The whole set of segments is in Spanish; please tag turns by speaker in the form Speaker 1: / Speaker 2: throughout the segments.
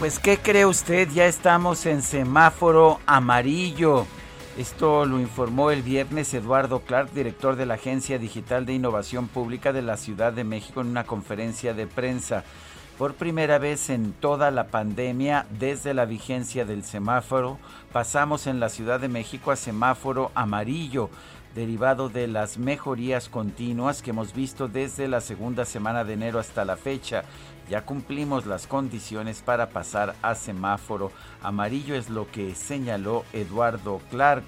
Speaker 1: Pues, ¿qué cree usted? Ya estamos en semáforo amarillo. Esto lo informó el viernes Eduardo Clark, director de la Agencia Digital de Innovación Pública de la Ciudad de México, en una conferencia de prensa. Por primera vez en toda la pandemia, desde la vigencia del semáforo, pasamos en la Ciudad de México a semáforo amarillo, derivado de las mejorías continuas que hemos visto desde la segunda semana de enero hasta la fecha. Ya cumplimos las condiciones para pasar a semáforo amarillo, es lo que señaló Eduardo Clark.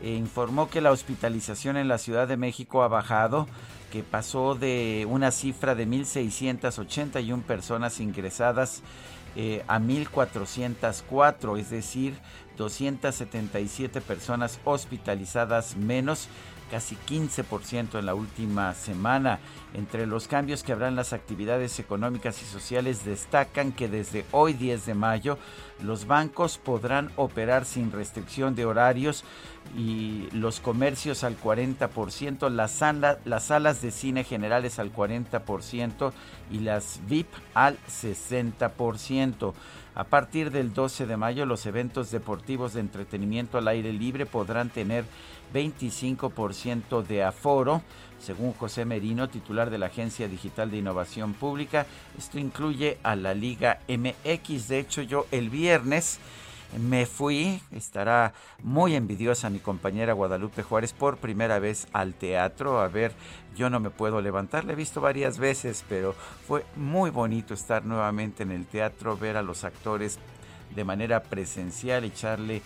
Speaker 1: E informó que la hospitalización en la Ciudad de México ha bajado, que pasó de una cifra de 1.681 personas ingresadas eh, a 1.404, es decir, 277 personas hospitalizadas menos casi 15% en la última semana. Entre los cambios que habrán las actividades económicas y sociales destacan que desde hoy 10 de mayo los bancos podrán operar sin restricción de horarios y los comercios al 40%, las, las salas de cine generales al 40% y las VIP al 60%. A partir del 12 de mayo, los eventos deportivos de entretenimiento al aire libre podrán tener 25% de aforo, según José Merino, titular de la Agencia Digital de Innovación Pública. Esto incluye a la Liga MX. De hecho, yo el viernes me fui, estará muy envidiosa mi compañera Guadalupe Juárez por primera vez al teatro. A ver, yo no me puedo levantar, la he visto varias veces, pero fue muy bonito estar nuevamente en el teatro, ver a los actores de manera presencial, echarle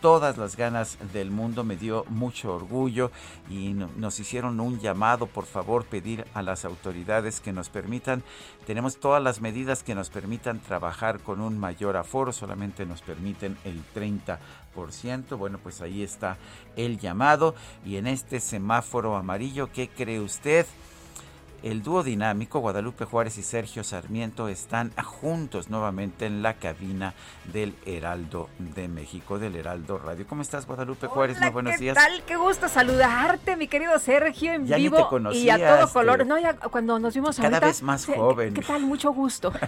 Speaker 1: todas las ganas del mundo, me dio mucho orgullo y nos hicieron un llamado, por favor, pedir a las autoridades que nos permitan, tenemos todas las medidas que nos permitan trabajar con un mayor aforo, solamente nos permiten el 30%. Bueno, pues ahí está el llamado y en este semáforo amarillo, ¿qué cree usted? El dúo dinámico, Guadalupe Juárez y Sergio Sarmiento, están juntos nuevamente en la cabina del Heraldo de México, del Heraldo Radio. ¿Cómo estás, Guadalupe Juárez? Muy buenos días.
Speaker 2: ¿Qué tal? Qué gusto saludarte, mi querido Sergio, en
Speaker 1: ya
Speaker 2: vivo
Speaker 1: ni te conocía,
Speaker 2: y a todo
Speaker 1: este,
Speaker 2: color. No, ya cuando nos vimos
Speaker 1: Cada
Speaker 2: ahorita,
Speaker 1: vez más joven.
Speaker 2: ¿Qué tal? Mucho gusto.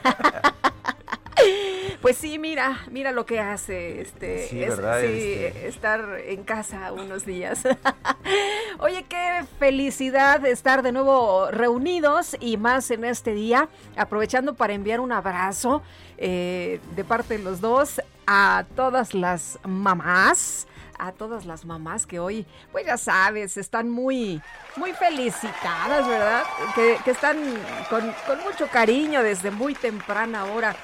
Speaker 2: Pues sí, mira, mira lo que hace este,
Speaker 1: Sí,
Speaker 2: es-
Speaker 1: Este-
Speaker 2: estar en casa unos días. Oye, qué felicidad estar de nuevo reunidos y más en este día, aprovechando para enviar un abrazo eh, de parte de los dos a todas las mamás, a todas las mamás que hoy, pues ya sabes, están muy, muy felicitadas, ¿verdad? Que, que están con, con mucho cariño desde muy temprana hora.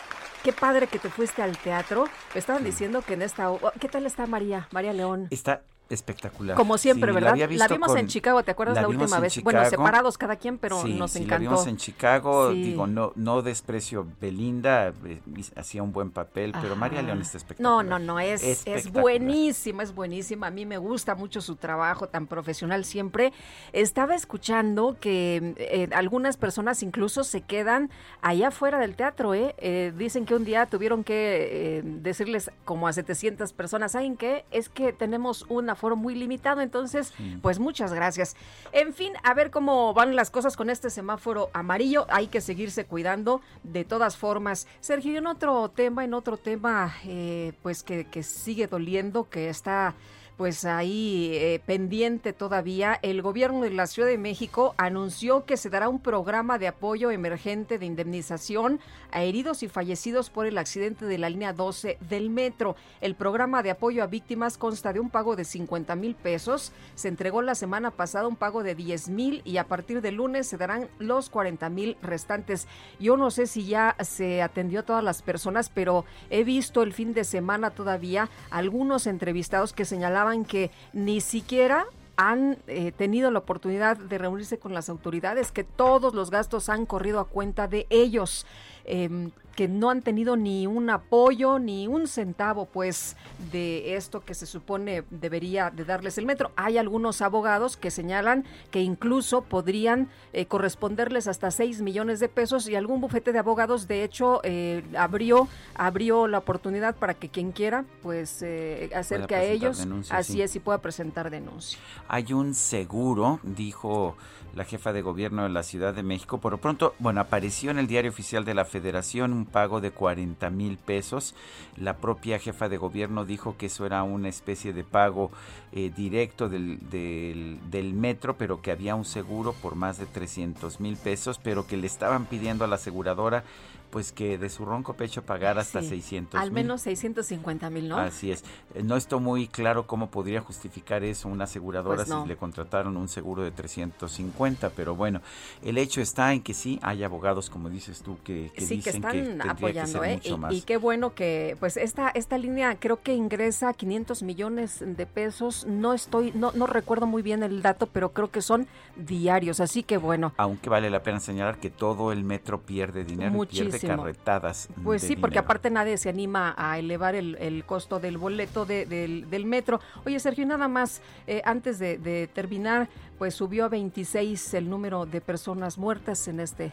Speaker 2: Qué padre que te fuiste al teatro. Me estaban diciendo que en esta... ¿Qué tal está María? María León.
Speaker 1: Está espectacular.
Speaker 2: Como siempre,
Speaker 1: Sí,
Speaker 2: ¿verdad? La, vimos
Speaker 1: con-
Speaker 2: en Chicago, ¿te acuerdas la, última vez? Bueno, separados cada quien, pero
Speaker 1: sí,
Speaker 2: nos
Speaker 1: sí,
Speaker 2: encantó.
Speaker 1: la vimos en Chicago, digo, no, no desprecio Belinda, eh, hacía un buen papel, pero María. León está espectacular.
Speaker 2: No, no, no, es, es buenísima, es buenísima. A mí me gusta mucho su trabajo tan profesional siempre. Estaba escuchando que eh, algunas personas incluso se quedan allá afuera del teatro, ¿eh? Eh, dicen que un día tuvieron que eh, decirles como a 700 personas, ¿saben qué? Es que tenemos un aforo muy limitado, entonces, pues muchas gracias. En fin, a ver cómo van las cosas con este semáforo amarillo. Hay que seguirse cuidando de todas formas. Sergio, en otro tema, en otro tema, eh, pues que, que sigue doliendo, que está pues ahí eh, pendiente todavía, el gobierno de la Ciudad de México anunció que se dará un programa de apoyo emergente de indemnización a heridos y fallecidos por el accidente de la línea 12 del metro. El programa de apoyo a víctimas consta de un pago de 50 mil pesos. Se entregó la semana pasada un pago de 10 mil y a partir de lunes se darán los 40 mil restantes. Yo no sé si ya se atendió a todas las personas, pero he visto el fin de semana todavía algunos entrevistados que señalaban que ni siquiera han eh, tenido la oportunidad de reunirse con las autoridades, que todos los gastos han corrido a cuenta de ellos. Em, que no han tenido ni un apoyo ni un centavo pues de esto que se supone debería de darles el metro. Hay algunos abogados que señalan que incluso podrían eh, corresponderles hasta 6 millones de pesos y algún bufete de abogados de hecho eh, abrió abrió la oportunidad para que quien quiera pues eh, acerque a ellos así es y pueda presentar denuncia.
Speaker 1: Hay un seguro, dijo la jefa de gobierno de la Ciudad de México. Por lo pronto, bueno, apareció en el diario oficial de la Federación un pago de 40 mil pesos. La propia jefa de gobierno dijo que eso era una especie de pago eh, directo del, del, metro, pero que había un seguro por más de 300 mil pesos, pero que le estaban pidiendo a la aseguradora pues que de su ronco pecho pagar hasta 600
Speaker 2: Al menos 650 mil, ¿no?
Speaker 1: Así es. Eh, no estoy muy claro cómo podría justificar eso una aseguradora pues si le contrataron un seguro de 350, pero bueno, el hecho está en que sí hay abogados, como dices tú, que, que
Speaker 2: sí, que están apoyando, ¿eh? Y, qué bueno que, pues esta, esta línea creo que ingresa 500 millones de pesos, no estoy, no, no recuerdo muy bien el dato, pero creo que son diarios, así que bueno.
Speaker 1: Aunque vale la pena señalar que todo el metro pierde dinero, Muchísimo carretadas.
Speaker 2: Pues sí, porque aparte nadie se anima a elevar el, costo del boleto del, metro. Oye, Sergio, nada más, eh, antes de, terminar, pues subió a 26 el número de personas muertas en este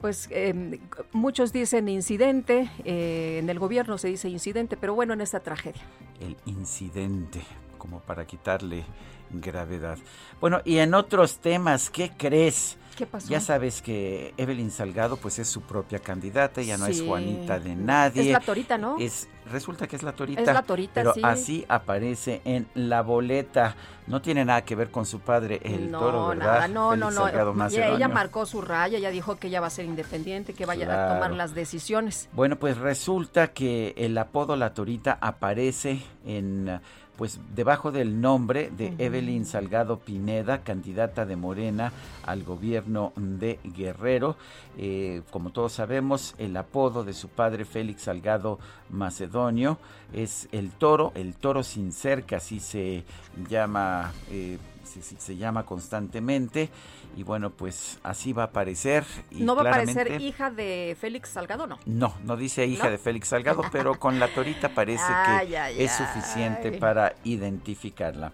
Speaker 2: pues em, muchos dicen incidente, eh, en el gobierno se dice incidente, pero bueno, en esta tragedia.
Speaker 1: El incidente, como para quitarle gravedad. Bueno, y en otros temas, ¿qué crees?
Speaker 2: ¿Qué pasó?
Speaker 1: Ya sabes que Evelyn Salgado pues es su propia candidata, ya no es Juanita de nadie.
Speaker 2: Es la torita, ¿no?
Speaker 1: Es, resulta que es la torita.
Speaker 2: Es la torita,
Speaker 1: pero así aparece en la boleta. No tiene nada que ver con su padre, el toro, ¿verdad?
Speaker 2: no, no, no. Ella, marcó su raya, ella dijo que ella va a ser independiente, que vaya a tomar las decisiones.
Speaker 1: Bueno, pues resulta que el apodo La Torita aparece en pues debajo del nombre de Evelyn Salgado Pineda, candidata de Morena al gobierno de Guerrero. Eh, como todos sabemos, el apodo de su padre Félix Salgado Macedonio es el toro, el toro sin cerca, así se llama. Eh, se, llama constantemente. Y bueno pues así va a aparecer y
Speaker 2: no va a aparecer hija de Félix Salgado no
Speaker 1: no no dice hija de Félix Salgado pero con la torita parece que es suficiente para identificarla.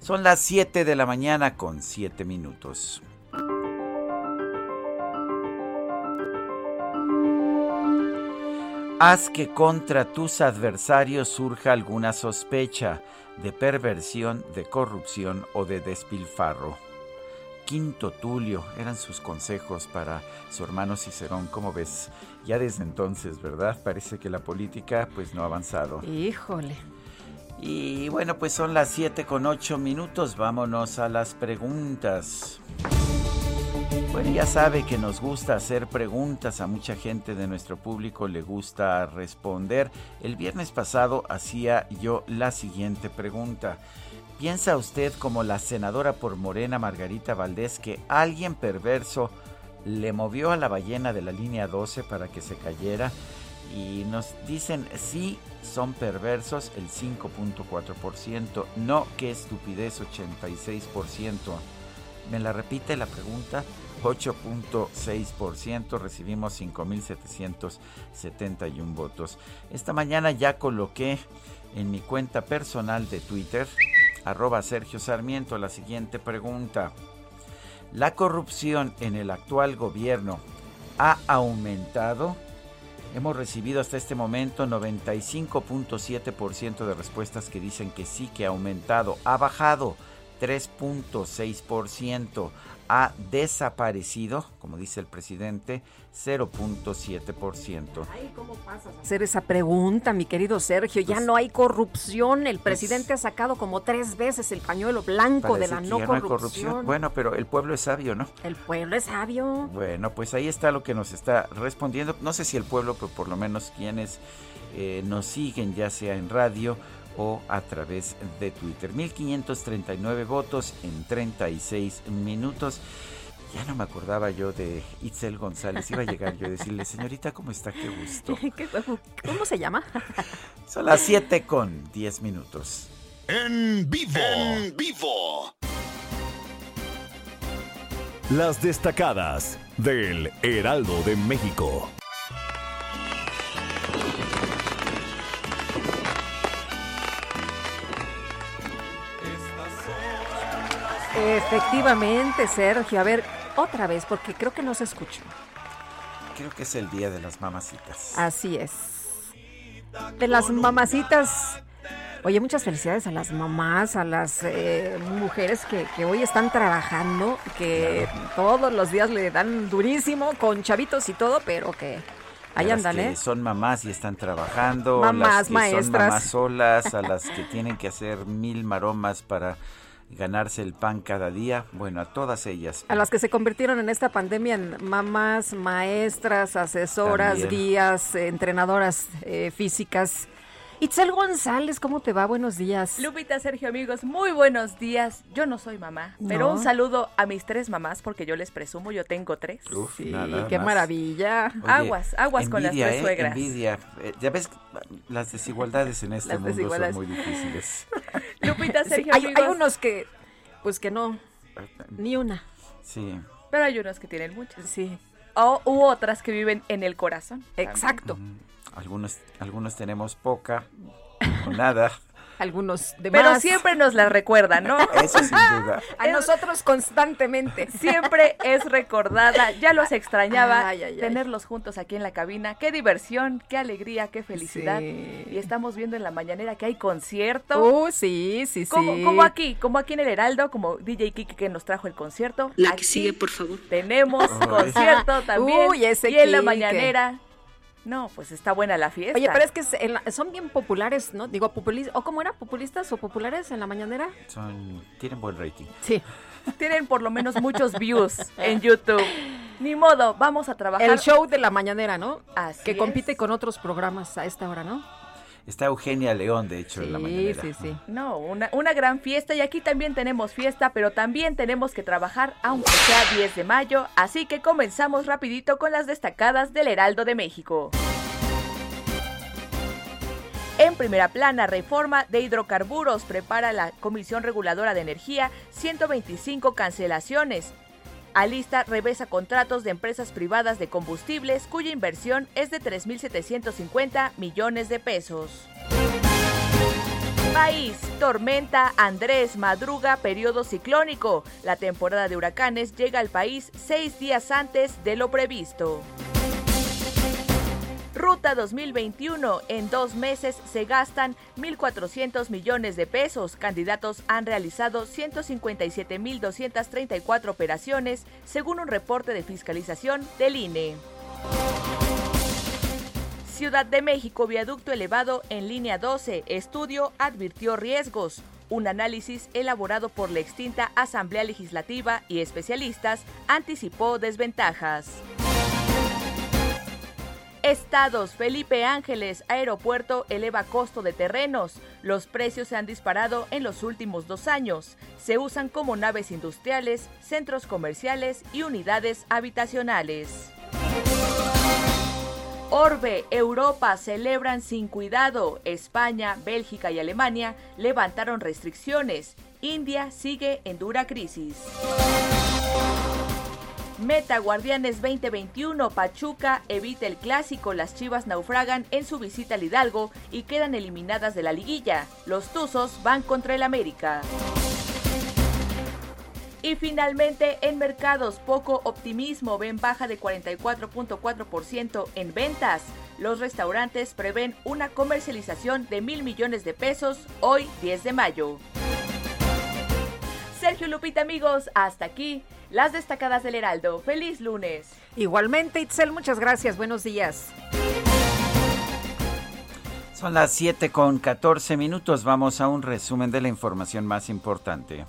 Speaker 1: Son las 7 de la mañana con 7 minutos. Haz que contra tus adversarios surja alguna sospecha de perversión, de corrupción o de despilfarro. Quinto Tulio eran sus consejos para su hermano Cicerón. ¿Cómo ves? Ya desde entonces, ¿verdad? Parece que la política pues no ha avanzado.
Speaker 2: Híjole.
Speaker 1: Y bueno, pues son las 7 con 8 minutos. Vámonos a las preguntas. Bueno, ya sabe que nos gusta hacer preguntas, a mucha gente de nuestro público le gusta responder. El viernes pasado hacía yo la siguiente pregunta. ¿Piensa usted como la senadora por Morena Margarita Valdés que alguien perverso le movió a la ballena de la línea 12 para que se cayera? Y nos dicen sí, son perversos el 5.4%, no, qué estupidez 86%. ¿Me la repite la pregunta? 8.6%, recibimos 5.771 votos. Esta mañana ya coloqué en mi cuenta personal de Twitter, arroba Sergio Sarmiento, la siguiente pregunta. ¿La corrupción en el actual gobierno ha aumentado? Hemos recibido hasta este momento 95.7% de respuestas que dicen que sí, que ha aumentado. Ha bajado 3.6%. Ha desaparecido, como dice el presidente, 0.7%.
Speaker 2: ¿cómo pasas a hacer esa pregunta, mi querido Sergio? Ya pues no hay corrupción. El pues presidente ha sacado como tres veces el pañuelo blanco de la no corrupción.
Speaker 1: Bueno, pero el pueblo es sabio, ¿no?
Speaker 2: El pueblo es sabio.
Speaker 1: Bueno, pues ahí está lo que nos está respondiendo. No sé si el pueblo, pero por lo menos quienes eh, nos siguen, ya sea en radio o a través de Twitter. 1539 votos en 36 minutos. Ya no me acordaba yo de Itzel González. Iba a llegar yo a decirle, señorita, ¿cómo está? Qué gusto.
Speaker 2: ¿Cómo se llama?
Speaker 1: Son las 7 con 10 minutos.
Speaker 3: En vivo. En vivo. Las destacadas del Heraldo de México.
Speaker 2: Efectivamente, Sergio. A ver, otra vez, porque creo que no se escuchó.
Speaker 1: Creo que es el día de las mamacitas.
Speaker 2: Así es. De las mamacitas. Oye, muchas felicidades a las mamás, a las eh, mujeres que, hoy están trabajando, que todos los días le dan durísimo con chavitos y todo, pero que ahí andan,
Speaker 1: que
Speaker 2: ¿eh?
Speaker 1: Son mamás y están trabajando.
Speaker 2: Mamás,
Speaker 1: las que
Speaker 2: maestras. Son
Speaker 1: mamás solas, a las que tienen que hacer mil maromas para ganarse el pan cada día, bueno, a todas ellas.
Speaker 2: A las que se convirtieron en esta pandemia en mamás, maestras, asesoras, guías, entrenadoras eh, físicas. Itzel González, ¿cómo te va? Buenos días.
Speaker 4: Lupita, Sergio, amigos, muy buenos días. Yo no soy mamá, pero un saludo a mis tres mamás, porque yo les presumo, yo tengo tres.
Speaker 2: Uf, sí, qué maravilla.
Speaker 4: aguas, aguas con las tres
Speaker 1: ¿eh?
Speaker 4: suegras.
Speaker 1: Envidia. Eh, ya ves, las desigualdades en este mundo son muy difíciles.
Speaker 4: Lupita, Sergio,
Speaker 2: hay, hay, unos que, pues que no, ni una.
Speaker 1: Sí.
Speaker 4: Pero hay unos que tienen muchas. Sí. O, u otras que viven en el corazón.
Speaker 2: Exacto.
Speaker 1: Algunos, algunos tenemos poca o nada.
Speaker 2: Algunos de
Speaker 4: Pero siempre nos la recuerdan, ¿no?
Speaker 1: Eso sin duda.
Speaker 2: A nosotros constantemente.
Speaker 4: Siempre es recordada. Ya los extrañaba tenerlos juntos aquí en la cabina. Qué diversión, qué alegría, qué felicidad. Y estamos viendo en la mañanera que hay concierto.
Speaker 2: Uh, sí, sí, sí.
Speaker 4: Como, aquí, como aquí en el Heraldo, como DJ Kiki que nos trajo el concierto.
Speaker 5: La que sigue, por favor.
Speaker 4: Tenemos concierto también. Uy, ese y en la mañanera no, pues está buena la fiesta.
Speaker 2: Oye, pero es que son bien populares, ¿no? Digo, populistas, ¿o cómo era? ¿Populistas o populares en la mañanera?
Speaker 1: Son, tienen buen rating.
Speaker 2: Sí.
Speaker 4: tienen por lo menos muchos views en YouTube. Ni modo, vamos a trabajar.
Speaker 2: El show de la mañanera, ¿no?
Speaker 4: Así
Speaker 2: Que compite con otros programas a esta hora, ¿no?
Speaker 1: Está Eugenia León, de hecho, en la mañanera.
Speaker 2: Sí, sí, sí.
Speaker 4: No, una, una gran fiesta y aquí también tenemos fiesta, pero también tenemos que trabajar aunque sea 10 de mayo, así que comenzamos rapidito con las destacadas del Heraldo de México. En primera plana, reforma de hidrocarburos prepara la Comisión Reguladora de Energía 125 cancelaciones. Alista revesa contratos de empresas privadas de combustibles cuya inversión es de 3.750 millones de pesos. País, tormenta, Andrés, madruga, periodo ciclónico. La temporada de huracanes llega al país seis días antes de lo previsto. Ruta 2021. En dos meses se gastan 1.400 millones de pesos. Candidatos han realizado 157.234 operaciones, según un reporte de fiscalización del INE. Ciudad de México, viaducto elevado en línea 12. Estudio advirtió riesgos. Un análisis elaborado por la extinta Asamblea Legislativa y especialistas anticipó desventajas. Estados, Felipe Ángeles, aeropuerto eleva costo de terrenos. Los precios se han disparado en los últimos dos años. Se usan como naves industriales, centros comerciales y unidades habitacionales. Orbe, Europa celebran sin cuidado. España, Bélgica y Alemania levantaron restricciones. India sigue en dura crisis. Meta Guardianes 2021, Pachuca evita el clásico, las Chivas naufragan en su visita al Hidalgo y quedan eliminadas de la liguilla. Los Tuzos van contra el América. Y finalmente, en mercados, poco optimismo, ven baja de 44.4% en ventas. Los restaurantes prevén una comercialización de mil millones de pesos hoy 10 de mayo. Sergio Lupita, amigos, hasta aquí las destacadas del Heraldo. Feliz lunes.
Speaker 2: Igualmente, Itzel, muchas gracias. Buenos días.
Speaker 1: Son las 7 con 14 minutos. Vamos a un resumen de la información más importante.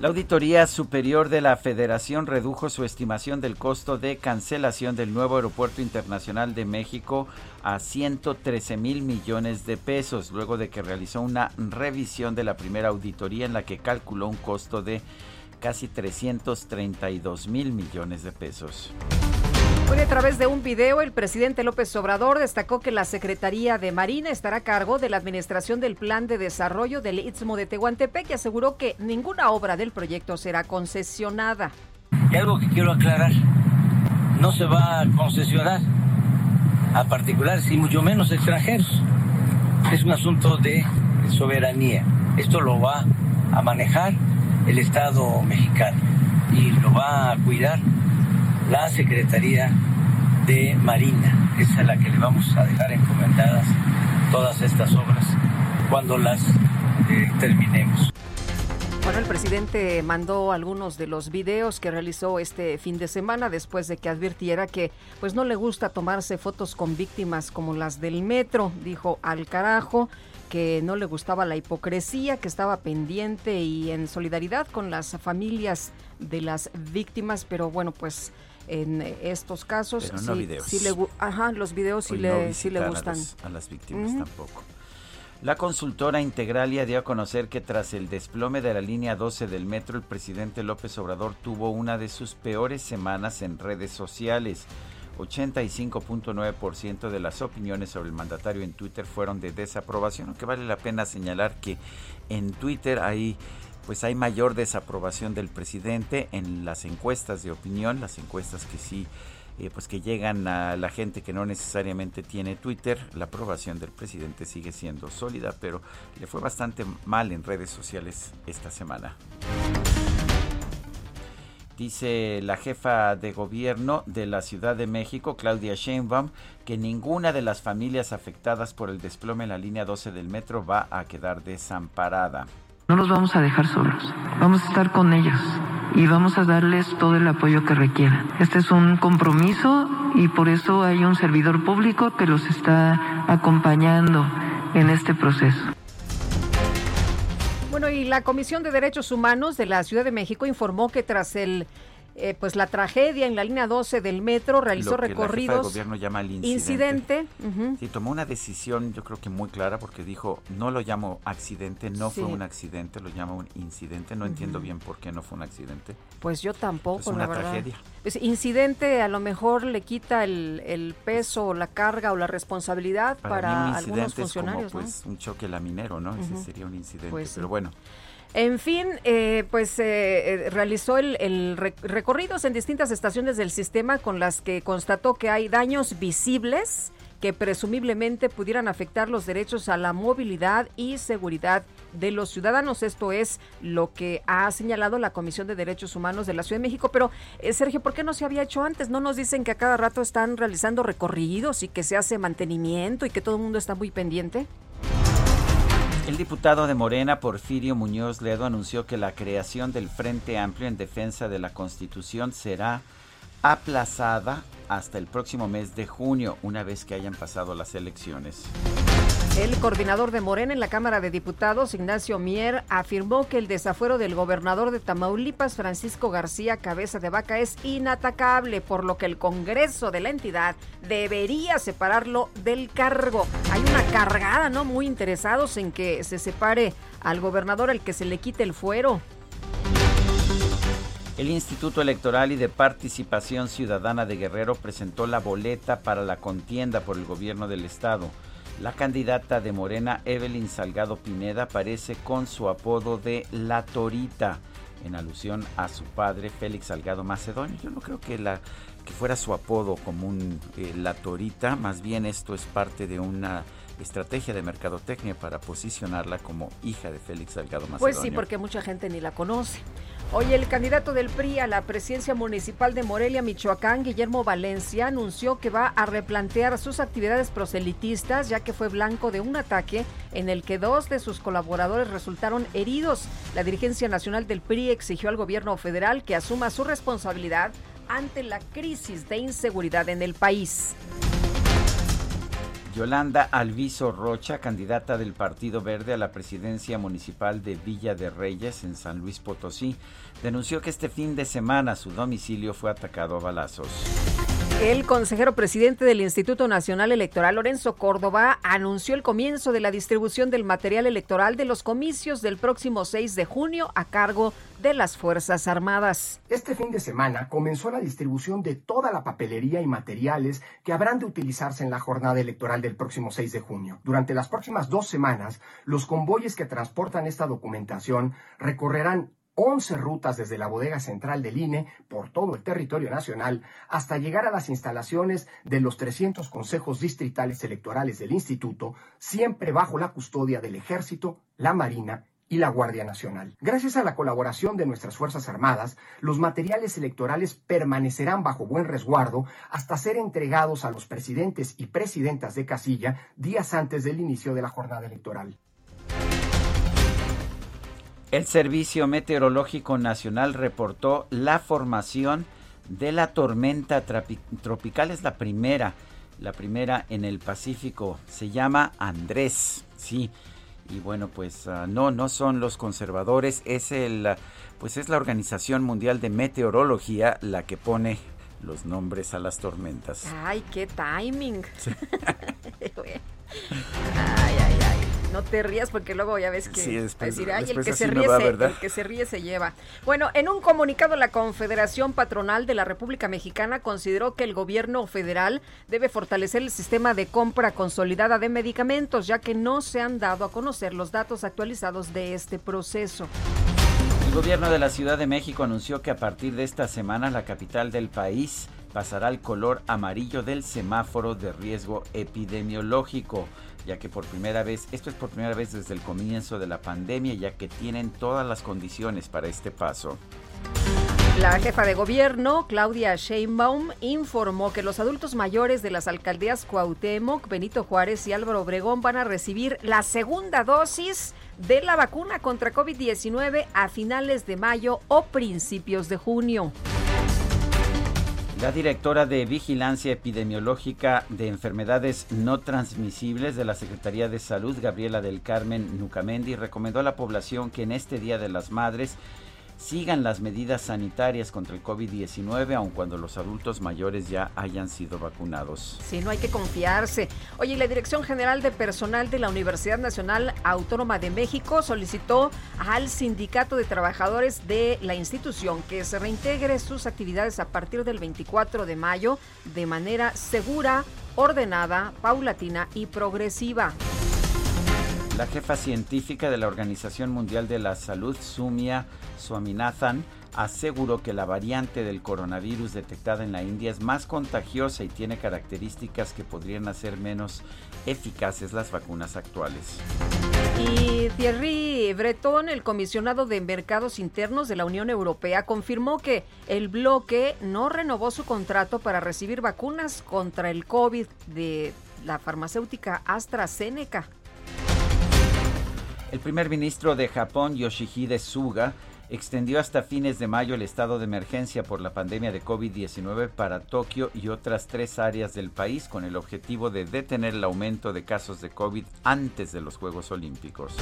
Speaker 1: La Auditoría Superior de la Federación redujo su estimación del costo de cancelación del nuevo Aeropuerto Internacional de México a 113 mil millones de pesos, luego de que realizó una revisión de la primera auditoría en la que calculó un costo de casi 332 mil millones de pesos.
Speaker 2: Hoy a través de un video, el presidente López Obrador destacó que la Secretaría de Marina estará a cargo de la administración del Plan de Desarrollo del Istmo de Tehuantepec y aseguró que ninguna obra del proyecto será concesionada.
Speaker 5: Y algo que quiero aclarar, no se va a concesionar a particulares y mucho menos extranjeros. Es un asunto de soberanía. Esto lo va a manejar el Estado mexicano y lo va a cuidar la Secretaría de Marina. Es a la que le vamos a dejar encomendadas todas estas obras cuando las eh, terminemos.
Speaker 2: Bueno, el presidente mandó algunos de los videos que realizó este fin de semana después de que advirtiera que pues no le gusta tomarse fotos con víctimas como las del metro, dijo al carajo que no le gustaba la hipocresía, que estaba pendiente y en solidaridad con las familias de las víctimas, pero bueno, pues en estos casos.
Speaker 1: Pero no sí, videos.
Speaker 2: sí le, ajá, los videos sí le, sí le gustan.
Speaker 1: A las víctimas tampoco. La consultora Integralia dio a conocer que tras el desplome de la línea 12 del metro, el presidente López Obrador tuvo una de sus peores semanas en redes sociales. 85.9% de las opiniones sobre el mandatario en Twitter fueron de desaprobación, aunque vale la pena señalar que en Twitter hay pues hay mayor desaprobación del presidente en las encuestas de opinión, las encuestas que sí eh, pues que llegan a la gente que no necesariamente tiene Twitter, la aprobación del presidente sigue siendo sólida, pero le fue bastante mal en redes sociales esta semana. Dice la jefa de gobierno de la Ciudad de México, Claudia Sheinbaum, que ninguna de las familias afectadas por el desplome en la línea 12 del metro va a quedar desamparada.
Speaker 6: No los vamos a dejar solos, vamos a estar con ellos y vamos a darles todo el apoyo que requieran. Este es un compromiso y por eso hay un servidor público que los está acompañando en este proceso.
Speaker 2: Bueno, y la Comisión de Derechos Humanos de la Ciudad de México informó que tras el eh, pues la tragedia en la línea 12 del metro realizó
Speaker 1: Lo que
Speaker 2: recorridos
Speaker 1: gobierno llama el incidente.
Speaker 2: incidente.
Speaker 1: Sí, tomó una decisión, yo creo que muy clara, porque dijo, no lo llamo accidente, no
Speaker 2: Sí.
Speaker 1: fue un accidente, lo llamo un incidente. No entiendo bien por qué no fue un accidente.
Speaker 2: Pues yo tampoco,
Speaker 1: Es una
Speaker 2: la verdad.
Speaker 1: tragedia.
Speaker 2: Pues, incidente a lo mejor le quita el, el peso, o la carga o la responsabilidad para,
Speaker 1: Para, mí un
Speaker 2: algunos
Speaker 1: incidente es como
Speaker 2: funcionarios, ¿no?
Speaker 1: pues, un choque laminero, ¿no? Ese sería un incidente.
Speaker 2: Pues.
Speaker 1: Pero bueno,
Speaker 2: En fin, eh, pues eh, eh, realizó el, el re- recorridos en distintas estaciones del sistema con las que constató que hay daños visibles que presumiblemente pudieran afectar los derechos a la movilidad y seguridad de los ciudadanos. Esto es lo que ha señalado la Comisión de Derechos Humanos de la Ciudad de México. Pero, eh, Sergio, ¿por qué no se había hecho antes? ¿No nos dicen que a cada rato están realizando recorridos y que se hace mantenimiento y que todo el mundo está muy pendiente?
Speaker 1: El diputado de Morena, Porfirio Muñoz Ledo, anunció que la creación del Frente Amplio en Defensa de la Constitución será aplazada hasta el próximo mes de junio, una vez que hayan pasado las elecciones.
Speaker 2: El coordinador de Morena en la Cámara de Diputados, Ignacio Mier, afirmó que el desafuero del gobernador de Tamaulipas, Francisco García Cabeza de Vaca, es inatacable, por lo que el Congreso de la entidad debería separarlo del cargo. Hay una cargada, ¿no? Muy interesados en que se separe al gobernador, el que se le quite el fuero.
Speaker 1: El Instituto Electoral y de Participación Ciudadana de Guerrero presentó la boleta para la contienda por el gobierno del estado. La candidata de Morena, Evelyn Salgado Pineda, aparece con su apodo de La Torita, en alusión a su padre, Félix Salgado Macedonio. Yo no creo que, la, que fuera su apodo común, eh, La Torita, más bien esto es parte de una estrategia de mercadotecnia para posicionarla como hija de Félix Salgado Macedonio.
Speaker 2: Pues sí, porque mucha gente ni la conoce. Hoy el candidato del PRI a la presidencia municipal de Morelia, Michoacán, Guillermo Valencia, anunció que va a replantear sus actividades proselitistas, ya que fue blanco de un ataque en el que dos de sus colaboradores resultaron heridos. La dirigencia nacional del PRI exigió al gobierno federal que asuma su responsabilidad ante la crisis de inseguridad en el país.
Speaker 1: Yolanda Alviso Rocha, candidata del Partido Verde a la presidencia municipal de Villa de Reyes en San Luis Potosí, denunció que este fin de semana su domicilio fue atacado a balazos.
Speaker 2: El consejero presidente del Instituto Nacional Electoral, Lorenzo Córdoba, anunció el comienzo de la distribución del material electoral de los comicios del próximo 6 de junio a cargo de las Fuerzas Armadas.
Speaker 7: Este fin de semana comenzó la distribución de toda la papelería y materiales que habrán de utilizarse en la jornada electoral del próximo 6 de junio. Durante las próximas dos semanas, los convoyes que transportan esta documentación recorrerán 11 rutas desde la bodega central del INE por todo el territorio nacional hasta llegar a las instalaciones de los 300 consejos distritales electorales del instituto, siempre bajo la custodia del Ejército, la Marina y la Guardia Nacional. Gracias a la colaboración de nuestras Fuerzas Armadas, los materiales electorales permanecerán bajo buen resguardo hasta ser entregados a los presidentes y presidentas de casilla días antes del inicio de la jornada electoral.
Speaker 1: El Servicio Meteorológico Nacional reportó la formación de la tormenta tropical. Es la primera, la primera en el Pacífico. Se llama Andrés, sí. Y bueno, pues ah, no, no son los conservadores, es el, pues es la Organización Mundial de Meteorología la que pone los nombres a las tormentas.
Speaker 2: Ay, qué timing. ay, ay, ay. No te rías porque luego ya ves que decir, ay, el que se ríe el que se ríe se lleva. Bueno, en un comunicado la Confederación Patronal de la República Mexicana consideró que el gobierno federal debe fortalecer el sistema de compra consolidada de medicamentos, ya que no se han dado a conocer los datos actualizados de este proceso.
Speaker 1: El gobierno de la Ciudad de México anunció que a partir de esta semana la capital del país pasará al color amarillo del semáforo de riesgo epidemiológico ya que por primera vez, esto es por primera vez desde el comienzo de la pandemia, ya que tienen todas las condiciones para este paso.
Speaker 2: La jefa de gobierno, Claudia Sheinbaum, informó que los adultos mayores de las alcaldías Cuauhtémoc, Benito Juárez y Álvaro Obregón van a recibir la segunda dosis de la vacuna contra COVID-19 a finales de mayo o principios de junio.
Speaker 1: La directora de Vigilancia Epidemiológica de Enfermedades No Transmisibles de la Secretaría de Salud, Gabriela del Carmen Nucamendi, recomendó a la población que en este Día de las Madres sigan las medidas sanitarias contra el COVID-19, aun cuando los adultos mayores ya hayan sido vacunados.
Speaker 2: Sí, no hay que confiarse. Oye, la Dirección General de Personal de la Universidad Nacional Autónoma de México solicitó al Sindicato de Trabajadores de la institución que se reintegre sus actividades a partir del 24 de mayo de manera segura, ordenada, paulatina y progresiva.
Speaker 1: La jefa científica de la Organización Mundial de la Salud, Sumia Swaminathan, aseguró que la variante del coronavirus detectada en la India es más contagiosa y tiene características que podrían hacer menos eficaces las vacunas actuales.
Speaker 2: Y Thierry Breton, el comisionado de mercados internos de la Unión Europea, confirmó que el bloque no renovó su contrato para recibir vacunas contra el COVID de la farmacéutica AstraZeneca.
Speaker 1: El primer ministro de Japón, Yoshihide Suga, extendió hasta fines de mayo el estado de emergencia por la pandemia de COVID-19 para Tokio y otras tres áreas del país con el objetivo de detener el aumento de casos de COVID antes de los Juegos Olímpicos.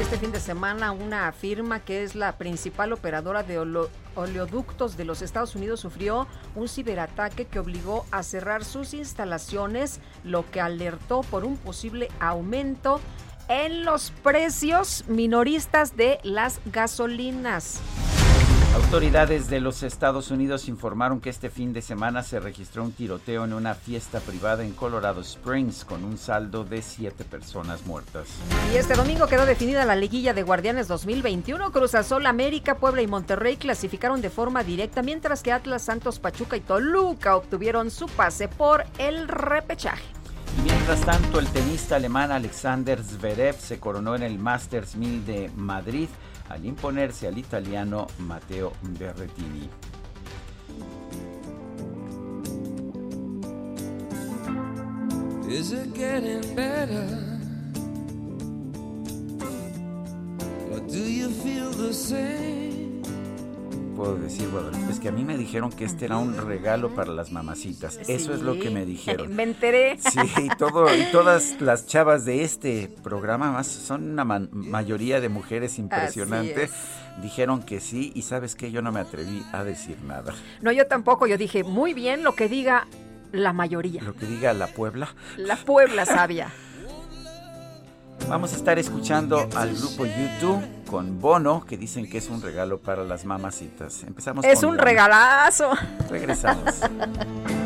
Speaker 2: Este fin de semana una firma que es la principal operadora de oleoductos de los Estados Unidos sufrió un ciberataque que obligó a cerrar sus instalaciones, lo que alertó por un posible aumento en los precios minoristas de las gasolinas.
Speaker 1: Autoridades de los Estados Unidos informaron que este fin de semana se registró un tiroteo en una fiesta privada en Colorado Springs con un saldo de siete personas muertas.
Speaker 2: Y este domingo quedó definida la liguilla de Guardianes 2021. Cruz Azul, América, Puebla y Monterrey clasificaron de forma directa, mientras que Atlas, Santos, Pachuca y Toluca obtuvieron su pase por el repechaje.
Speaker 1: Mientras tanto, el tenista alemán Alexander Zverev se coronó en el Masters 1000 de Madrid al imponerse al italiano Matteo Berrettini. Is it getting better? Puedo decir, Guadalupe, es que a mí me dijeron que este era un regalo para las mamacitas. Eso es lo que me dijeron.
Speaker 2: Me enteré.
Speaker 1: Sí, y, todo, y todas las chavas de este programa, más, son una mayoría de mujeres impresionantes, dijeron que sí y sabes que yo no me atreví a decir nada.
Speaker 2: No, yo tampoco, yo dije, muy bien lo que diga la mayoría.
Speaker 1: Lo que diga la Puebla.
Speaker 2: La Puebla sabia.
Speaker 1: Vamos a estar escuchando al grupo YouTube con Bono, que dicen que es un regalo para las mamacitas. Empezamos
Speaker 2: Es un regalazo.
Speaker 1: Regresamos.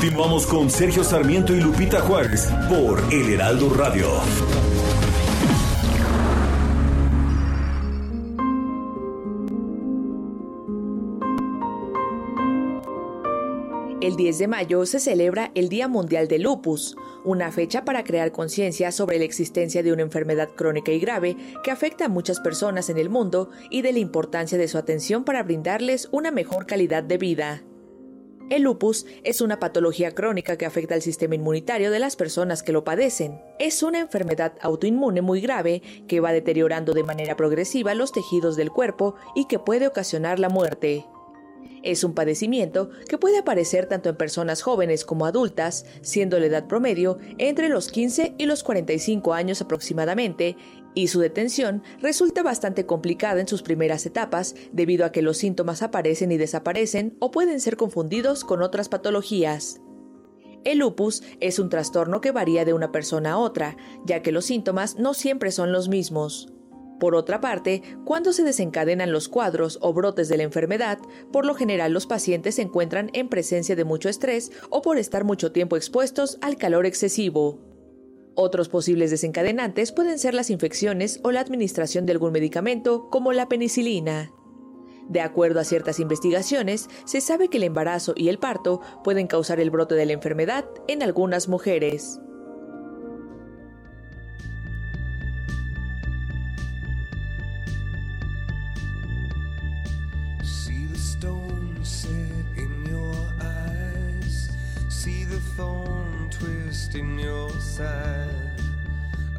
Speaker 3: Continuamos con Sergio Sarmiento y Lupita Juárez por El Heraldo Radio.
Speaker 4: El 10 de mayo se celebra el Día Mundial del Lupus, una fecha para crear conciencia sobre la existencia de una enfermedad crónica y grave que afecta a muchas personas en el mundo y de la importancia de su atención para brindarles una mejor calidad de vida. El lupus es una patología crónica que afecta al sistema inmunitario de las personas que lo padecen. Es una enfermedad autoinmune muy grave que va deteriorando de manera progresiva los tejidos del cuerpo y que puede ocasionar la muerte. Es un padecimiento que puede aparecer tanto en personas jóvenes como adultas, siendo la edad promedio entre los 15 y los 45 años aproximadamente, y su detención resulta bastante complicada en sus primeras etapas debido a que los síntomas aparecen y desaparecen o pueden ser confundidos con otras patologías. El lupus es un trastorno que varía de una persona a otra, ya que los síntomas no siempre son los mismos. Por otra parte, cuando se desencadenan los cuadros o brotes de la enfermedad, por lo general los pacientes se encuentran en presencia de mucho estrés o por estar mucho tiempo expuestos al calor excesivo. Otros posibles desencadenantes pueden ser las infecciones o la administración de algún medicamento como la penicilina. De acuerdo a ciertas investigaciones, se sabe que el embarazo y el parto pueden causar el brote de la enfermedad en algunas mujeres.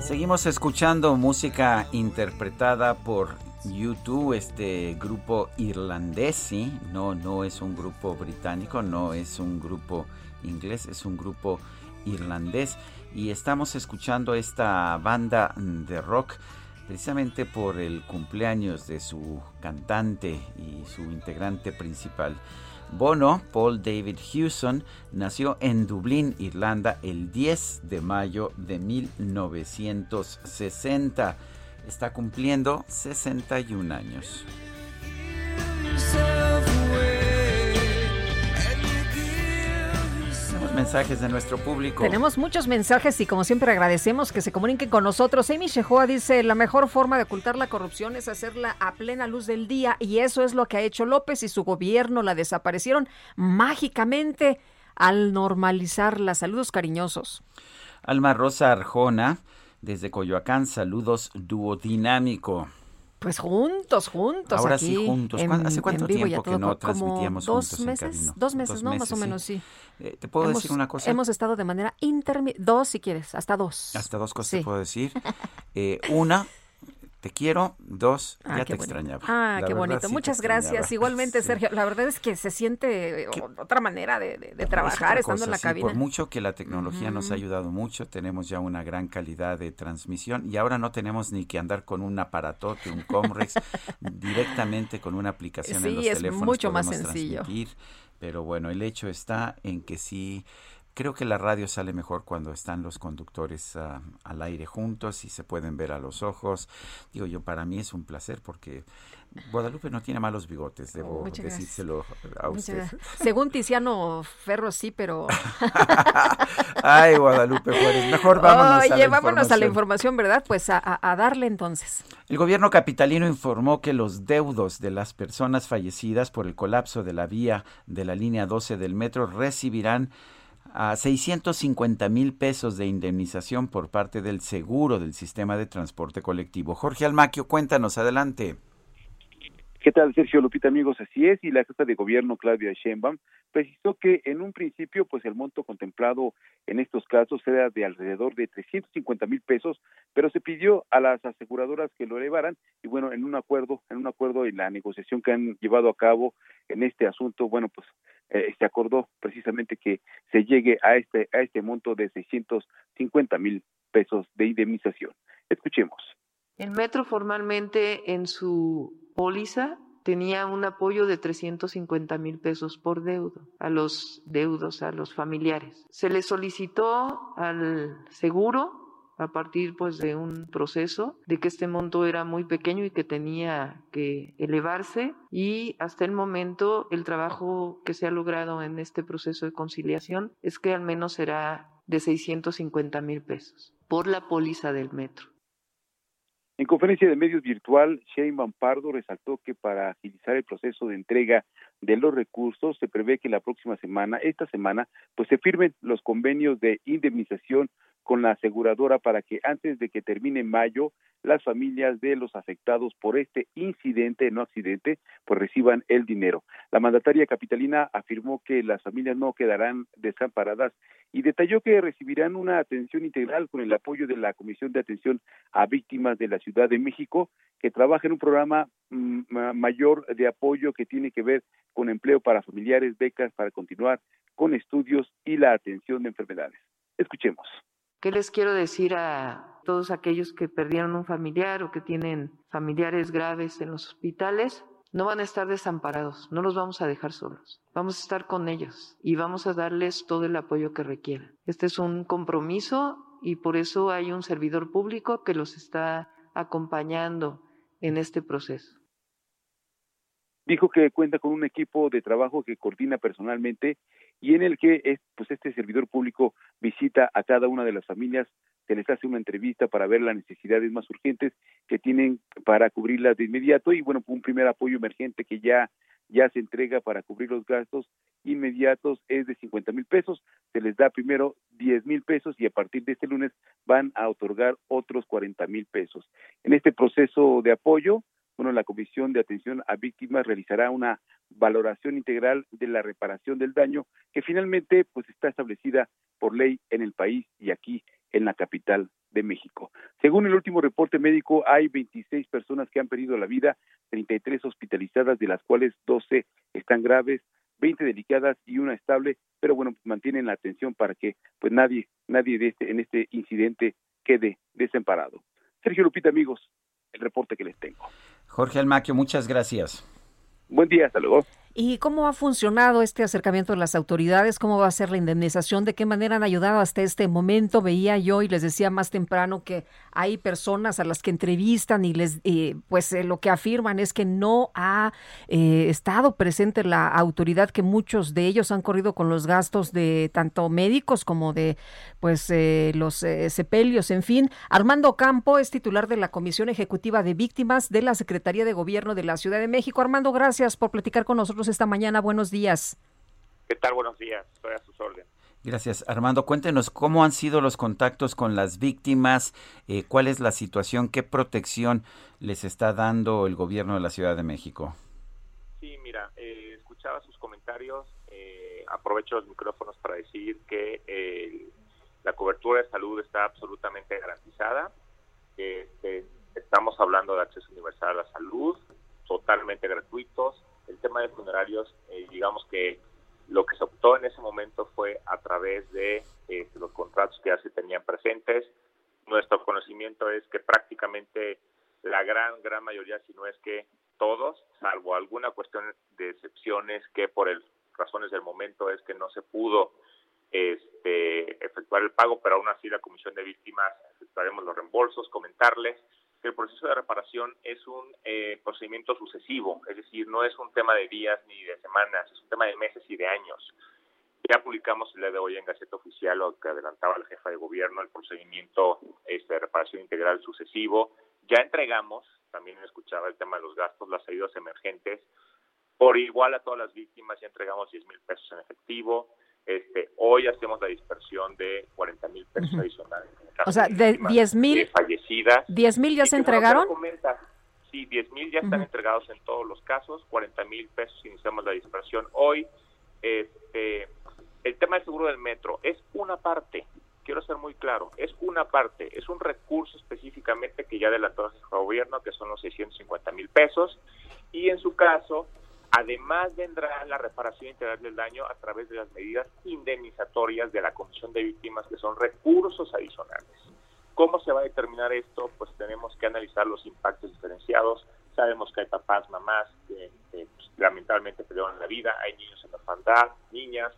Speaker 1: Seguimos escuchando música interpretada por YouTube, este grupo irlandés, ¿sí? No, no es un grupo británico, no es un grupo inglés, es un grupo irlandés. Y estamos escuchando esta banda de rock precisamente por el cumpleaños de su cantante y su integrante principal. Bono, Paul David Hewson, nació en Dublín, Irlanda, el 10 de mayo de 1960. Está cumpliendo 61 años mensajes de nuestro público.
Speaker 2: Tenemos muchos mensajes y como siempre agradecemos que se comuniquen con nosotros. Amy Shehoa dice, la mejor forma de ocultar la corrupción es hacerla a plena luz del día y eso es lo que ha hecho López y su gobierno. La desaparecieron mágicamente. al normalizarla. Saludos cariñosos.
Speaker 1: Alma Rosa Arjona, desde Coyoacán, saludos duodinámico.
Speaker 2: Pues juntos, juntos.
Speaker 1: Ahora
Speaker 2: aquí,
Speaker 1: sí, juntos.
Speaker 2: en-
Speaker 1: ¿Hace cuánto
Speaker 2: vivo
Speaker 1: tiempo que no
Speaker 2: como
Speaker 1: transmitíamos
Speaker 2: dos
Speaker 1: juntos en
Speaker 2: meses? Dos meses,
Speaker 1: Dos
Speaker 2: ¿no? Más o
Speaker 1: sí.
Speaker 2: menos, sí.
Speaker 1: Eh, ¿Te puedo
Speaker 2: hemos,
Speaker 1: decir una cosa?
Speaker 2: Hemos estado de manera intermitente. Dos, si quieres, hasta dos.
Speaker 1: Hasta dos cosas
Speaker 2: Sí.
Speaker 1: te puedo decir. Eh, una, te quiero. Dos,
Speaker 2: Ah,
Speaker 1: ya te
Speaker 2: bonito.
Speaker 1: extrañaba.
Speaker 2: Ah,
Speaker 1: La
Speaker 2: qué
Speaker 1: verdad,
Speaker 2: bonito.
Speaker 1: sí
Speaker 2: Muchas gracias.
Speaker 1: extrañaba.
Speaker 2: Igualmente,
Speaker 1: Sí.
Speaker 2: Sergio. La verdad es que se siente
Speaker 1: ¿Qué?
Speaker 2: o- otra manera de, de- de
Speaker 1: Es
Speaker 2: trabajar
Speaker 1: otra
Speaker 2: estando en la
Speaker 1: sí,
Speaker 2: cabina.
Speaker 1: Por mucho que la tecnología nos ha ayudado mucho, tenemos ya una gran calidad de transmisión y ahora no tenemos ni que andar con un aparatote, un Comrex, directamente con una aplicación en
Speaker 2: Sí,
Speaker 1: los
Speaker 2: es
Speaker 1: teléfonos.
Speaker 2: mucho más sencillo.
Speaker 1: Pero bueno, el hecho está en que sí. Creo que la radio sale mejor cuando están los conductores ah, al aire juntos y se pueden ver a los ojos. Digo yo, para mí es un placer porque Guadalupe no tiene malos bigotes, debo
Speaker 2: Muchas gracias.
Speaker 1: decírselo a usted.
Speaker 2: Según Tiziano Ferro, sí, pero.
Speaker 1: Ay, Guadalupe Juárez, mejor vámonos
Speaker 2: Oye,
Speaker 1: a la
Speaker 2: vámonos a la
Speaker 1: información.
Speaker 2: ¿verdad? Pues a darle entonces.
Speaker 1: El gobierno capitalino informó que los deudos de las personas fallecidas por el colapso de la vía de la línea 12 del metro recibirán a 650 mil pesos de indemnización por parte del seguro del sistema de transporte colectivo. Jorge Almaquio, cuéntanos, adelante.
Speaker 8: ¿Qué tal, Sergio Lupita, amigos? Así es, y la jefa de gobierno, Claudia Sheinbaum, precisó que en un principio, pues el monto contemplado en estos casos era de alrededor de 350 mil pesos, pero se pidió a las aseguradoras que lo elevaran, y bueno, en un acuerdo, en un acuerdo en la negociación que han llevado a cabo en este asunto, bueno, pues eh, se acordó precisamente que se llegue a este, a este monto de 650 mil pesos de indemnización. Escuchemos.
Speaker 6: El metro formalmente en su póliza tenía un apoyo de 350 mil pesos por deudo a los deudos, a los familiares. Se le solicitó al seguro a partir pues de un proceso de que este monto era muy pequeño y que tenía que elevarse y hasta el momento el trabajo que se ha logrado en este proceso de conciliación es que al menos será de 650 mil pesos por la póliza del metro.
Speaker 8: En conferencia de medios virtual, Sheinbaum Pardo resaltó que para agilizar el proceso de entrega de los recursos se prevé que la próxima semana, esta semana, pues se firmen los convenios de indemnización con la aseguradora para que antes de que termine mayo las familias de los afectados por este incidente, no accidente, pues reciban el dinero. La mandataria capitalina afirmó que las familias no quedarán desamparadas y detalló que recibirán una atención integral con el apoyo de la Comisión de Atención a Víctimas de la Ciudad de México, que trabaja en un programa mm, ma- mayor de apoyo que tiene que ver con empleo para familiares, becas para continuar con estudios y la atención de enfermedades. Escuchemos.
Speaker 6: ¿Qué les quiero decir a todos aquellos que perdieron un familiar o que tienen familiares graves en los hospitales? No van a estar desamparados, no los vamos a dejar solos. Vamos a estar con ellos y vamos a darles todo el apoyo que requieran. Este es un compromiso y por eso hay un servidor público que los está acompañando en este proceso.
Speaker 8: dijo que cuenta con un equipo de trabajo que coordina personalmente y en el que es, pues este servidor público visita a cada una de las familias, se les hace una entrevista para ver las necesidades más urgentes que tienen para cubrirlas de inmediato y bueno, un primer apoyo emergente que ya se entrega para cubrir los gastos inmediatos es de 50 mil pesos, se les da primero 10 mil pesos y a partir de este lunes van a otorgar otros 40 mil pesos. En este proceso de apoyo, bueno, la Comisión de Atención a Víctimas realizará una valoración integral de la reparación del daño que finalmente pues está establecida por ley en el país y aquí en la capital de México. Según el último reporte médico, hay 26 personas que han perdido la vida, 33 hospitalizadas, de las cuales 12 están graves, 20 delicadas y una estable, pero bueno, mantienen la atención para que pues nadie, nadie de este, en este incidente quede desamparado. Sergio Lupita, amigos, el reporte que les tengo.
Speaker 1: Jorge Almaquio, muchas gracias.
Speaker 8: Buen día, hasta luego.
Speaker 2: ¿Y cómo ha funcionado este acercamiento de las autoridades? ¿Cómo va a ser la indemnización? ¿De qué manera han ayudado hasta este momento? Veía yo y les decía más temprano que hay personas a las que entrevistan y les, eh, pues eh, lo que afirman es que no ha eh, estado presente la autoridad, que muchos de ellos han corrido con los gastos de tanto médicos como de, pues, los sepelios, en fin. Armando Campo es titular de la Comisión Ejecutiva de Víctimas de la Secretaría de Gobierno de la Ciudad de México. Armando, gracias por platicar con nosotros esta mañana. Buenos días.
Speaker 9: ¿Qué tal? Buenos días, estoy a sus órdenes.
Speaker 1: Gracias. Armando, cuéntenos cómo han sido los contactos con las víctimas, eh, cuál es la situación, qué protección les está dando el gobierno de la Ciudad de México.
Speaker 9: Sí, mira, eh, escuchaba sus comentarios, eh, aprovecho los micrófonos para decir que la cobertura de salud está absolutamente garantizada, este, estamos hablando de acceso universal a la salud, totalmente gratuitos, el tema de funerarios, digamos que lo que se optó en ese momento fue a través de eh, los contratos que ya se tenían presentes. Nuestro conocimiento es que prácticamente la gran, gran mayoría, si no es que todos, salvo alguna cuestión de excepciones que por el, razones del momento es que no se pudo este, efectuar el pago, pero aún así la Comisión de Víctimas efectuaremos los reembolsos, comentarles el proceso de reparación es un eh, procedimiento sucesivo, es decir, no es un tema de días ni de semanas, es un tema de meses y de años. Ya publicamos el día de hoy en Gaceta Oficial lo que adelantaba la jefa de gobierno, el procedimiento este, de reparación integral sucesivo. Ya entregamos, también escuchaba el tema de los gastos, las ayudas emergentes. Por igual a todas las víctimas ya entregamos 10 mil pesos en efectivo. Este, hoy hacemos la dispersión de 40 mil pesos adicionales.
Speaker 2: o sea, de 10 mil
Speaker 9: fallecidas.
Speaker 2: 10 mil ya se entregaron.
Speaker 9: sí, 10 mil ya están entregados en todos los casos, 40 mil pesos iniciamos la dispersión hoy. Este, el tema del seguro del metro es una parte, quiero ser muy claro, es una parte, es un recurso específicamente que ya adelantó el gobierno, que son los 650 mil pesos, y en su caso Además vendrá la reparación integral del daño a través de las medidas indemnizatorias de la Comisión de Víctimas, que son recursos adicionales. ¿Cómo se va a determinar esto? Pues tenemos que analizar los impactos diferenciados. Sabemos que hay papás, mamás que, pues, lamentablemente perdieron la vida, hay niños en la orfandad, niñas.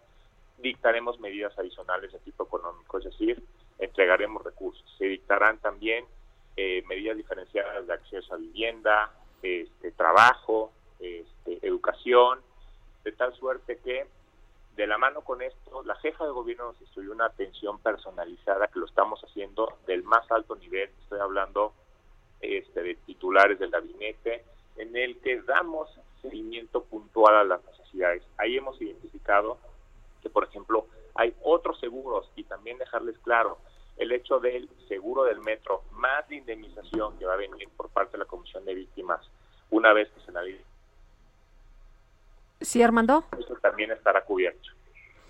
Speaker 9: Dictaremos medidas adicionales de tipo económico, es decir, entregaremos recursos. Se dictarán también eh, medidas diferenciadas de acceso a vivienda, este, trabajo, este, educación, de tal suerte que de la mano con esto, la jefa de gobierno nos instruyó una atención personalizada que lo estamos haciendo del más alto nivel, estoy hablando este, de titulares del gabinete, en el que damos seguimiento puntual a las necesidades. Ahí hemos identificado que, por ejemplo, hay otros seguros y también dejarles claro, el hecho del seguro del metro más la indemnización que va a venir por parte de la Comisión de Víctimas una vez que se analice
Speaker 2: Sí, Armando.
Speaker 9: Eso también estará cubierto.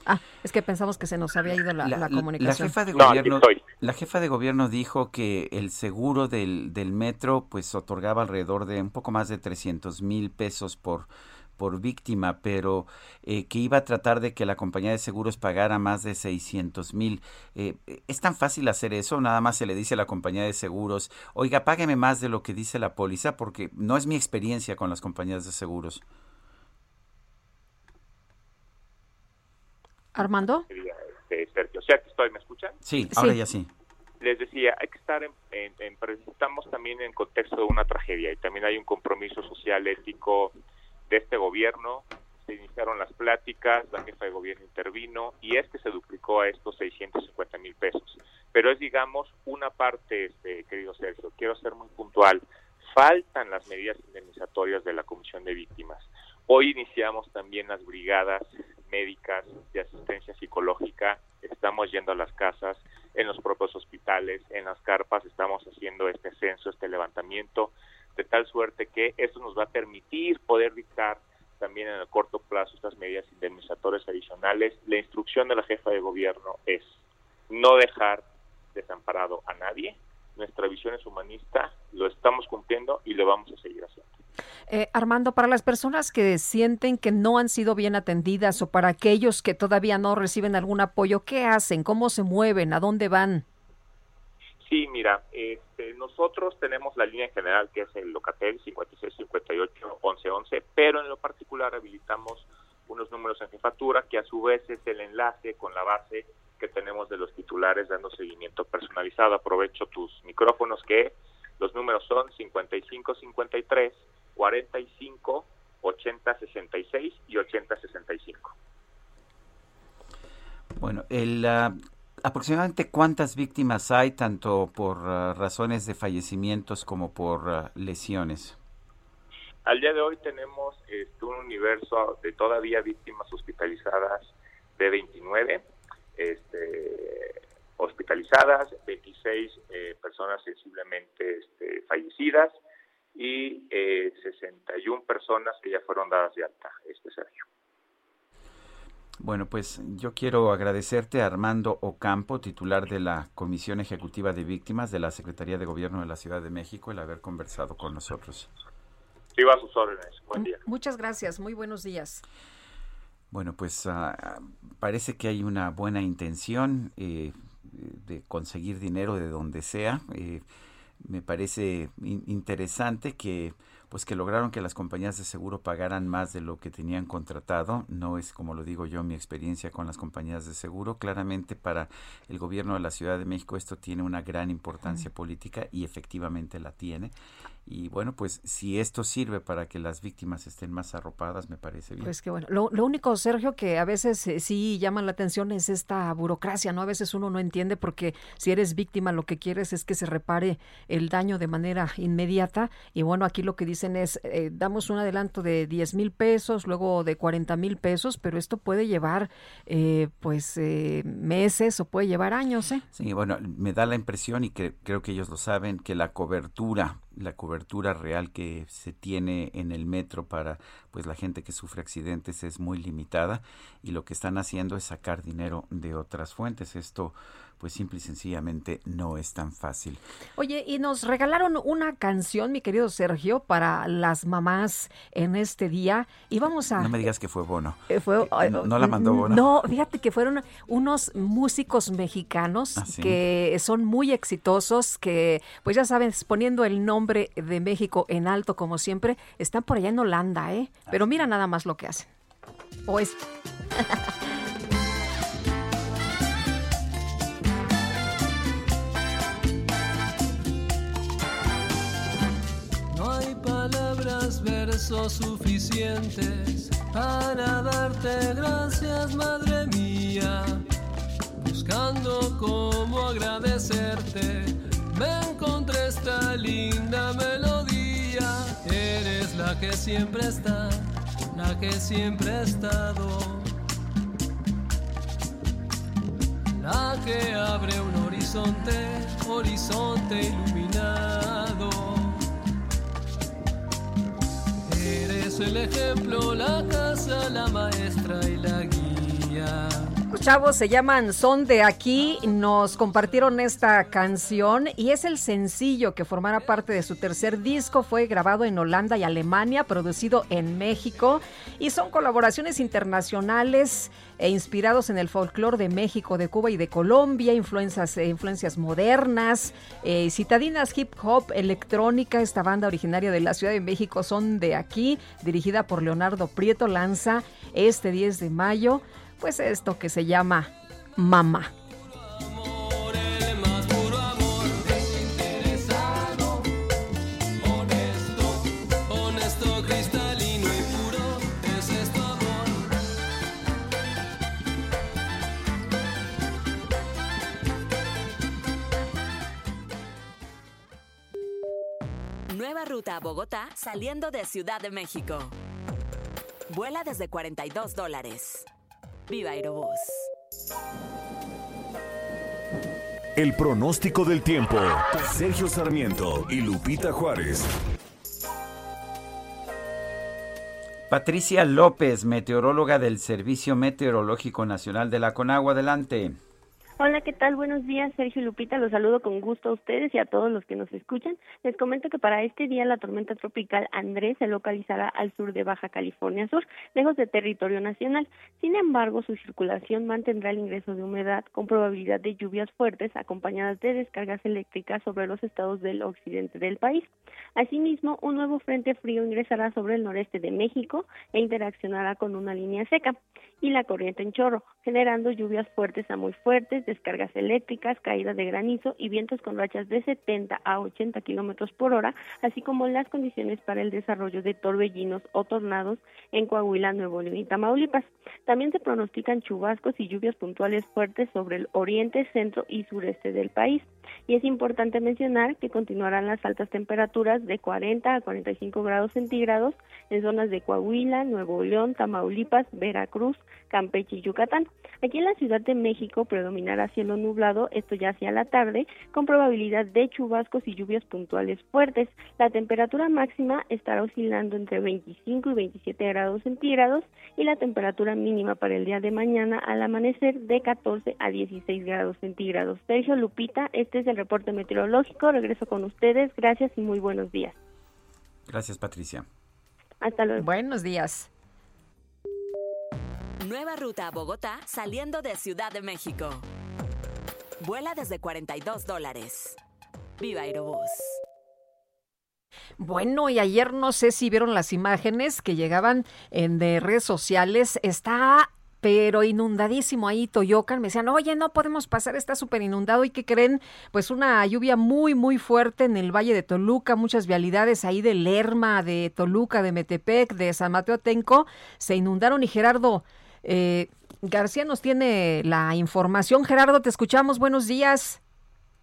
Speaker 2: Ah, es que pensamos que se nos había ido la, comunicación.
Speaker 1: La jefa, de gobierno, la jefa de gobierno dijo que el seguro del, del metro pues otorgaba alrededor de un poco más de 300 mil pesos por, por víctima, pero eh, que iba a tratar de que la compañía de seguros pagara más de 600 mil. Eh, ¿Es tan fácil hacer eso? Nada más se le dice a la compañía de seguros, oiga, págueme más de lo que dice la póliza, porque no es mi experiencia con las compañías de seguros.
Speaker 2: Armando.
Speaker 9: Este, Sergio, o sea que estoy, ¿me escuchan?
Speaker 1: Sí, ahora ya sí.
Speaker 9: Les decía, hay que estar en, en, estamos también en contexto de una tragedia y también hay un compromiso social ético de este gobierno. Se iniciaron las pláticas, la jefa de gobierno intervino y este se duplicó a estos 650 mil pesos. Pero es, digamos, una parte, este, querido Sergio, quiero ser muy puntual. Faltan las medidas indemnizatorias de la Comisión de Víctimas. Hoy iniciamos también las brigadas médicas de asistencia psicológica, estamos yendo a las casas, en los propios hospitales, en las carpas, estamos haciendo este censo, este levantamiento, de tal suerte que esto nos va a permitir poder dictar también en el corto plazo estas medidas indemnizatorias adicionales. La instrucción de la jefa de gobierno es no dejar desamparado a nadie. Nuestra visión es humanista, lo estamos cumpliendo y lo vamos a seguir.
Speaker 2: Eh, Armando, para las personas que sienten que no han sido bien atendidas o para aquellos que todavía no reciben algún apoyo, ¿qué hacen? ¿Cómo se mueven? ¿A dónde van?
Speaker 9: Sí, mira, este, nosotros tenemos la línea general que es el Locatel 5658 1111, pero en lo particular habilitamos unos números en jefatura que a su vez es el enlace con la base que tenemos de los titulares dando seguimiento personalizado. Aprovecho tus micrófonos que los números son 5553 45 80 66 y 80 65.
Speaker 1: Bueno, el, uh, aproximadamente cuántas víctimas hay, tanto por uh, razones de fallecimientos como por uh, lesiones.
Speaker 9: Al día de hoy tenemos este, un universo de todavía víctimas hospitalizadas de 29, este, hospitalizadas, 26 eh, personas sensiblemente este, fallecidas y 61 eh, personas que ya fueron dadas de alta, este Sergio.
Speaker 1: Bueno, pues yo quiero agradecerte a Armando Ocampo, titular de la Comisión Ejecutiva de Víctimas de la Secretaría de Gobierno de la Ciudad de México, el haber conversado con nosotros.
Speaker 9: Sí, va a sus órdenes. Buen día.
Speaker 2: Muchas gracias. Muy buenos días.
Speaker 1: Bueno, pues ah, parece que hay una buena intención eh, de conseguir dinero de donde sea. Eh, me parece interesante que pues que lograron que las compañías de seguro pagaran más de lo que tenían contratado. No es, como lo digo yo, mi experiencia con las compañías de seguro. Claramente para el gobierno de la Ciudad de México esto tiene una gran importancia política y efectivamente la tiene. Y bueno, pues si esto sirve para que las víctimas estén más arropadas, me parece bien.
Speaker 2: Pues que bueno, lo, único, Sergio, que a veces eh, sí llaman la atención es esta burocracia, ¿no? A veces uno no entiende porque si eres víctima lo que quieres es que se repare el daño de manera inmediata. Y bueno, aquí lo que dicen es, eh, damos un adelanto de 10 mil pesos, luego de 40 mil pesos, pero esto puede llevar eh, pues meses o puede llevar años, ¿eh?
Speaker 1: Sí, bueno, me da la impresión y que, creo que ellos lo saben, que la cobertura la cobertura real que se tiene en el metro para pues la gente que sufre accidentes es muy limitada y lo que están haciendo es sacar dinero de otras fuentes. Esto pues simple y sencillamente no es tan fácil.
Speaker 2: Oye, y nos regalaron una canción, mi querido Sergio, para las mamás en este día. Y vamos a...
Speaker 1: No me digas que fue Bono.
Speaker 2: Eh, fue,
Speaker 1: no, la mandó Bono.
Speaker 2: No, fíjate que fueron unos músicos mexicanos ¿Ah, que son muy exitosos, que pues ya saben, poniendo el nombre de México en alto como siempre, están por allá en Holanda, ¿eh? Pero mira nada más lo que hacen. O es...
Speaker 10: versos suficientes para darte gracias, madre mía. Buscando cómo agradecerte, me encontré esta linda melodía. Eres la que siempre está, la que siempre ha estado. La que abre un horizonte, horizonte iluminado Eres el ejemplo, la casa, la maestra y la guía.
Speaker 2: Los chavos se llaman Son de aquí, nos compartieron esta canción y es el sencillo que formará parte de su tercer disco. Fue grabado en Holanda y Alemania, producido en México y son colaboraciones internacionales e inspirados en el folclore de México, de Cuba y de Colombia, influencias, eh, influencias modernas, eh, citadinas hip hop, electrónica. Esta banda originaria de la Ciudad de México son de aquí, dirigida por Leonardo Prieto, lanza este 10 de mayo pues esto que se llama Mamá.
Speaker 11: Nueva ruta a Bogotá saliendo de Ciudad de México. Vuela desde 42 dólares. Viva Aerobús.
Speaker 3: El pronóstico del tiempo. Sergio Sarmiento y Lupita Juárez.
Speaker 1: Patricia López, meteoróloga del Servicio Meteorológico Nacional de la Conagua. Adelante.
Speaker 12: Hola, ¿qué tal? Buenos días, Sergio Lupita. Los saludo con gusto a ustedes y a todos los que nos escuchan. Les comento que para este día la tormenta tropical Andrés se localizará al sur de Baja California Sur, lejos de territorio nacional. Sin embargo, su circulación mantendrá el ingreso de humedad con probabilidad de lluvias fuertes acompañadas de descargas eléctricas sobre los estados del occidente del país. Asimismo, un nuevo frente frío ingresará sobre el noreste de México e interaccionará con una línea seca. Y la corriente en chorro, generando lluvias fuertes a muy fuertes, descargas eléctricas, caídas de granizo y vientos con rachas de 70 a 80 kilómetros por hora, así como las condiciones para el desarrollo de torbellinos o tornados en Coahuila, Nuevo León y Tamaulipas. También se pronostican chubascos y lluvias puntuales fuertes sobre el oriente, centro y sureste del país. Y es importante mencionar que continuarán las altas temperaturas de 40 a 45 grados centígrados en zonas de Coahuila, Nuevo León, Tamaulipas, Veracruz, Campeche y Yucatán. Aquí en la Ciudad de México predominará cielo nublado, esto ya hacia la tarde, con probabilidad de chubascos y lluvias puntuales fuertes. La temperatura máxima estará oscilando entre 25 y 27 grados centígrados y la temperatura mínima para el día de mañana al amanecer de 14 a 16 grados centígrados. Sergio Lupita, este es el reporte meteorológico. Regreso con ustedes. Gracias y muy buenos días.
Speaker 1: Gracias, Patricia.
Speaker 12: Hasta luego.
Speaker 2: Buenos días.
Speaker 11: Nueva ruta a Bogotá saliendo de Ciudad de México. Vuela desde 42 dólares. Viva Aerobús.
Speaker 2: Bueno, y ayer no sé si vieron las imágenes que llegaban en de redes sociales. Está pero inundadísimo ahí Toyocan. Me decían, oye, no podemos pasar, está súper inundado. ¿Y qué creen? Pues una lluvia muy, muy fuerte en el Valle de Toluca, muchas vialidades ahí de Lerma, de Toluca, de Metepec, de San Mateo Atenco, se inundaron. Y Gerardo eh, García nos tiene la información. Gerardo, te escuchamos. Buenos días.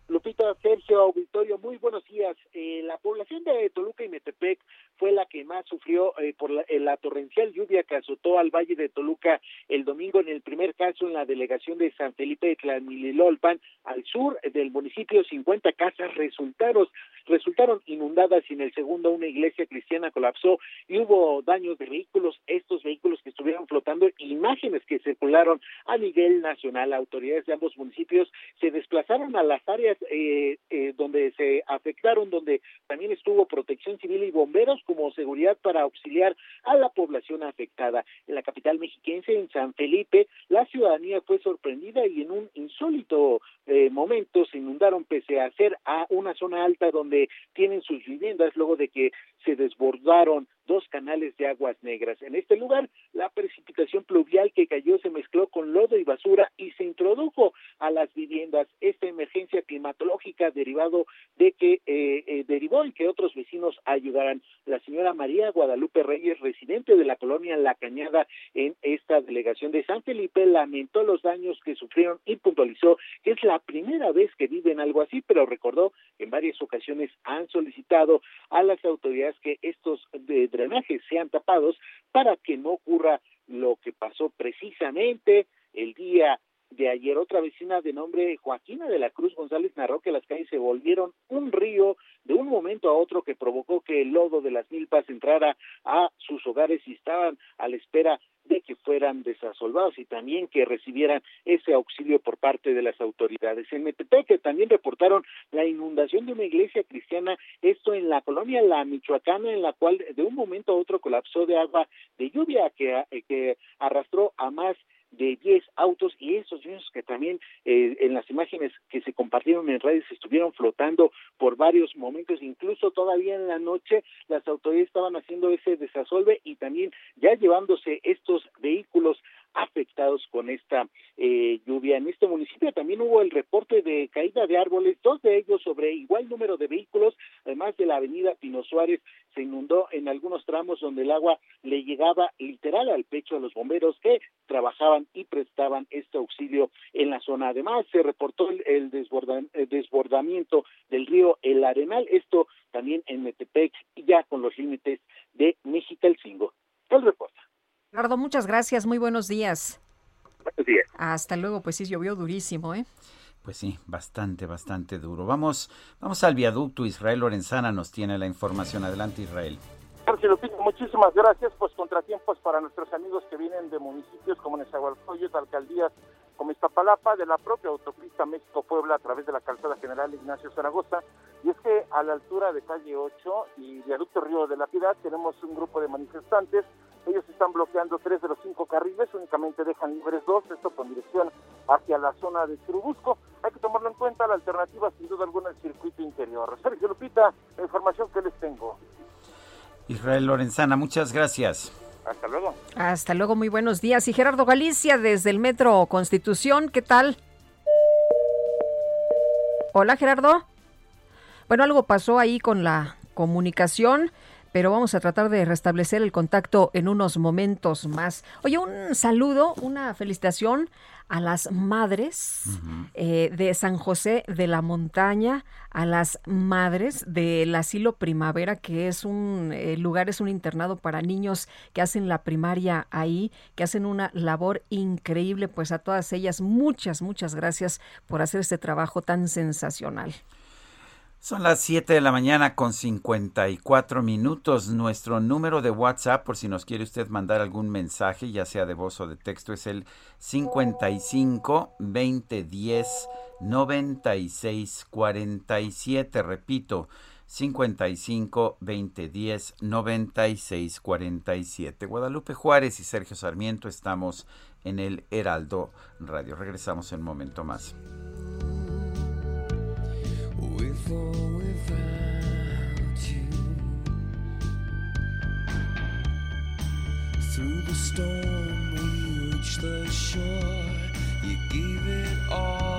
Speaker 13: Lupita, Sergio, auditorio, muy buenos días. Eh, la población de Toluca y Metepec fue la que más sufrió eh, por la, torrencial lluvia que azotó al Valle de Toluca el domingo en el primer caso en la delegación de San Felipe de Tlanililolpan, al sur del municipio, 50 casas resultaron, resultaron inundadas y en el segundo una iglesia cristiana colapsó y hubo daños de vehículos, estos vehículos que estuvieron flotando, imágenes que circularon a nivel nacional, autoridades de ambos municipios se desplazaron a las áreas eh, eh, donde se afectaron, donde también estuvo protección civil y bomberos como seguridad para auxiliar a la población afectada. En la capital mexiquense, en San Felipe, la ciudadanía fue sorprendida y en un insólito eh, momento se inundaron pese a ser a una zona alta donde tienen sus viviendas luego de que se desbordaron dos canales de aguas negras. En este lugar, la precipitación pluvial que cayó se mezcló con lodo y basura y se introdujo a las viviendas. Esta emergencia climatológica derivado de que eh, eh, derivó en que otros vecinos ayudaran. La señora María Guadalupe Reyes, residente de la colonia La Cañada en esta delegación de San Felipe, lamentó los daños que sufrieron y puntualizó que es la primera vez que viven algo así, pero recordó en varias ocasiones han solicitado a las autoridades que estos drenajes sean tapados para que no ocurra lo que pasó precisamente el día de ayer otra vecina de nombre Joaquina de la Cruz González narró que las calles se volvieron un río de un momento a otro que provocó que el lodo de las milpas entrara a sus hogares y estaban a la espera de que fueran desasolvados y también que recibieran ese auxilio por parte de las autoridades. En Metepec también reportaron la inundación de una iglesia cristiana, esto en la colonia La Michoacana, en la cual de un momento a otro colapsó de agua de lluvia que, que arrastró a más de 10 autos y esos niños que también eh, en las imágenes que se compartieron en redes estuvieron flotando por varios momentos, incluso todavía en la noche las autoridades estaban haciendo ese desasolve y también ya llevándose estos vehículos afectados con esta eh, lluvia. En este municipio también hubo el reporte de caída de árboles, dos de ellos sobre igual número de vehículos, además de la avenida Pino Suárez, se inundó en algunos tramos donde el agua le llegaba literal al pecho a los bomberos que trabajaban y prestaban este auxilio en la zona. Además, se reportó el, el desbordamiento del río El Arenal, esto también en Metepec, ya con los límites de Mexicalcingo. El reporte.
Speaker 2: Ricardo, muchas gracias, muy buenos días.
Speaker 13: Buenos días.
Speaker 2: Hasta luego, pues sí, llovió durísimo, ¿eh?
Speaker 1: Pues sí, bastante, bastante duro. Vamos, vamos al viaducto. Israel Lorenzana nos tiene la información. Adelante, Israel.
Speaker 14: Muchísimas gracias. Pues contratiempos para nuestros amigos que vienen de municipios como Nezahualcóyotl, alcaldías como Iztapalapa, de la propia autopista México-Puebla a través de la calzada general Ignacio Zaragoza. Y es que a la altura de calle 8 y viaducto Río de la Piedad tenemos un grupo de manifestantes ellos están bloqueando tres de los cinco carriles, únicamente dejan libres dos, esto con dirección hacia la zona de Churubusco. Hay que tomarlo en cuenta, la alternativa sin duda alguna el circuito interior. Sergio Lupita, la información que les tengo.
Speaker 1: Israel Lorenzana, muchas gracias.
Speaker 14: Hasta luego.
Speaker 2: Hasta luego, muy buenos días. Y Gerardo Galicia desde el Metro Constitución, ¿qué tal? Hola, Gerardo. Bueno, algo pasó ahí con la comunicación pero vamos a tratar de restablecer el contacto en unos momentos más. Oye, un saludo, una felicitación a las madres eh, de San José de la Montaña, a las madres del asilo Primavera, que es un eh, lugar, es un internado para niños que hacen la primaria ahí, que hacen una labor increíble. Pues a todas ellas, muchas, muchas gracias por hacer este trabajo tan sensacional.
Speaker 1: Son las 7 de la mañana con 54 minutos. Nuestro número de WhatsApp, por si nos quiere usted mandar algún mensaje, ya sea de voz o de texto, es el 55 2010 96 47. Repito, 55 2010 96 47. Guadalupe Juárez y Sergio Sarmiento estamos en el Heraldo Radio. Regresamos en un momento más. Storm, we reached the shore. You gave it all,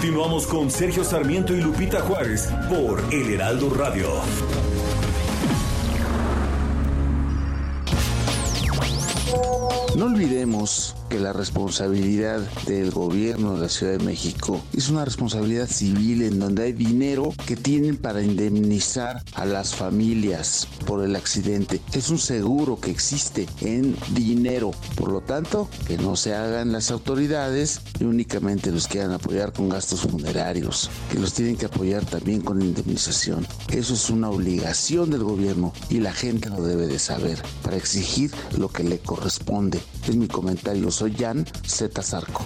Speaker 3: Continuamos con Sergio Sarmiento y Lupita Juárez por El Heraldo Radio.
Speaker 15: No olvidemos que la responsabilidad del gobierno de la Ciudad de México es una responsabilidad civil en donde hay dinero que tienen para indemnizar a las familias por el accidente. Es un seguro que existe en dinero. Por lo tanto, que no se hagan las autoridades y únicamente los quieran apoyar con gastos funerarios, que los tienen que apoyar también con indemnización. Eso es una obligación del gobierno y la gente lo debe de saber para exigir lo que le corresponde. Es mi comentario soy Jan Z. Zarco.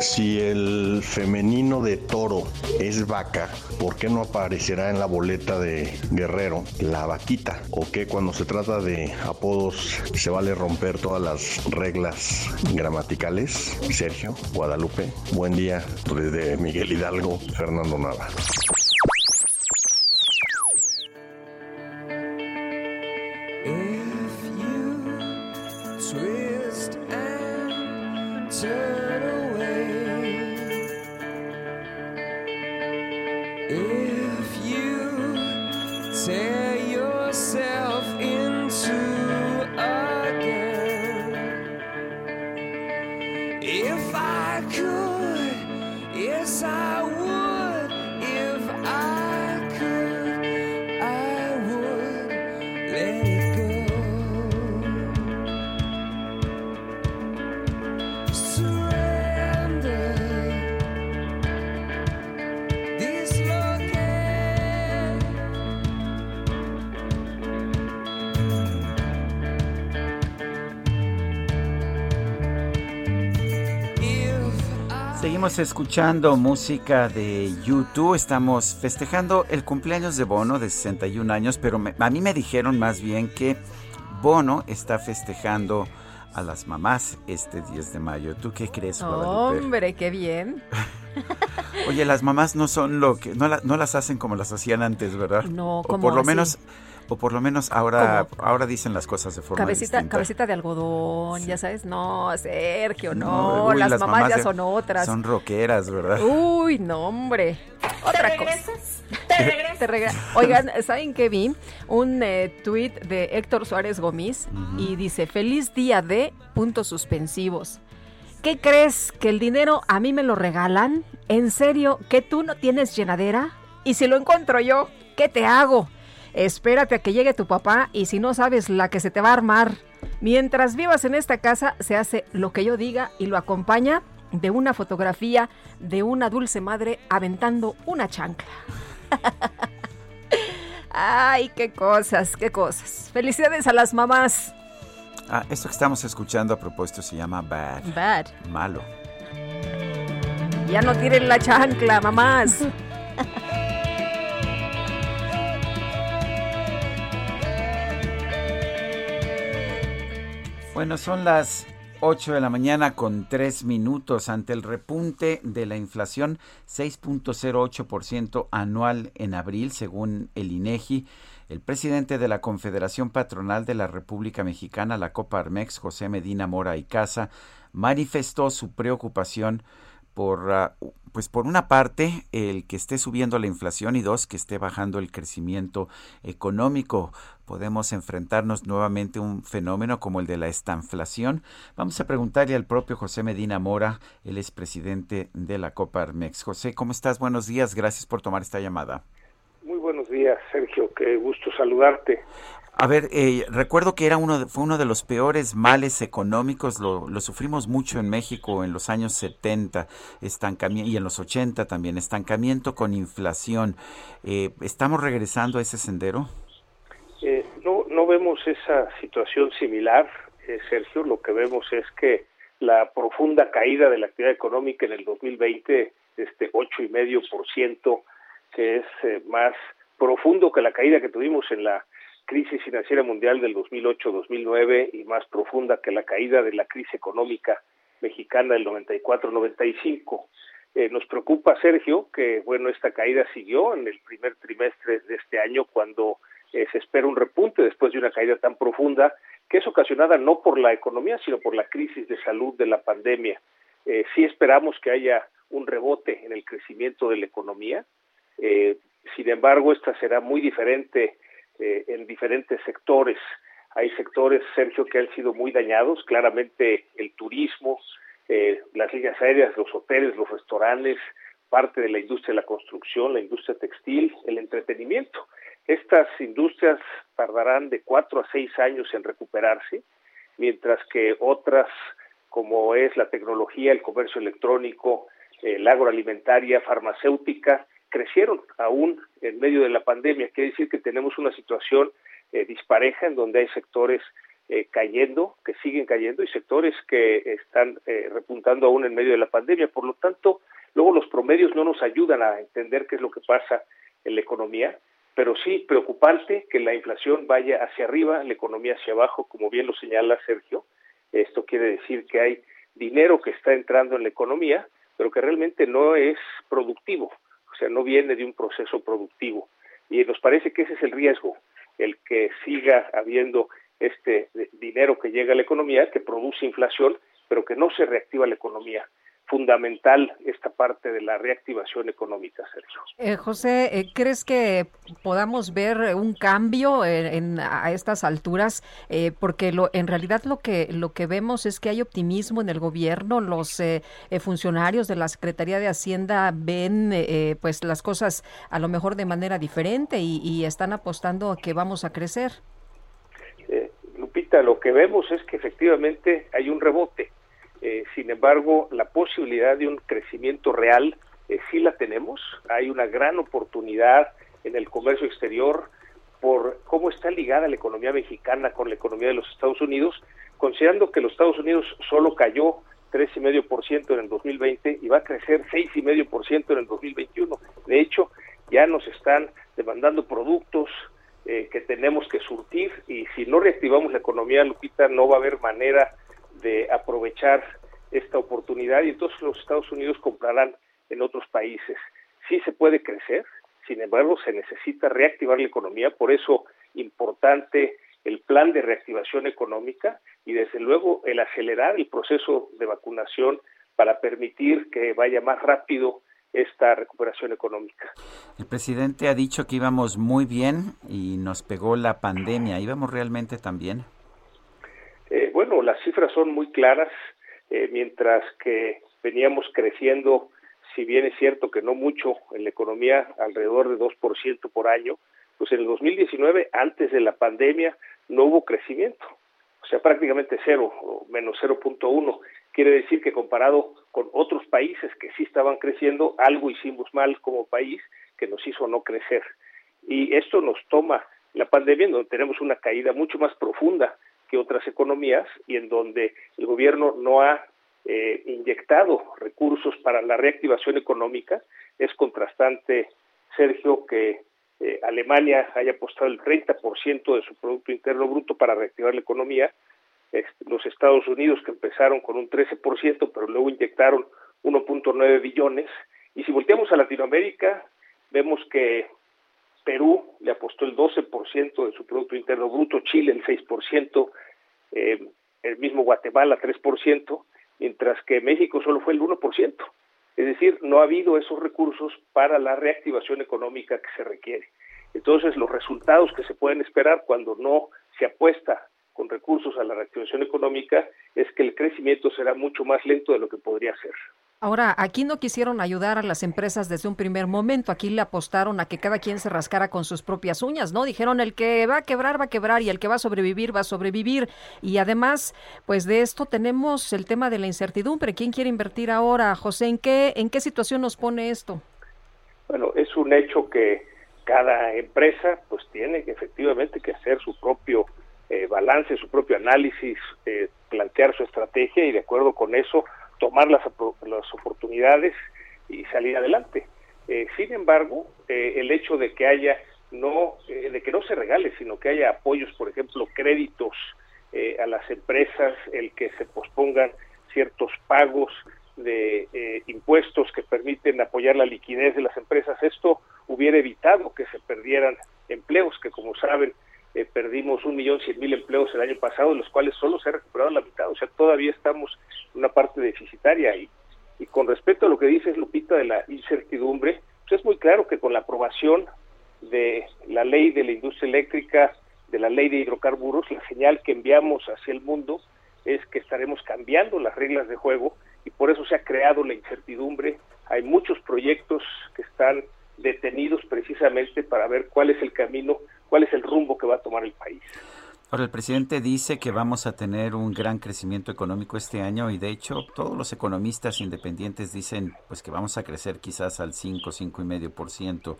Speaker 16: Si el femenino de toro es vaca, ¿por qué no aparecerá en la boleta de Guerrero la vaquita? ¿O qué cuando se trata de apodos se vale romper todas las reglas gramaticales? Sergio, Guadalupe, buen día desde Miguel Hidalgo, Fernando Nava. serve.
Speaker 1: Escuchando música de YouTube, estamos festejando el cumpleaños de Bono de 61 años, pero a mí me dijeron más bien que Bono está festejando a las mamás este 10 de mayo. ¿Tú qué crees,
Speaker 2: Guadalupe? Hombre, qué bien.
Speaker 1: Oye, las mamás no son lo que no, no las hacen como las hacían antes, ¿verdad?
Speaker 2: No, como
Speaker 1: por lo menos o por lo menos ahora ahora dicen las cosas de forma
Speaker 2: cabecita
Speaker 1: distinta.
Speaker 2: cabecita de algodón ya sabes no Sergio no, las, mamás, ya son otras
Speaker 1: son rockeras verdad
Speaker 2: uy no hombre otra cosa ¿Te regresas? Oigan, ¿saben qué vi? Un eh, tweet de Héctor Suárez Gómez y dice, feliz día de puntos suspensivos. ¿Qué crees? ¿Que el dinero a mí me lo regalan? ¿En serio? ¿Que tú no tienes llenadera? Y si lo encuentro yo, ¿qué te hago? Espérate a que llegue tu papá y si no sabes la que se te va a armar. Mientras vivas en esta casa, se hace lo que yo diga y lo acompaña de una fotografía de una dulce madre aventando una chancla. Ay, qué cosas, qué cosas. Felicidades a las mamás.
Speaker 1: Ah, esto que estamos escuchando a propósito se llama Bad.
Speaker 2: Bad.
Speaker 1: Malo.
Speaker 2: Ya no tienen la chancla, mamás.
Speaker 1: Bueno, son las 8 de la mañana con 3 minutos ante el repunte de la inflación 6.08% anual en abril según el INEGI. El presidente de la Confederación Patronal de la República Mexicana, la Coparmex, José Medina Mora y Casa, manifestó su preocupación por, ah, pues por una parte, el que esté subiendo la inflación y dos, que esté bajando el crecimiento económico. Podemos enfrentarnos nuevamente a un fenómeno como el de la estanflación. Vamos a preguntarle al propio José Medina Mora, él es presidente de la Coparmex. José, ¿cómo estás? Buenos días, gracias por tomar esta llamada.
Speaker 17: Muy buenos días, Sergio, qué gusto saludarte.
Speaker 1: A ver, eh, recuerdo que era uno de, fue uno de los peores males económicos, lo, lo, sufrimos mucho en México en los años 70 estancamiento, y en los 80 también, estancamiento con inflación. Eh, ¿Estamos regresando a ese sendero?
Speaker 17: Eh, no, no vemos esa situación similar, eh, Sergio, lo que vemos es que la profunda caída de la actividad económica en el 2020, este 8,5%, que es eh, más profundo que la caída que tuvimos en la crisis financiera mundial del 2008-2009 y más profunda que la caída de la crisis económica mexicana del 94-95. Eh, nos preocupa, Sergio, que bueno, esta caída siguió en el primer trimestre de este año cuando eh, se espera un repunte después de una caída tan profunda que es ocasionada no por la economía, sino por la crisis de salud de la pandemia. Eh, sí esperamos que haya un rebote en el crecimiento de la economía, eh, sin embargo, esta será muy diferente eh, en diferentes sectores. Hay sectores, Sergio, que han sido muy dañados, claramente el turismo, eh, las líneas aéreas, los hoteles, los restaurantes, parte de la industria de la construcción, la industria textil, el entretenimiento. Estas industrias tardarán de cuatro a seis años en recuperarse, mientras que otras, como es la tecnología, el comercio electrónico, la agroalimentaria, farmacéutica, crecieron aún en medio de la pandemia. Quiere decir que tenemos una situación eh, dispareja en donde hay sectores eh, cayendo, que siguen cayendo, y sectores que están eh, repuntando aún en medio de la pandemia. Por lo tanto, luego los promedios no nos ayudan a entender qué es lo que pasa en la economía, pero sí preocupante que la inflación vaya hacia arriba, la economía hacia abajo, como bien lo señala Sergio. Esto quiere decir que hay dinero que está entrando en la economía, pero que realmente no es productivo sea, no viene de un proceso productivo. Y nos parece que ese es el riesgo, el que siga habiendo este dinero que llega a la economía, que produce inflación, pero que no se reactiva la economía fundamental esta parte de la reactivación económica, Sergio.
Speaker 2: Eh, José, eh, ¿crees que podamos ver un cambio en, a estas alturas? Eh, porque lo, en realidad lo que lo que vemos es que hay optimismo en el gobierno. Los eh, eh, funcionarios de la Secretaría de Hacienda ven pues las cosas a lo mejor de manera diferente y, y están apostando a que vamos a crecer.
Speaker 17: Lupita, lo que vemos es que efectivamente hay un rebote eh, sin embargo, la posibilidad de un crecimiento real eh, sí la tenemos. Hay una gran oportunidad en el comercio exterior por cómo está ligada la economía mexicana con la economía de los Estados Unidos, considerando que los Estados Unidos solo cayó 3,5% en el 2020 y va a crecer 6,5% en el 2021. De hecho, ya nos están demandando productos eh, que tenemos que surtir y si no reactivamos la economía, Lupita, no va a haber manera de aprovechar esta oportunidad y entonces los Estados Unidos comprarán en otros países. Sí se puede crecer, sin embargo se necesita reactivar la economía, por eso importante el plan de reactivación económica y desde luego el acelerar el proceso de vacunación para permitir que vaya más rápido esta recuperación económica.
Speaker 1: El presidente ha dicho que íbamos muy bien y nos pegó la pandemia. ¿Íbamos realmente tan bien?
Speaker 17: Eh, bueno, las cifras son muy claras. eh, mientras que veníamos creciendo, si bien es cierto que no mucho en la economía, alrededor de 2% por año, pues en el 2019, antes de la pandemia, no hubo crecimiento, o sea, prácticamente cero, o menos 0.1. Quiere decir que comparado con otros países que sí estaban creciendo, algo hicimos mal como país que nos hizo no crecer. Y esto nos toma la pandemia donde tenemos una caída mucho más profunda que otras economías y en donde el gobierno no ha eh, inyectado recursos para la reactivación económica. Es contrastante, Sergio, que eh, Alemania haya apostado el 30% de su Producto Interno Bruto para reactivar la economía, los Estados Unidos que empezaron con un 13%, pero luego inyectaron 1.9 billones, y si volteamos a Latinoamérica, vemos que Perú le apostó el 12% de su Producto Interno Bruto, Chile el 6%, eh, el mismo Guatemala 3%, mientras que México solo fue el 1%. Es decir, no ha habido esos recursos para la reactivación económica que se requiere. Entonces, los resultados que se pueden esperar cuando no se apuesta con recursos a la reactivación económica es que el crecimiento será mucho más lento de lo que podría ser.
Speaker 2: Ahora, aquí no quisieron ayudar a las empresas desde un primer momento, aquí le apostaron a que cada quien se rascara con sus propias uñas, ¿no? Dijeron el que va a quebrar va a quebrar y el que va a sobrevivir va a sobrevivir. Y además, pues de esto tenemos el tema de la incertidumbre. ¿Quién quiere invertir ahora, José? ¿En qué, en qué situación nos pone esto?
Speaker 17: Bueno, es un hecho que cada empresa pues tiene que efectivamente que hacer su propio eh, balance, su propio análisis, eh, plantear su estrategia y de acuerdo con eso tomar las, las oportunidades y salir adelante. Eh, sin embargo, eh, el hecho de que haya no, eh, de que no se regale, sino que haya apoyos, por ejemplo, créditos a las empresas, el que se pospongan ciertos pagos de impuestos que permiten apoyar la liquidez de las empresas, esto hubiera evitado que se perdieran empleos, que como saben, eh, perdimos un millón cien mil empleos el año pasado, de los cuales solo se ha recuperado la mitad, o sea, todavía estamos en una parte deficitaria. Y, y con respecto a lo que dices, Lupita, de la incertidumbre, pues es muy claro que con la aprobación de la ley de la industria eléctrica, de la ley de hidrocarburos, la señal que enviamos hacia el mundo es que estaremos cambiando las reglas de juego y por eso se ha creado la incertidumbre. Hay muchos proyectos que están detenidos precisamente para ver cuál es el camino cuál es el rumbo que va a tomar el país.
Speaker 1: Ahora, el presidente dice que vamos a tener un gran crecimiento económico este año y de hecho todos los economistas independientes dicen pues que vamos a crecer quizás al 5, 5 y medio por ciento.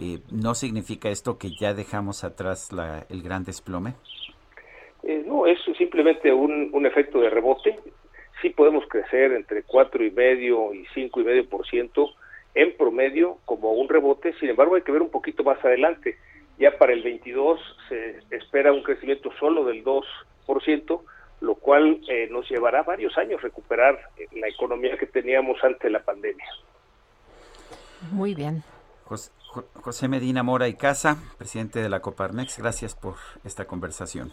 Speaker 1: Eh, ¿No significa esto que ya dejamos atrás la, el gran desplome?
Speaker 17: Eh, no, es simplemente un, un efecto de rebote. Sí podemos crecer entre 4 y medio y 5 y medio por ciento en promedio como un rebote. Sin embargo, hay que ver un poquito más adelante ya para el 22 se espera un crecimiento solo del 2%, lo cual eh, nos llevará varios años recuperar eh, la economía que teníamos antes de la pandemia.
Speaker 2: Muy bien.
Speaker 1: José, Medina Mora y Casa, presidente de la Coparmex, gracias por esta conversación.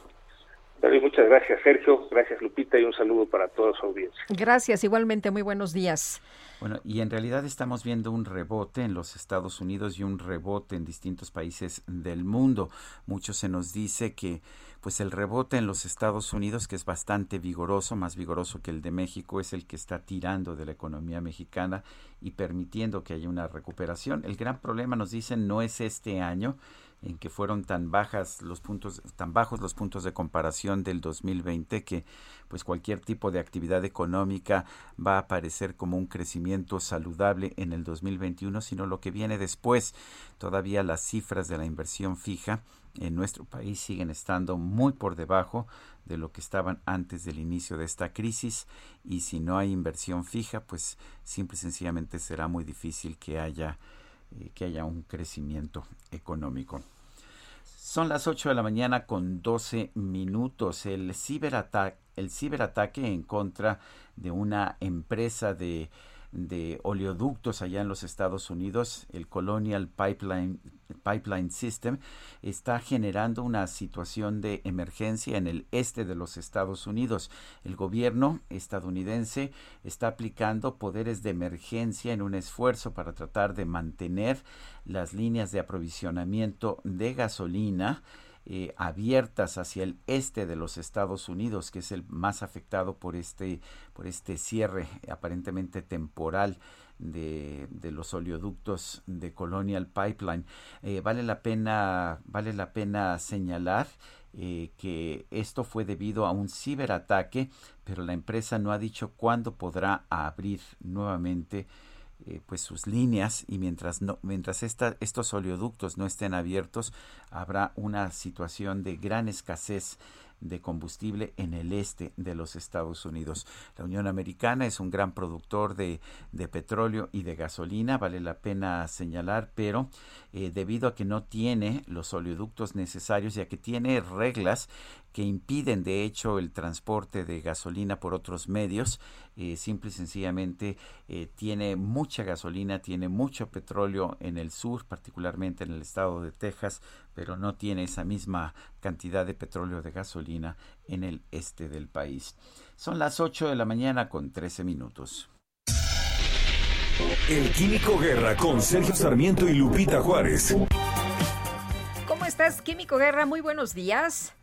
Speaker 17: Muchas gracias, Sergio. Gracias, Lupita, y un saludo para toda su audiencia.
Speaker 2: Gracias, igualmente. Muy buenos días.
Speaker 1: Bueno, y en realidad estamos viendo un rebote en los Estados Unidos y un rebote en distintos países del mundo. Mucho se nos dice que pues el rebote en los Estados Unidos, que es bastante vigoroso, más vigoroso que el de México, es el que está tirando de la economía mexicana y permitiendo que haya una recuperación. El gran problema, nos dicen, no es este año, en que fueron tan bajas los puntos tan bajos los puntos de comparación del 2020 que pues cualquier tipo de actividad económica va a aparecer como un crecimiento saludable en el 2021 sino lo que viene después. Todavía las cifras de la inversión fija en nuestro país siguen estando muy por debajo de lo que estaban antes del inicio de esta crisis y si no hay inversión fija pues simple y sencillamente será muy difícil que haya que haya un crecimiento económico. Son las 8 de la mañana con 12 minutos. El ciberataque, el ciberataque en contra de una empresa de, de oleoductos allá en los Estados Unidos, el Colonial Pipeline Pipeline System está generando una situación de emergencia en el este de los Estados Unidos. El gobierno estadounidense está aplicando poderes de emergencia en un esfuerzo para tratar de mantener las líneas de aprovisionamiento de gasolina eh, abiertas hacia el este de los Estados Unidos, que es el más afectado por este, por este cierre aparentemente temporal de, los oleoductos de Colonial Pipeline. Eh, vale la pena, vale la pena señalar eh, que esto fue debido a un ciberataque, pero la empresa no ha dicho cuándo podrá abrir nuevamente eh, pues sus líneas y mientras mientras estos oleoductos no estén abiertos habrá una situación de gran escasez de combustible en el este de los Estados Unidos. La Unión Americana es un gran productor de, de petróleo y de gasolina, vale la pena señalar, pero eh, debido a que no tiene los oleoductos necesarios y a que tiene reglas que impiden de hecho el transporte de gasolina por otros medios, eh, simple y sencillamente eh, tiene mucha gasolina, tiene mucho petróleo en el sur, particularmente en el estado de Texas, pero no tiene esa misma cantidad de petróleo de gasolina en el este del país. Son las 8 de la mañana con 13 minutos.
Speaker 3: El Químico Guerra con Sergio Sarmiento y Lupita Juárez.
Speaker 2: ¿Cómo estás, Químico Guerra? Muy buenos días.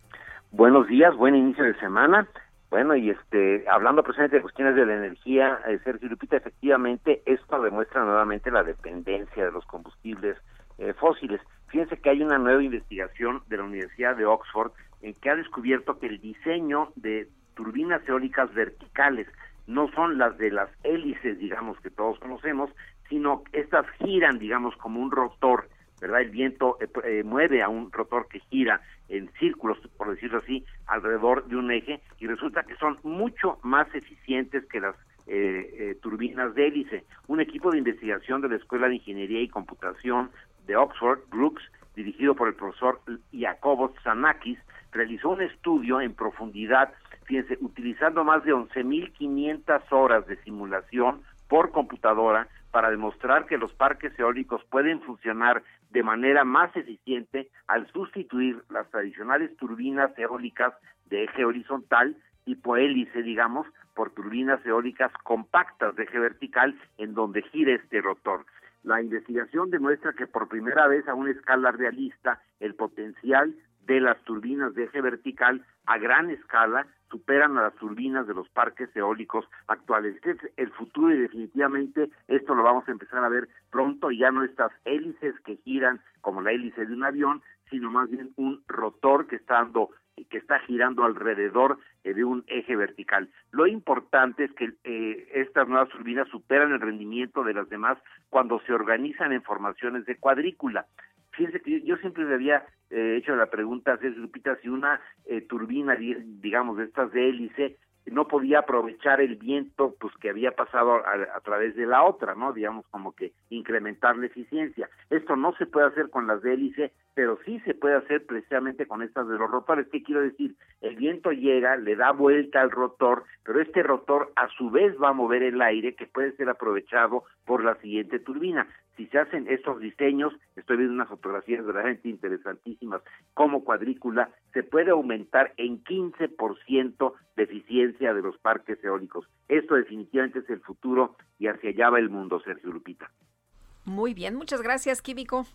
Speaker 18: Buenos días, buen inicio de semana. Bueno, y este, hablando precisamente de cuestiones de la energía, eh, Sergio Lupita, efectivamente, esto demuestra nuevamente la dependencia de los combustibles eh, fósiles. Fíjense que hay una nueva investigación de la Universidad de Oxford en que ha descubierto que el diseño de turbinas eólicas verticales no son las de las hélices, digamos, que todos conocemos, sino estas giran, digamos, como un rotor ¿verdad? El viento eh, eh, mueve a un rotor que gira en círculos, por decirlo así, alrededor de un eje y resulta que son mucho más eficientes que las eh, turbinas de hélice. Un equipo de investigación de la Escuela de Ingeniería y Computación de Oxford, Brooks, dirigido por el profesor Jacobos Zanakis, realizó un estudio en profundidad, fíjense, utilizando más de 11.500 horas de simulación por computadora para demostrar que los parques eólicos pueden funcionar de manera más eficiente al sustituir las tradicionales turbinas eólicas de eje horizontal tipo hélice, digamos, por turbinas eólicas compactas de eje vertical en donde gira este rotor. La investigación demuestra que por primera vez a una escala realista el potencial de las turbinas de eje vertical a gran escala superan a las turbinas de los parques eólicos actuales. Este es el futuro y definitivamente esto lo vamos a empezar a ver pronto, ya no estas hélices que giran como la hélice de un avión, sino más bien un rotor que está dando que está girando alrededor eh, de un eje vertical. Lo importante es que eh, estas nuevas turbinas superan el rendimiento de las demás cuando se organizan en formaciones de cuadrícula. Fíjense que yo, siempre le había eh, hecho la pregunta a Lupita si una eh, turbina, digamos, de estas de hélice, no podía aprovechar el viento pues que había pasado a, través de la otra, ¿no? Digamos como que incrementar la eficiencia. Esto no se puede hacer con las de hélice, pero sí se puede hacer precisamente con estas de los rotores. ¿Qué quiero decir? El viento llega, le da vuelta al rotor, pero este rotor a su vez va a mover el aire que puede ser aprovechado por la siguiente turbina si se hacen estos diseños, estoy viendo unas fotografías verdaderamente interesantísimas, como cuadrícula, se puede aumentar en 15% de eficiencia de los parques eólicos. Esto definitivamente es el futuro y hacia allá va el mundo, Sergio Lupita.
Speaker 2: Muy bien, muchas gracias, Químico.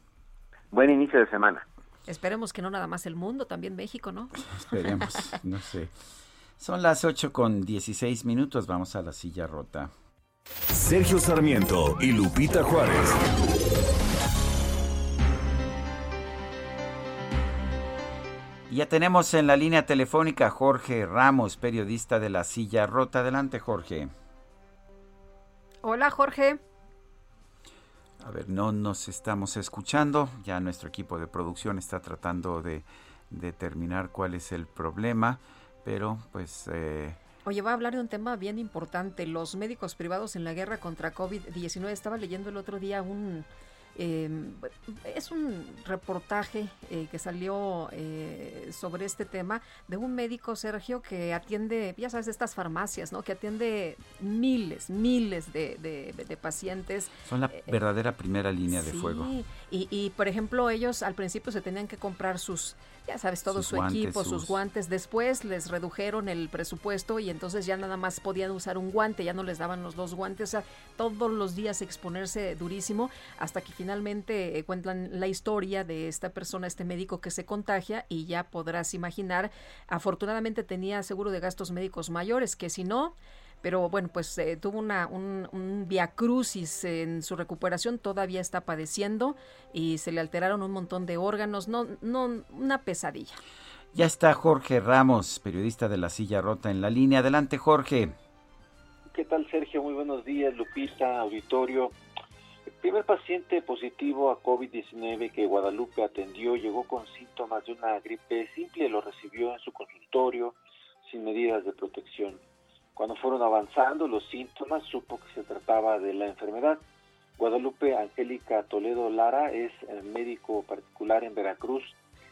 Speaker 18: Buen inicio de semana.
Speaker 2: Esperemos que no nada más el mundo, también México, ¿no?
Speaker 1: Esperemos, no sé. Son las 8 con 16 minutos, vamos a la silla rota.
Speaker 3: Sergio Sarmiento y Lupita Juárez.
Speaker 1: Ya tenemos en la línea telefónica a Jorge Ramos, periodista de La Silla Rota. Adelante, Jorge.
Speaker 2: Hola, Jorge.
Speaker 1: A ver, no nos estamos escuchando. Ya nuestro equipo de producción está tratando de determinar cuál es el problema, pero pues eh,
Speaker 2: Oye, va a hablar de un tema bien importante, los médicos privados en la guerra contra COVID-19. Estaba leyendo el otro día un, Em, es un reportaje eh, que salió eh, sobre este tema de un médico, Sergio, que atiende, ya sabes, estas farmacias, ¿no? Que atiende miles, miles de, de, pacientes.
Speaker 1: Son la eh, verdadera primera línea de fuego.
Speaker 2: Y, y, por ejemplo, ellos al principio se tenían que comprar sus, ya sabes, todo su equipo, sus... guantes. Después les redujeron el presupuesto y entonces ya nada más podían usar un guante, ya no les daban los dos guantes. O sea, todos los días exponerse durísimo hasta que finalmente eh, cuentan la historia de esta persona, este médico que se contagia y ya podrás imaginar, afortunadamente tenía seguro de gastos médicos mayores, que si no, pero bueno, pues eh, tuvo una, un, un crucis en su recuperación, todavía está padeciendo y se le alteraron un montón de órganos, no, no, una pesadilla.
Speaker 1: Ya está Jorge Ramos, periodista de La Silla Rota en la línea. Adelante, Jorge.
Speaker 19: ¿Qué tal, Sergio? Muy buenos días, Lupita, auditorio. Primer paciente positivo a COVID-19 que Guadalupe atendió llegó con síntomas de una gripe simple, lo recibió en su consultorio sin medidas de protección. Cuando fueron avanzando los síntomas, supo que se trataba de la enfermedad. Guadalupe Angélica Toledo Lara es médico particular en Veracruz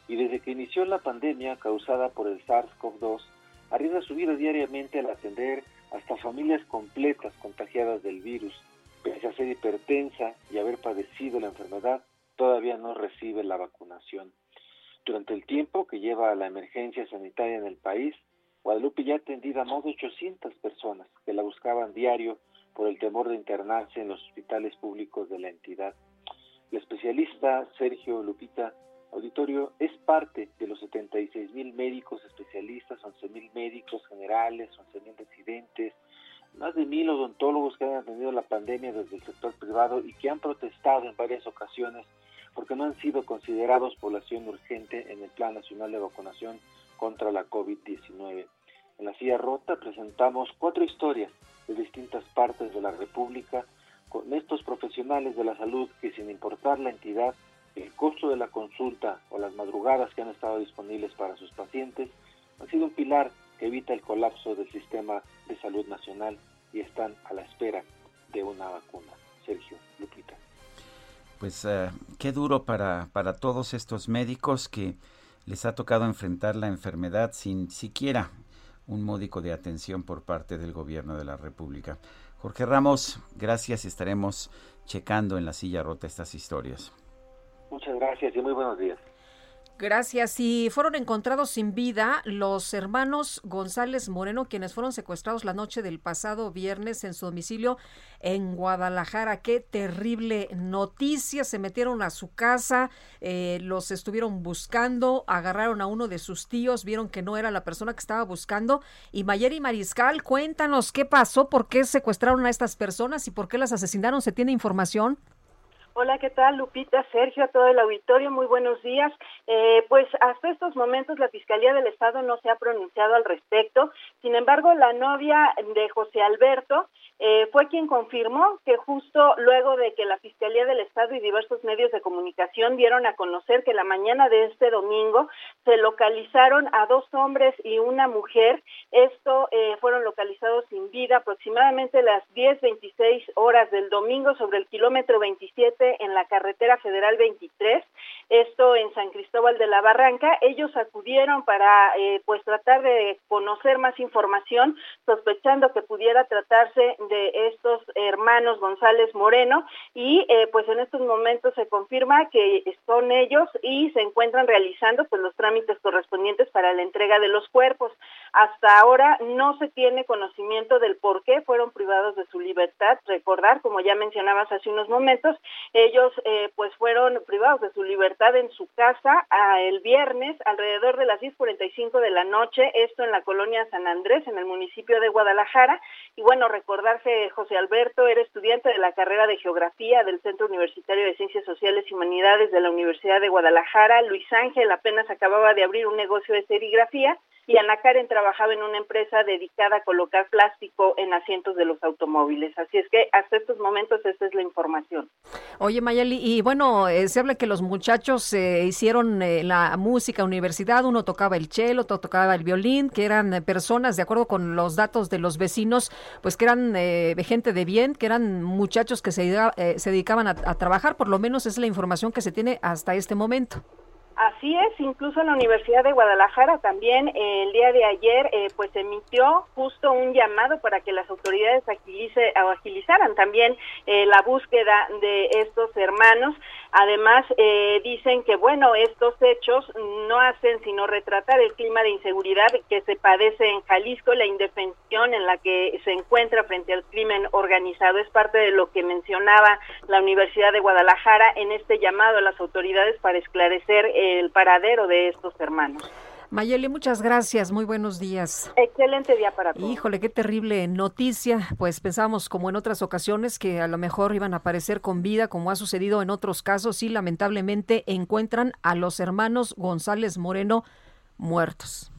Speaker 19: y desde que inició la pandemia causada por el SARS-CoV-2, arriesga su vida diariamente al atender hasta familias completas contagiadas del virus. Pese a ser hipertensa y haber padecido la enfermedad, todavía no recibe la vacunación. Durante el tiempo que lleva la emergencia sanitaria en el país, Guadalupe ya ha atendido a más de 800 personas que la buscaban diario por el temor de internarse en los hospitales públicos de la entidad. El especialista Sergio Lupita Auditorio es parte de los 76 mil médicos especialistas, 11 mil médicos generales, 11 mil residentes, más de mil odontólogos que han atendido la pandemia desde el sector privado y que han protestado en varias ocasiones porque no han sido considerados población urgente en el Plan Nacional de Vacunación contra la COVID-19. En la silla rota presentamos cuatro historias de distintas partes de la República con estos profesionales de la salud que sin importar la entidad el costo de la consulta o las madrugadas que han estado disponibles para sus pacientes han sido un pilar evita el colapso del sistema de salud nacional y están a la espera de una vacuna. Sergio, Lupita.
Speaker 1: Pues eh, qué duro para, para todos estos médicos que les ha tocado enfrentar la enfermedad sin siquiera un módico de atención por parte del gobierno de la República. Jorge Ramos, gracias y estaremos checando en la silla rota estas historias.
Speaker 19: Muchas gracias y muy buenos días.
Speaker 2: Gracias. Y fueron encontrados sin vida los hermanos González Moreno, quienes fueron secuestrados la noche del pasado viernes en su domicilio en Guadalajara. Qué terrible noticia. Se metieron a su casa, eh, los estuvieron buscando, agarraron a uno de sus tíos, vieron que no era la persona que estaba buscando. Y Mayeri Mariscal, cuéntanos qué pasó, por qué secuestraron a estas personas y por qué las asesinaron. ¿Se tiene información?
Speaker 20: Hola, ¿qué tal? Lupita, Sergio, a todo el auditorio, muy buenos días. Eh, pues hasta estos momentos la Fiscalía del Estado no se ha pronunciado al respecto. Sin embargo, la novia de José Alberto eh, fue quien confirmó que justo luego de que la Fiscalía del Estado y diversos medios de comunicación dieron a conocer que la mañana de este domingo se localizaron a dos hombres y una mujer, esto eh, fueron localizados sin vida aproximadamente las 10.26 horas del domingo sobre el kilómetro 27 en la carretera federal 23, esto en San Cristóbal de la Barranca. Ellos acudieron para eh, pues tratar de conocer más información, sospechando que pudiera tratarse de estos hermanos González Moreno y eh, pues en estos momentos se confirma que son ellos y se encuentran realizando pues los trámites correspondientes para la entrega de los cuerpos. Hasta ahora no se tiene conocimiento del por qué fueron privados de su libertad. Recordar, como ya mencionabas hace unos momentos, ellos eh, pues fueron privados de su libertad en su casa el viernes alrededor de las 10:45 de la noche, esto en la colonia San Andrés, en el municipio de Guadalajara. Y bueno, recordar José Alberto era estudiante de la carrera de Geografía del Centro Universitario de Ciencias Sociales y Humanidades de la Universidad de Guadalajara. Luis Ángel apenas acababa de abrir un negocio de serigrafía y Ana Karen trabajaba en una empresa dedicada a colocar plástico en asientos de los automóviles. Así es que hasta estos momentos esta es la información.
Speaker 2: Oye Mayali, y bueno, eh, se habla que los muchachos eh, hicieron eh, la música universidad, uno tocaba el cello, otro tocaba el violín, que eran personas, de acuerdo con los datos de los vecinos, pues que eran gente de bien, que eran muchachos que se, se dedicaban a trabajar, por lo menos es la información que se tiene hasta este momento.
Speaker 20: Así es, incluso la Universidad de Guadalajara también eh, el día de ayer eh, pues emitió justo un llamado para que las autoridades agilice, o agilizaran también eh, la búsqueda de estos hermanos.
Speaker 21: Además, eh, dicen que, bueno, estos hechos no hacen sino retratar el clima de inseguridad que se padece en Jalisco, la indefensión en la que se encuentra frente al crimen organizado. Es parte de lo que mencionaba la Universidad de Guadalajara en este llamado a las autoridades para esclarecer el paradero de estos hermanos.
Speaker 2: Mayeli, muchas gracias, muy buenos días.
Speaker 21: Excelente día para todos.
Speaker 2: Híjole, qué terrible noticia. Pues pensamos, como en otras ocasiones, que a lo mejor iban a aparecer con vida, como ha sucedido en otros casos, y lamentablemente encuentran a los hermanos González Moreno muertos.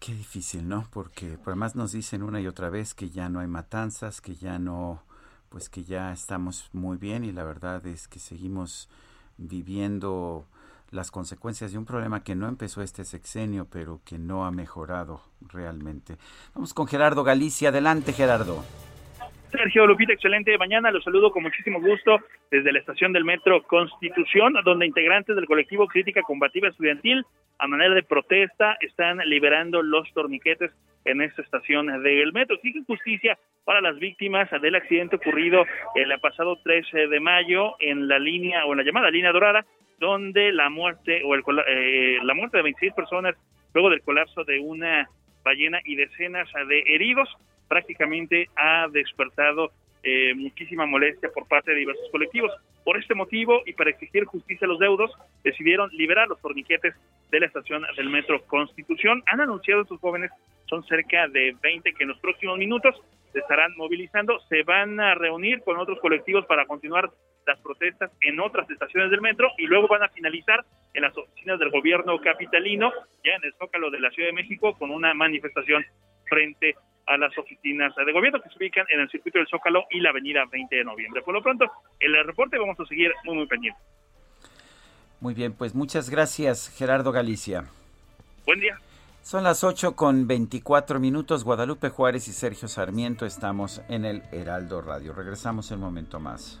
Speaker 1: Qué difícil, ¿no? Porque además nos dicen una y otra vez que ya no hay matanzas, que ya no, pues que ya estamos muy bien y la verdad es que seguimos viviendo las consecuencias de un problema que no empezó este sexenio, pero que no ha mejorado realmente. Vamos con Gerardo Galicia. Adelante, Gerardo.
Speaker 22: Sergio Lupita, excelente mañana. Los saludo con muchísimo gusto desde la estación del Metro Constitución, donde integrantes del colectivo Crítica Combativa Estudiantil, a manera de protesta, están liberando los torniquetes en esta estación del metro. Sigue justicia para las víctimas del accidente ocurrido el pasado 13 de mayo en la línea o en la llamada línea dorada, donde la muerte o el, eh, la muerte de 26 personas luego del colapso de una ballena y decenas de heridos prácticamente ha despertado eh, muchísima molestia por parte de diversos colectivos. Por este motivo y para exigir justicia a los deudos, decidieron liberar los torniquetes de la estación del Metro Constitución. Han anunciado estos jóvenes, son cerca de 20 que en los próximos minutos se estarán movilizando, se van a reunir con otros colectivos para continuar las protestas en otras estaciones del metro y luego van a finalizar en las oficinas del gobierno capitalino, ya en el Zócalo de la Ciudad de México, con una manifestación frente a las oficinas de gobierno que se ubican en el circuito del Zócalo y la avenida 20 de noviembre. Por lo pronto, el reporte vamos a seguir muy, muy pendiente.
Speaker 1: Muy bien, pues muchas gracias, Gerardo Galicia.
Speaker 22: Buen día.
Speaker 1: Son las 8 con 24 minutos. Guadalupe Juárez y Sergio Sarmiento estamos en el Heraldo Radio. Regresamos en un momento más.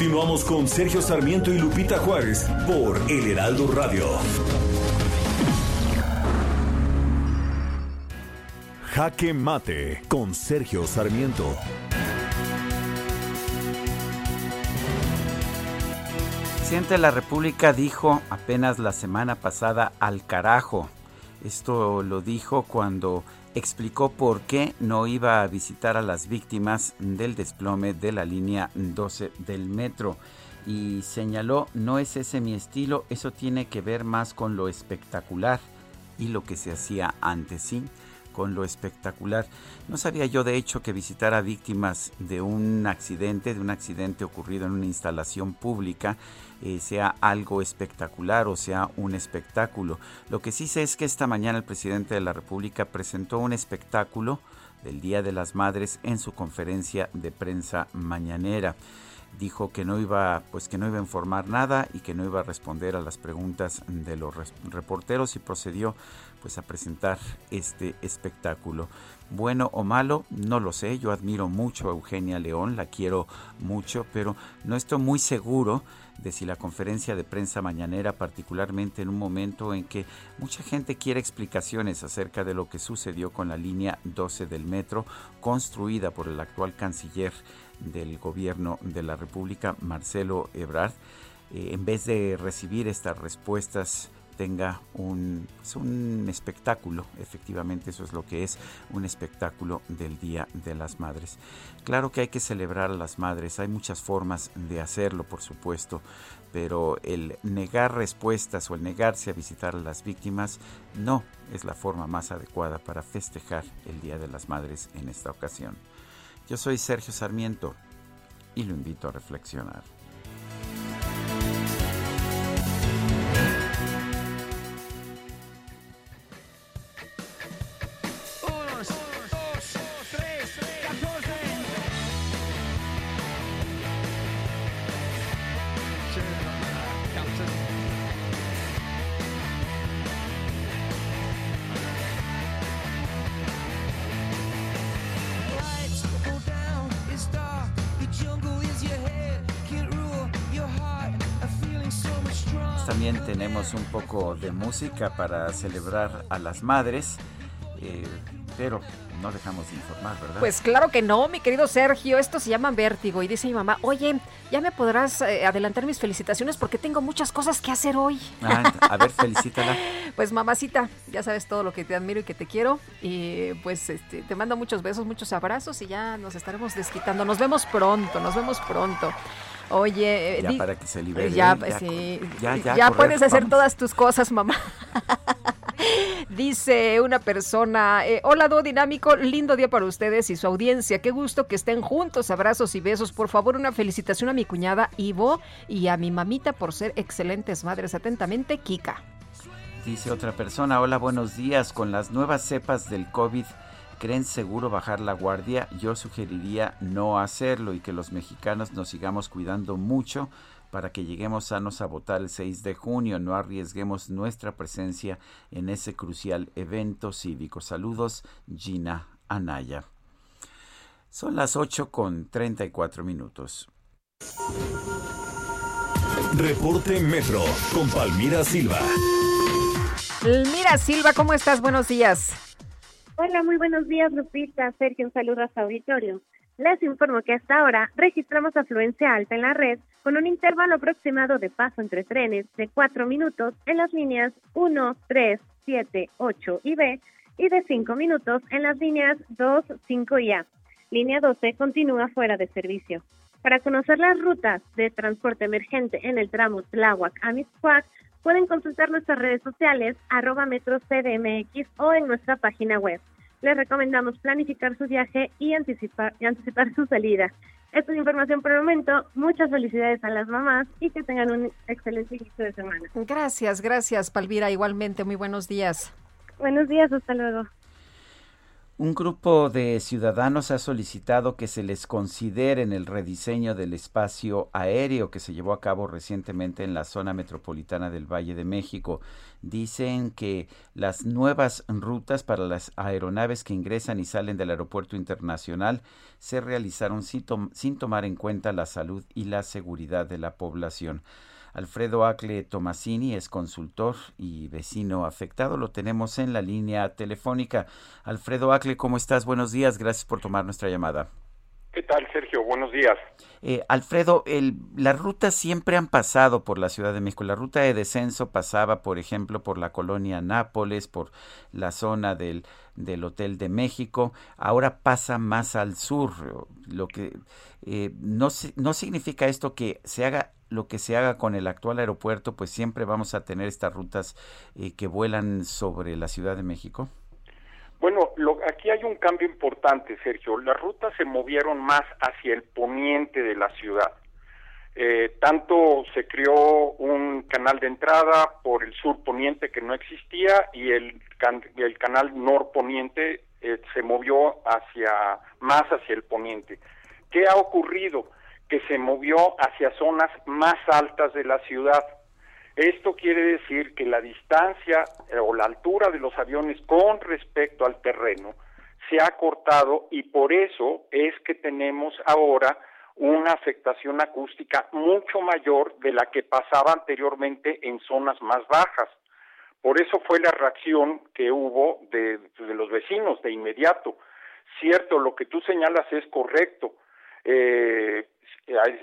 Speaker 3: Continuamos con Sergio Sarmiento y Lupita Juárez por El Heraldo Radio. Jaque Mate con Sergio Sarmiento.
Speaker 1: El presidente de la República dijo apenas la semana pasada al carajo. Esto lo dijo cuando explicó por qué no iba a visitar a las víctimas del desplome de la línea 12 del metro y señaló, no es ese mi estilo, eso tiene que ver más con lo espectacular y lo que se hacía antes, sí, con lo espectacular. No sabía yo de hecho que visitar a víctimas de un accidente, de un accidente ocurrido en una instalación pública, eh, sea algo espectacular o sea un espectáculo. Lo que sí sé es que esta mañana el presidente de la República presentó un espectáculo del Día de las Madres en su conferencia de prensa mañanera dijo que no iba pues que no iba a informar nada y que no iba a responder a las preguntas de los reporteros y procedió pues a presentar este espectáculo. Bueno o malo, no lo sé, yo admiro mucho a Eugenia León, la quiero mucho, pero no estoy muy seguro de si la conferencia de prensa mañanera, particularmente en un momento en que mucha gente quiere explicaciones acerca de lo que sucedió con la línea 12 del metro, construida por el actual canciller del gobierno de la República, Marcelo Ebrard, eh, en vez de recibir estas respuestas tenga un, un espectáculo, efectivamente eso es lo que es un espectáculo del Día de las Madres. Claro que hay que celebrar a las madres, hay muchas formas de hacerlo, por supuesto, pero el negar respuestas o el negarse a visitar a las víctimas no es la forma más adecuada para festejar el Día de las Madres en esta ocasión. Yo soy Sergio Sarmiento y lo invito a reflexionar. De música para celebrar a las madres, eh, pero no dejamos de informar, ¿verdad?
Speaker 2: Pues claro que no, mi querido Sergio, esto se llama vértigo y dice mi mamá, oye, ya me podrás eh, adelantar mis felicitaciones porque tengo muchas cosas que hacer hoy.
Speaker 1: Ah, a ver, felicítala.
Speaker 2: pues mamacita, ya sabes todo lo que te admiro y que te quiero y pues este, te mando muchos besos, muchos abrazos y ya nos estaremos desquitando. Nos vemos pronto, nos vemos pronto. Oye,
Speaker 1: eh, ya para que se libere.
Speaker 2: Ya, sí, ya, puedes hacer todas tus cosas, mamá. Dice una persona, eh, hola Do Dinámico, lindo día para ustedes y su audiencia. Qué gusto que estén juntos, abrazos y besos. Por favor, una felicitación a mi cuñada Ivo y a mi mamita por ser excelentes madres. Atentamente, Kika.
Speaker 1: Dice otra persona, hola, buenos días. Con las nuevas cepas del COVID creen seguro bajar la guardia, yo sugeriría no hacerlo y que los mexicanos nos sigamos cuidando mucho para que lleguemos sanos a votar el 6 de junio. No arriesguemos nuestra presencia en ese crucial evento cívico. Saludos, Gina Anaya. Son las 8 con 34 minutos.
Speaker 3: Reporte Metro con Palmira Silva.
Speaker 2: Mira, Silva, ¿cómo estás? Buenos días.
Speaker 23: Hola, muy buenos días, Lupita. Sergio, un saludo a su auditorio. Les informo que hasta ahora registramos afluencia alta en la red con un intervalo aproximado de paso entre trenes de 4 minutos en las líneas 1, 3, 7, 8 y B y de 5 minutos en las líneas 2, 5 y A. Línea 12 continúa fuera de servicio. Para conocer las rutas de transporte emergente en el tramo Tláhuac a pueden consultar nuestras redes sociales, arroba metro CDMX o en nuestra página web. Les recomendamos planificar su viaje y anticipar, y anticipar su salida. Esta es información por el momento. Muchas felicidades a las mamás y que tengan un excelente inicio de semana.
Speaker 2: Gracias, gracias, Palvira. Igualmente, muy buenos días.
Speaker 23: Buenos días, hasta luego.
Speaker 1: Un grupo de ciudadanos ha solicitado que se les considere en el rediseño del espacio aéreo que se llevó a cabo recientemente en la zona metropolitana del Valle de México. Dicen que las nuevas rutas para las aeronaves que ingresan y salen del aeropuerto internacional se realizaron sin, tomar en cuenta la salud y la seguridad de la población. Alfredo Acle Tomasini es consultor y vecino afectado. Lo tenemos en la línea telefónica. Alfredo Acle, ¿cómo estás? Buenos días. Gracias por tomar nuestra llamada.
Speaker 24: ¿Qué tal, Sergio? Buenos días.
Speaker 1: Eh, Alfredo, el, las rutas siempre han pasado por la Ciudad de México. La ruta de descenso pasaba, por ejemplo, por la colonia Nápoles, por la zona del, del Hotel de México. Ahora pasa más al sur. Lo que eh, no, no significa esto que se haga lo que se haga con el actual aeropuerto, pues siempre vamos a tener estas rutas eh, que vuelan sobre la Ciudad de México.
Speaker 24: Bueno, aquí hay un cambio importante, Sergio. Las rutas se movieron más hacia el poniente de la ciudad. Eh, tanto se creó un canal de entrada por el sur poniente que no existía y el, canal norponiente eh, se movió hacia más hacia el poniente. ¿Qué ha ocurrido? Que se movió hacia zonas más altas de la ciudad esto quiere decir que la distancia eh, o la altura de los aviones con respecto al terreno se ha cortado y por eso es que tenemos ahora una afectación acústica mucho mayor de la que pasaba anteriormente en zonas más bajas. Por eso fue la reacción que hubo de, los vecinos de inmediato. Cierto, lo que tú señalas es correcto. Eh,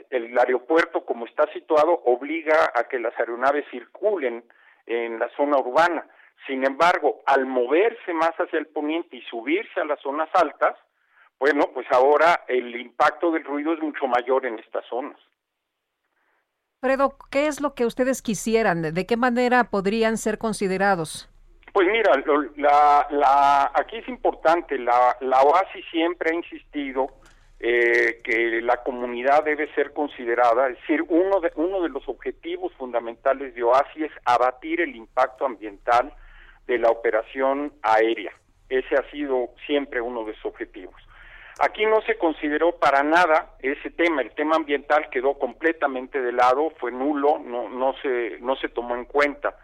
Speaker 24: el aeropuerto, como está situado, obliga a que las aeronaves circulen en la zona urbana. Sin embargo, al moverse más hacia el poniente y subirse a las zonas altas, bueno, pues ahora el impacto del ruido es mucho mayor en estas zonas.
Speaker 2: Fredo, ¿qué es lo que ustedes quisieran? ¿De qué manera podrían ser considerados?
Speaker 24: Pues mira, la, la, aquí es importante, la, la OASI siempre ha insistido eh, que la comunidad debe ser considerada, es decir, uno de, uno de los objetivos fundamentales de OASI es abatir el impacto ambiental de la operación aérea. Ese ha sido siempre uno de sus objetivos. Aquí no se consideró para nada ese tema, el tema ambiental quedó completamente de lado, fue nulo, no, no, se, no se tomó en cuenta.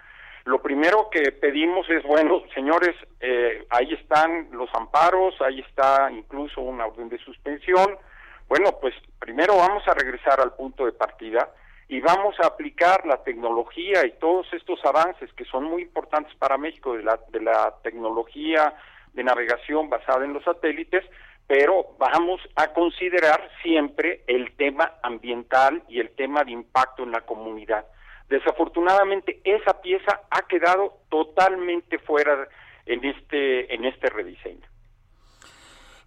Speaker 24: Lo primero que pedimos es, bueno, señores, eh, ahí están los amparos, ahí está incluso una orden de suspensión. Bueno, pues primero vamos a regresar al punto de partida y vamos a aplicar la tecnología y todos estos avances que son muy importantes para México de la, de la tecnología de navegación basada en los satélites, pero vamos a considerar siempre el tema ambiental y el tema de impacto en la comunidad. Desafortunadamente esa pieza ha quedado totalmente fuera en este en este rediseño.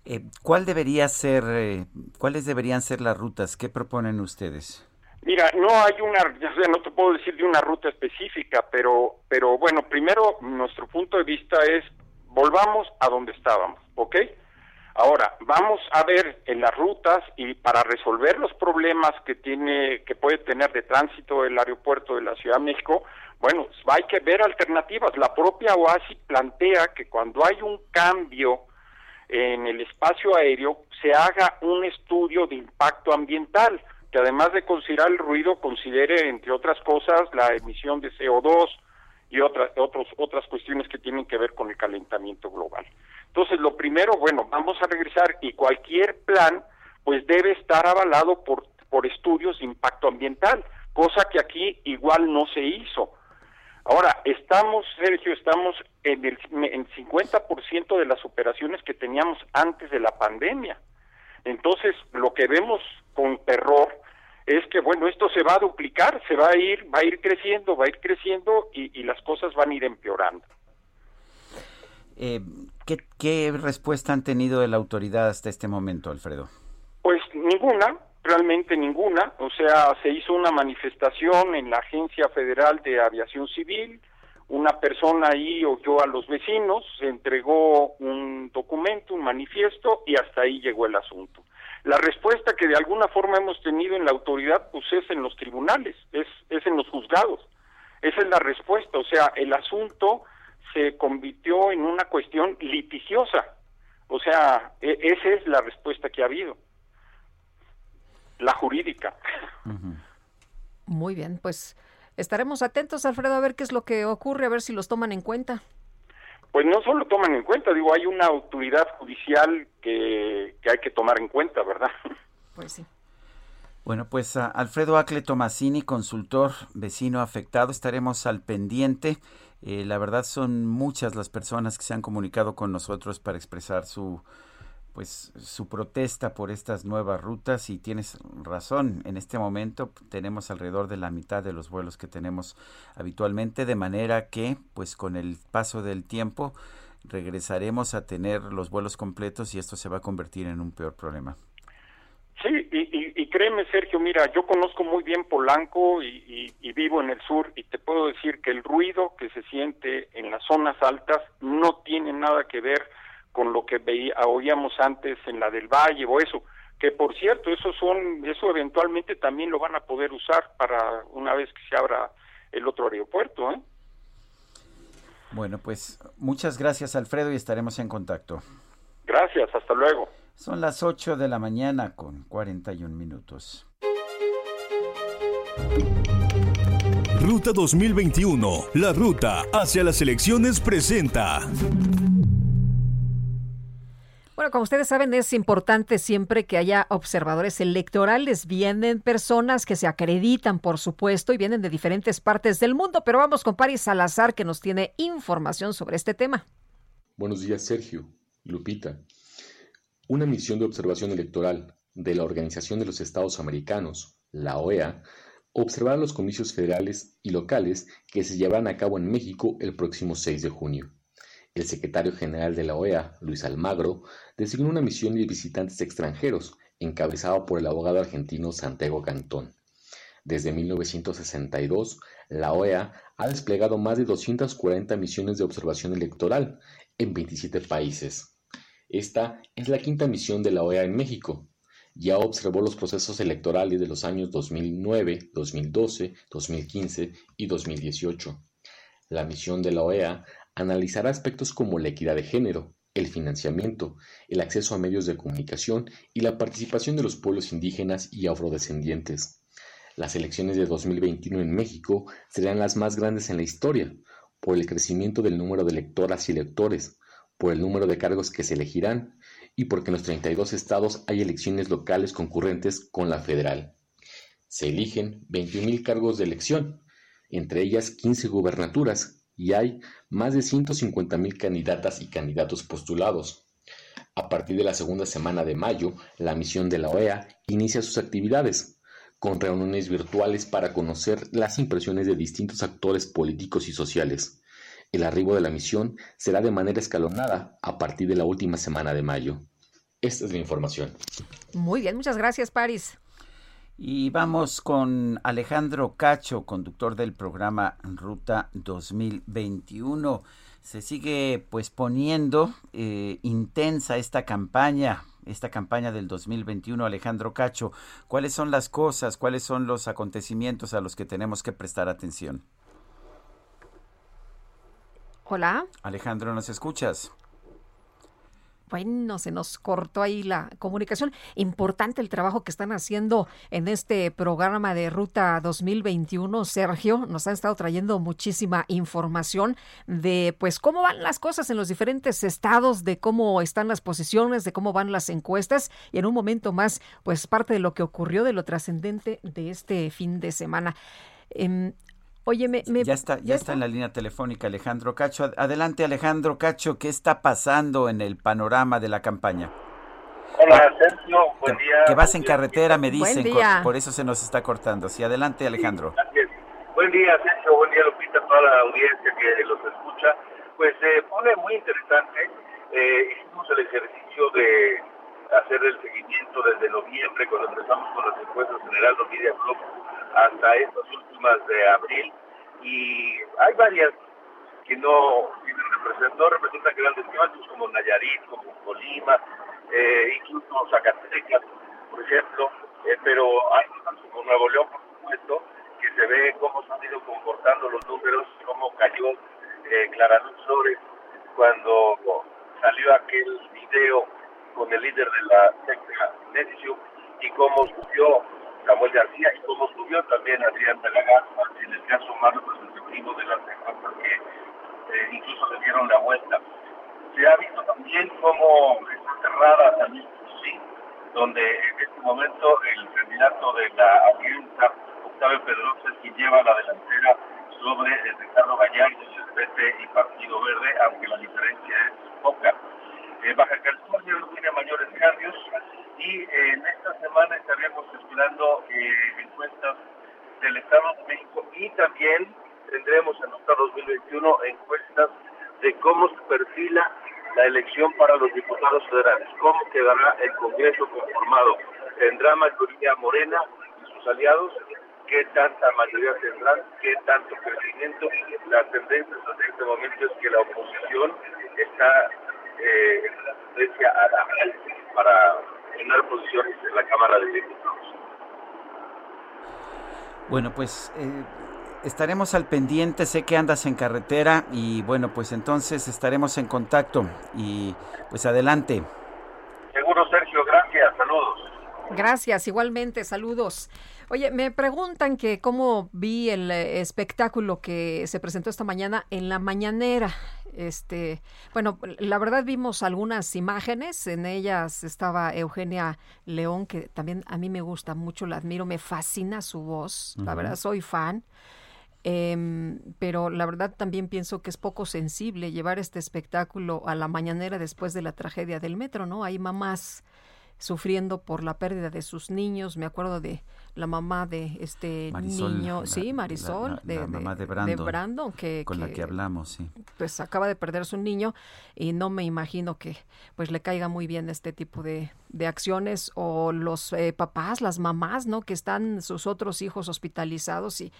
Speaker 1: Eh, ¿Cuál debería ser, eh, cuáles deberían ser las rutas? ¿Qué proponen ustedes?
Speaker 24: Mira, no hay una, no te puedo decir de una ruta específica, pero, pero bueno, primero nuestro punto de vista es volvamos a donde estábamos, ¿ok? Ahora, vamos a ver en las rutas y para resolver los problemas que tiene, que puede tener de tránsito el aeropuerto de la Ciudad de México, bueno, hay que ver alternativas. La propia OASI plantea que cuando hay un cambio en el espacio aéreo, se haga un estudio de impacto ambiental, que además de considerar el ruido, considere, entre otras cosas, la emisión de CO2 y otras, otros, otras cuestiones que tienen que ver con el calentamiento global. Entonces, lo primero, bueno, vamos a regresar y cualquier plan, pues debe estar avalado por, por estudios de impacto ambiental, cosa que aquí igual no se hizo. Ahora, estamos, Sergio, estamos en el en 50% de las operaciones que teníamos antes de la pandemia. Entonces, lo que vemos con terror es que, bueno, esto se va a duplicar, se va a ir, va a ir creciendo, va a ir creciendo y, y las cosas van a ir empeorando.
Speaker 1: Eh, ¿qué, respuesta han tenido de la autoridad hasta este momento, Alfredo?
Speaker 24: Pues ninguna, realmente ninguna. O sea, se hizo una manifestación en la Agencia Federal de Aviación Civil, una persona ahí oyó a los vecinos, se entregó un documento, un manifiesto y hasta ahí llegó el asunto. La respuesta que de alguna forma hemos tenido en la autoridad pues es en los tribunales, es, es en los juzgados. Esa es la respuesta, o sea, el asunto se convirtió en una cuestión litigiosa. O sea, e, esa es la respuesta que ha habido. La jurídica.
Speaker 2: Muy bien, pues estaremos atentos, Alfredo, a ver qué es lo que ocurre, a ver si los toman en cuenta.
Speaker 24: Pues no solo toman en cuenta, digo, hay una autoridad judicial que, que hay que tomar en cuenta, ¿verdad?
Speaker 2: Pues sí.
Speaker 1: Bueno, pues Alfredo Acle Tomasini, consultor vecino afectado, estaremos al pendiente. Eh, la verdad son muchas las personas que se han comunicado con nosotros para expresar su pues su protesta por estas nuevas rutas y tienes razón, en este momento tenemos alrededor de la mitad de los vuelos que tenemos habitualmente, de manera que pues con el paso del tiempo regresaremos a tener los vuelos completos y esto se va a convertir en un peor problema.
Speaker 24: Sí, y, créeme, Sergio, mira, yo conozco muy bien Polanco y, vivo en el sur y te puedo decir que el ruido que se siente en las zonas altas no tiene nada que ver con lo que veía, oíamos antes en la del Valle o eso, que por cierto, eso son, eso eventualmente también lo van a poder usar para una vez que se abra el otro aeropuerto, ¿eh?
Speaker 1: Bueno, pues muchas gracias Alfredo y estaremos en contacto.
Speaker 24: Gracias, hasta luego.
Speaker 1: Son las 8 de la mañana con 41 minutos.
Speaker 3: Ruta 2021, la ruta hacia las elecciones presenta.
Speaker 2: Bueno, como ustedes saben, es importante siempre que haya observadores electorales. Vienen personas que se acreditan, por supuesto, y vienen de diferentes partes del mundo. Pero vamos con Paris Salazar, que nos tiene información sobre este tema.
Speaker 25: Buenos días, Sergio, Lupita. Una misión de observación electoral de la Organización de los Estados Americanos, la OEA, observará los comicios federales y locales que se llevarán a cabo en México el próximo 6 de junio. El secretario general de la OEA, Luis Almagro, designó una misión de visitantes extranjeros, encabezada por el abogado argentino Santiago Cantón. Desde 1962, la OEA ha desplegado más de 240 misiones de observación electoral en 27 países. Esta es la quinta misión de la OEA en México. ya observó los procesos electorales de los años 2009, 2012, 2015 y 2018. La misión de la OEA analizará aspectos como la equidad de género, el financiamiento, el acceso a medios de comunicación y la participación de los pueblos indígenas y afrodescendientes. Las elecciones de 2021 en México serán las más grandes en la historia, por el crecimiento del número de electoras y electores, por el número de cargos que se elegirán y porque en los 32 estados hay elecciones locales concurrentes con la federal. Se eligen 21.000 cargos de elección, entre ellas 15 gubernaturas, y hay más de 150.000 candidatas y candidatos postulados. A partir de la segunda semana de mayo, la misión de la OEA inicia sus actividades, con reuniones virtuales para conocer las impresiones de distintos actores políticos y sociales. El arribo de la misión será de manera escalonada a partir de la última semana de mayo. Esta es la información.
Speaker 2: Muy bien, muchas gracias, Paris.
Speaker 1: Y vamos con Alejandro Cacho, conductor del programa Ruta 2021. Se sigue pues poniendo eh, intensa esta campaña, esta campaña del 2021. Alejandro Cacho, ¿cuáles son las cosas, cuáles son los acontecimientos a los que tenemos que prestar atención?
Speaker 2: Hola.
Speaker 1: Alejandro, ¿nos escuchas?
Speaker 2: Bueno, se nos cortó ahí la comunicación. Importante el trabajo que están haciendo en este programa de Ruta 2021. Sergio, nos han estado trayendo muchísima información de pues cómo van las cosas en los diferentes estados, de cómo están las posiciones, de cómo van las encuestas y en un momento más pues parte de lo que ocurrió de lo trascendente de este fin de semana. Eh, Oye, me,
Speaker 1: ya está, ya, está, en la línea telefónica Alejandro Cacho. Adelante, Alejandro Cacho, ¿qué está pasando en el panorama de la campaña?
Speaker 26: Hola, Sergio, buen día.
Speaker 1: Que vas en carretera, me dicen, por eso se nos está cortando. Sí, adelante, Alejandro.
Speaker 26: buen día, Sergio, buen día, Lupita, toda la audiencia que los escucha. Pues se pone muy interesante. Eh, hicimos el ejercicio de hacer el seguimiento desde noviembre, cuando empezamos con las encuestas general Media Club, hasta estas últimas de abril. Y hay varias que no, no representan grandes temas como Nayarit, como Colima, eh, incluso Zacatecas, por ejemplo, eh, pero hay como Nuevo León, por supuesto, que se ve cómo se han ido comportando los números, cómo cayó eh, Clara Luz Flores cuando salió aquel video con el líder de la secta Nexio y cómo subió Samuel García y cómo subió también Adrián en el caso más representativo de las encuestas que eh, incluso se dieron la vuelta. Se ha visto también cómo está cerrada también sí, donde en este momento el candidato de la alianza, Octavio Pedrosa, es quien lleva la delantera sobre el Ricardo Gallardo, el PT y Partido Verde, aunque la diferencia es poca. Eh, Baja California no tiene mayores cambios, y eh, en esta semana estaríamos esperando eh, encuestas del Estado de México y también tendremos en nuestra 2021 encuestas de cómo se perfila la elección para los diputados federales, cómo quedará el Congreso conformado. ¿Tendrá mayoría morena y sus aliados? ¿Qué tanta mayoría tendrán? ¿Qué tanto crecimiento? La tendencia en este momento es que la oposición está eh, a la para tener posiciones en la Cámara de Diputados.
Speaker 1: Bueno, pues eh, estaremos al pendiente, sé que andas en carretera y bueno, pues entonces estaremos en contacto y pues adelante.
Speaker 26: Seguro, Sergio, gracias, saludos.
Speaker 2: Gracias, igualmente, saludos. Oye, me preguntan que cómo vi el eh, espectáculo que se presentó esta mañana en la mañanera. Este, bueno, la verdad vimos algunas imágenes, en ellas estaba Eugenia León, que también a mí me gusta mucho, la admiro, me fascina su voz, la verdad soy fan. Em, pero la verdad también pienso que es poco sensible llevar este espectáculo a la mañanera después de la tragedia del metro, ¿no? Hay mamás sufriendo por la pérdida de sus niños. Me acuerdo de la mamá de este niño, sí, Marisol,
Speaker 1: de, mamá de
Speaker 2: Brandon, que,
Speaker 1: con la que hablamos, sí.
Speaker 2: Pues acaba de perder su niño y no me imagino que pues le caiga muy bien este tipo de, de acciones o los eh, papás, las mamás, ¿no? Que están sus otros hijos hospitalizados y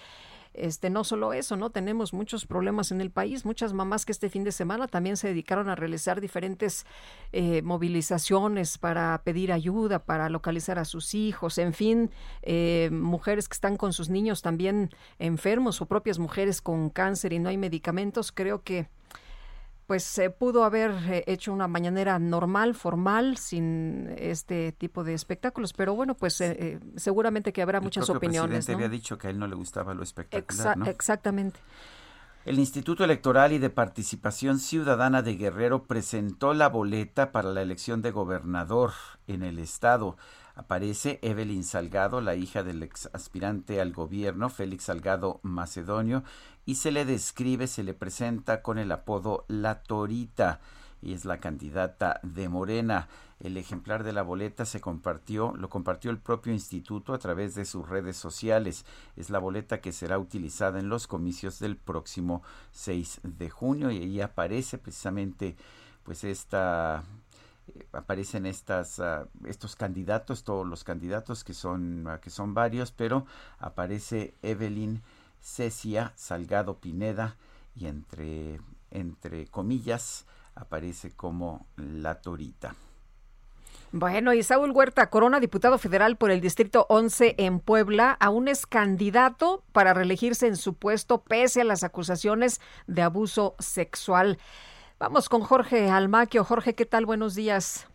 Speaker 2: este, no solo eso, ¿no? Tenemos muchos problemas en el país, muchas mamás que este fin de semana también se dedicaron a realizar diferentes eh, movilizaciones para pedir ayuda, para localizar a sus hijos, en fin, eh, mujeres que están con sus niños también enfermos o propias mujeres con cáncer y no hay medicamentos, creo que pues se pudo haber eh, hecho una mañanera normal, formal, sin este tipo de espectáculos, pero bueno, pues eh, eh, seguramente que habrá muchas opiniones.
Speaker 1: El presidente había dicho que a él no le gustaba lo espectacular, ¿no?
Speaker 2: Exactamente.
Speaker 1: El Instituto Electoral y de Participación Ciudadana de Guerrero presentó la boleta para la elección de gobernador en el estado. Aparece Evelyn Salgado, la hija del ex aspirante al gobierno, Félix Salgado Macedonio, y se le describe, se le presenta con el apodo La Torita y es la candidata de Morena. El ejemplar de la boleta se compartió, lo compartió el propio instituto a través de sus redes sociales. Es la boleta que será utilizada en los comicios del próximo 6 de junio y ahí aparece precisamente pues esta eh, aparecen estas uh, estos candidatos todos los candidatos que son uh, que son varios pero aparece Evelyn Cecia Salgado Pineda y entre entre comillas aparece como la Torita.
Speaker 2: Bueno, y Saúl Huerta Corona, diputado federal por el Distrito 11 en Puebla, aún es candidato para reelegirse en su puesto pese a las acusaciones de abuso sexual. Vamos con Jorge Almaquio. Jorge, ¿qué tal? Buenos días.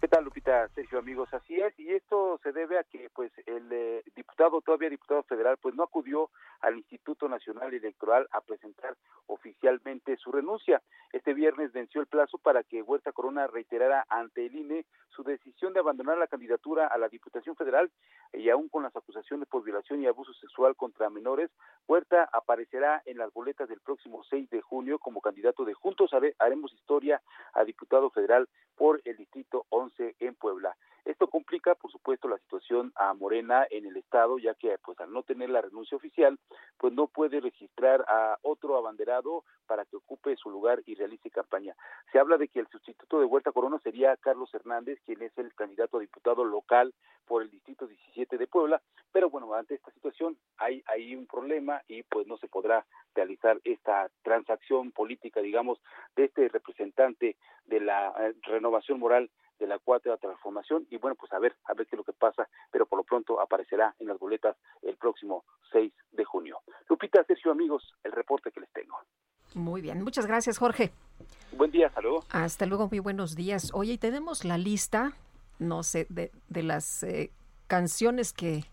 Speaker 8: ¿Qué tal, Lupita? Sergio, amigos, así es, y esto se debe a que, pues, el eh, diputado, todavía diputado federal, pues, no acudió al Instituto Nacional Electoral a presentar oficialmente su renuncia. Este viernes venció el plazo para que Huerta Corona reiterara ante el INE su decisión de abandonar la candidatura a la Diputación Federal y aún con las acusaciones por violación y abuso sexual contra menores, Huerta aparecerá en las boletas del próximo 6 de junio como candidato de Juntos Haremos Historia a diputado federal por el Distrito 11 en Puebla. Esto complica, por supuesto, la situación a Morena en el estado, ya que pues al no tener la renuncia oficial, pues no puede registrar a otro abanderado para que ocupe su lugar y realice campaña. Se habla de que el sustituto de Huerta Corona sería Carlos Hernández, quien es el candidato a diputado local por el distrito 17 de Puebla, pero bueno, ante esta situación hay hay un problema y pues no se podrá realizar esta transacción política, digamos, de este representante de la eh, renovación moral de la cuarta transformación y bueno, pues a ver, a ver qué es lo que pasa, pero por lo pronto aparecerá en las boletas el próximo 6 de junio. Lupita, Sergio, amigos, el reporte que les tengo.
Speaker 2: Muy bien, muchas gracias, Jorge.
Speaker 8: Buen día, hasta luego.
Speaker 2: Hasta luego, muy buenos días. Oye, y tenemos la lista, no sé, de, de las eh, canciones que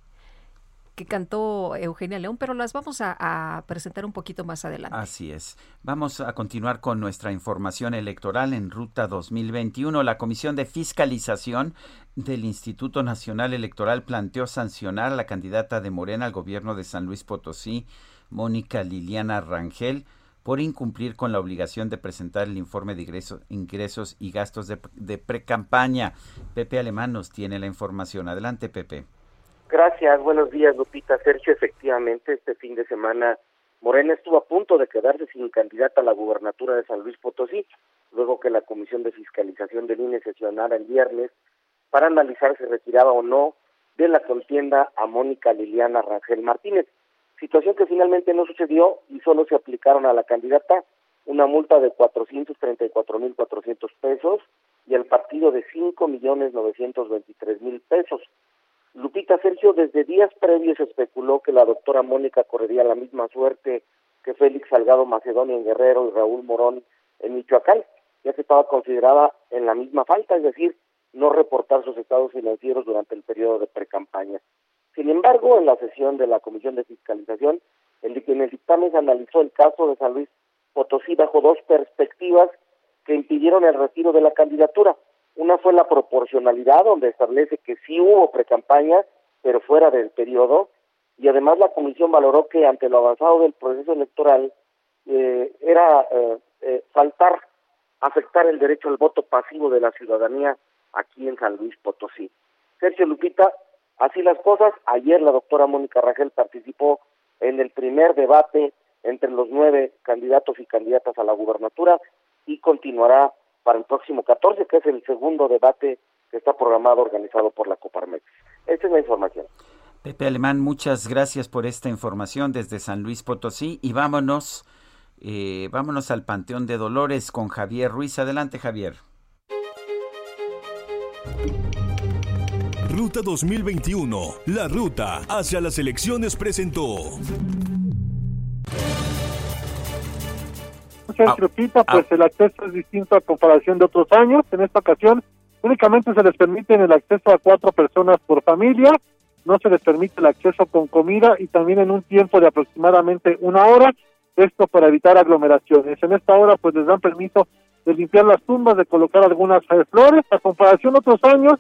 Speaker 2: que cantó Eugenia León, pero las vamos a, presentar un poquito más adelante.
Speaker 1: Así es. Vamos a continuar con nuestra información electoral en Ruta 2021. La Comisión de Fiscalización del Instituto Nacional Electoral planteó sancionar a la candidata de Morena al gobierno de San Luis Potosí, Mónica Liliana Rangel, por incumplir con la obligación de presentar el informe de ingresos, y gastos de, de pre-campaña. Pepe Alemán nos tiene la información. Adelante, Pepe.
Speaker 27: Gracias, buenos días Lupita. Sergio, efectivamente, este fin de semana Morena estuvo a punto de quedarse sin candidata a la gubernatura de San Luis Potosí, luego que la Comisión de Fiscalización del INE sesionara el viernes para analizar si retiraba o no de la contienda a Mónica Liliana Rangel Martínez, situación que finalmente no sucedió y solo se aplicaron a la candidata una multa de 434.400 pesos y al partido de 5.923.000 pesos. Lupita Sergio, desde días previos especuló que la doctora Mónica correría la misma suerte que Félix Salgado Macedonio en Guerrero y Raúl Morón en Michoacán, ya que estaba considerada en la misma falta, es decir, no reportar sus estados financieros durante el periodo de precampaña. Sin embargo, en la sesión de la Comisión de Fiscalización, en el dictamen se analizó el caso de San Luis Potosí bajo dos perspectivas que impidieron el retiro de la candidatura. Una fue la proporcionalidad, donde establece que sí hubo precampaña, pero fuera del periodo, y además la comisión valoró que ante lo avanzado del proceso electoral eh, era eh, eh, faltar, afectar el derecho al voto pasivo de la ciudadanía aquí en San Luis Potosí. Sergio Lupita, así las cosas, ayer la doctora Mónica Rangel participó en el primer debate entre los nueve candidatos y candidatas a la gubernatura y continuará para el próximo 14, que es el segundo debate que está programado organizado por la Coparmex. Esta es la información.
Speaker 1: Pepe Alemán, muchas gracias por esta información desde San Luis Potosí y vámonos, eh, vámonos al Panteón de Dolores con Javier Ruiz. Adelante, Javier.
Speaker 3: Ruta 2021, la ruta hacia las elecciones presentó.
Speaker 28: Sergio pues el acceso es distinto a comparación de otros años. En esta ocasión únicamente se les permite el acceso a cuatro personas por familia, no se les permite el acceso con comida y también en un tiempo de aproximadamente una hora, esto para evitar aglomeraciones. En esta hora pues les dan permiso de limpiar las tumbas, de colocar algunas eh, flores, a comparación de otros años,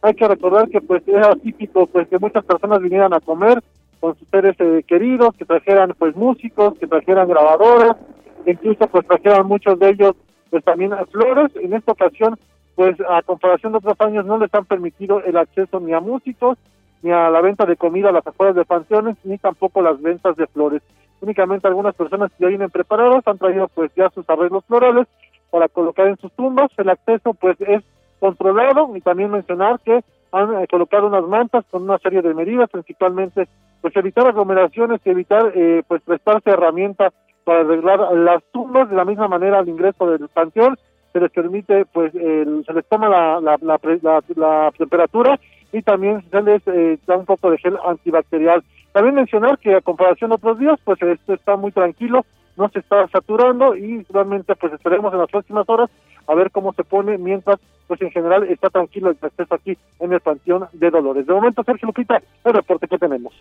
Speaker 28: hay que recordar que pues era típico pues que muchas personas vinieran a comer con sus seres eh, queridos, que trajeran pues músicos, que trajeran grabadoras, incluso pues trajeron muchos de ellos pues también flores. En esta ocasión, pues a comparación de otros años no les han permitido el acceso ni a músicos, ni a la venta de comida a las afueras de panteones, ni tampoco las ventas de flores. Únicamente algunas personas que ya vienen preparadas han traído pues ya sus arreglos florales para colocar en sus tumbas. El acceso pues es controlado y también mencionar que han eh, colocado unas mantas con una serie de medidas, principalmente pues evitar aglomeraciones y evitar eh, pues prestarse herramientas para arreglar las tumbas de la misma manera al ingreso del panteón se les permite pues se les toma la, la, la, temperatura y también se les eh, da un poco de gel antibacterial también mencionar que a comparación de otros días pues esto está muy tranquilo no se está saturando y realmente pues esperemos en las próximas horas a ver cómo se pone mientras pues en general está tranquilo el proceso aquí en el Panteón de Dolores. De momento, Sergio Lupita, el reporte que tenemos.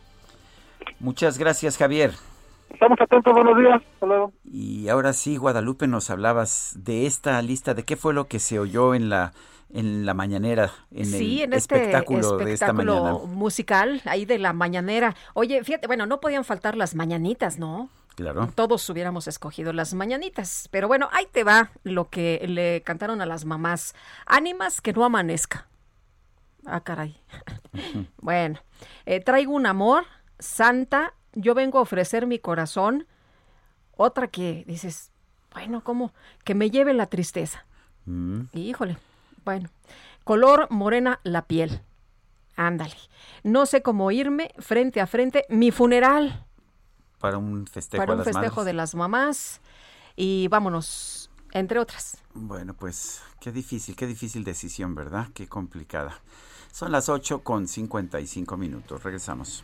Speaker 1: Muchas gracias, Javier.
Speaker 28: Estamos atentos, buenos días.
Speaker 1: Y ahora sí, Guadalupe, nos hablabas de esta lista, de qué fue lo que se oyó en la en la mañanera, en
Speaker 2: sí,
Speaker 1: el
Speaker 2: en este espectáculo, de esta mañana. musical ahí de la mañanera. Oye, fíjate, bueno, no podían faltar las mañanitas, ¿no?
Speaker 1: Claro.
Speaker 2: Todos hubiéramos escogido las mañanitas. Pero bueno, ahí te va lo que le cantaron a las mamás. Ánimas que no amanezca. Ah, caray. bueno, eh, traigo un amor, santa, yo vengo a ofrecer mi corazón. Otra que dices, bueno, ¿cómo? Que me lleve la tristeza. Mm. Híjole, bueno. Color morena la piel. Ándale. No sé cómo irme frente a frente. Mi funeral.
Speaker 1: Para un festejo,
Speaker 2: Para un festejo de las mamás. Y vámonos, entre otras.
Speaker 1: Bueno, pues qué difícil, qué difícil decisión, ¿verdad? Qué complicada. Son las 8 con 55 minutos. Regresamos.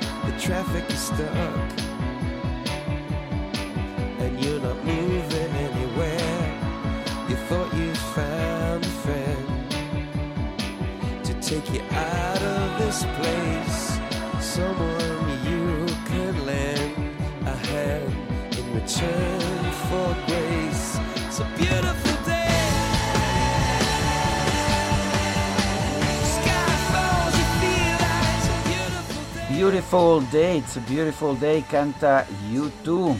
Speaker 3: Traffic is stuck and you're not moving anywhere. You thought you found a friend to take you out of this place, someone you can lend a hand in return for grace. Beautiful
Speaker 1: Day, It's a Beautiful Day, canta U2,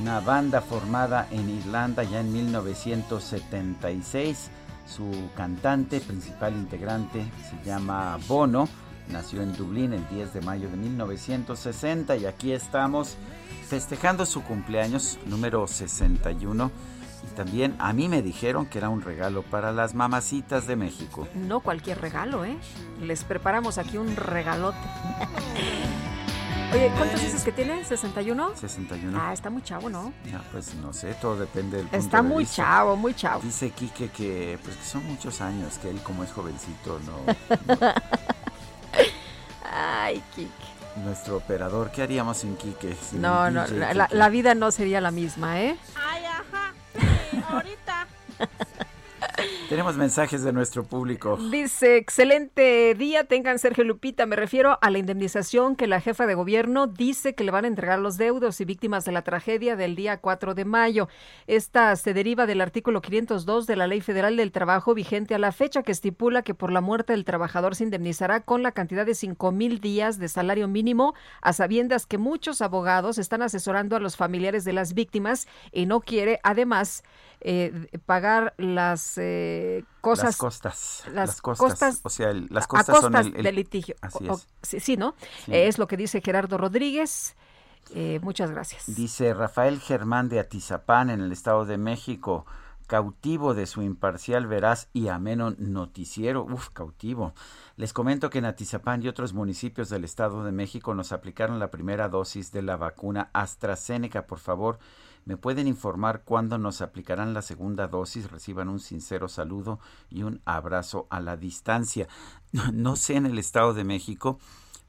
Speaker 1: una banda formada en Irlanda ya en 1976. Su cantante, principal integrante, se llama Bono, nació en Dublín el 10 de mayo de 1960 y aquí estamos festejando su cumpleaños número 61 y también a mí me dijeron que era un regalo para las mamacitas de México.
Speaker 2: No cualquier regalo, ¿eh? Les preparamos aquí un regalote. Oye, ¿cuántos dices que tiene? ¿61?
Speaker 1: 61.
Speaker 2: Ah, está muy chavo, ¿no?
Speaker 1: Ya, pues no sé, todo depende del
Speaker 2: punto Está muy chavo, muy chavo.
Speaker 1: Dice Quique que, pues, que son muchos años, que él como es jovencito, no
Speaker 2: Ay, Quique.
Speaker 1: Nuestro operador, ¿qué haríamos sin Quique? Sin
Speaker 2: No, no, la vida no sería la misma, ¿eh?
Speaker 29: Ay, ajá. Ahorita.
Speaker 1: Tenemos mensajes de nuestro público.
Speaker 2: Dice, excelente día, tengan Sergio Lupita. Me refiero a la indemnización que la jefa de gobierno dice que le van a entregar los deudos y víctimas de la tragedia del día 4 de mayo. Esta se deriva del artículo 502 de la Ley Federal del Trabajo vigente a la fecha que estipula que por la muerte del trabajador se indemnizará con la cantidad de cinco mil días de salario mínimo, a sabiendas que muchos abogados están asesorando a los familiares de las víctimas y no quiere, además, eh, pagar las eh, cosas.
Speaker 1: Las costas.
Speaker 2: las
Speaker 1: Las, costas.
Speaker 2: costas
Speaker 1: O sea, el- las
Speaker 2: a
Speaker 1: costas son el, el-
Speaker 2: del litigio.
Speaker 1: Así
Speaker 2: O- o-
Speaker 1: es.
Speaker 2: sí, sí, ¿no?
Speaker 1: Sí.
Speaker 2: Eh, es lo que dice Gerardo Rodríguez. Eh, muchas gracias.
Speaker 1: Dice Rafael Germán de Atizapán, en el Estado de México, cautivo de su imparcial, veraz y ameno noticiero. Uf, cautivo. Les comento que en Atizapán y otros municipios del Estado de México nos aplicaron la primera dosis de la vacuna AstraZeneca. Por favor, ¿me pueden informar cuándo nos aplicarán la segunda dosis? Reciban un sincero saludo y un abrazo a la distancia. No sé en el Estado de México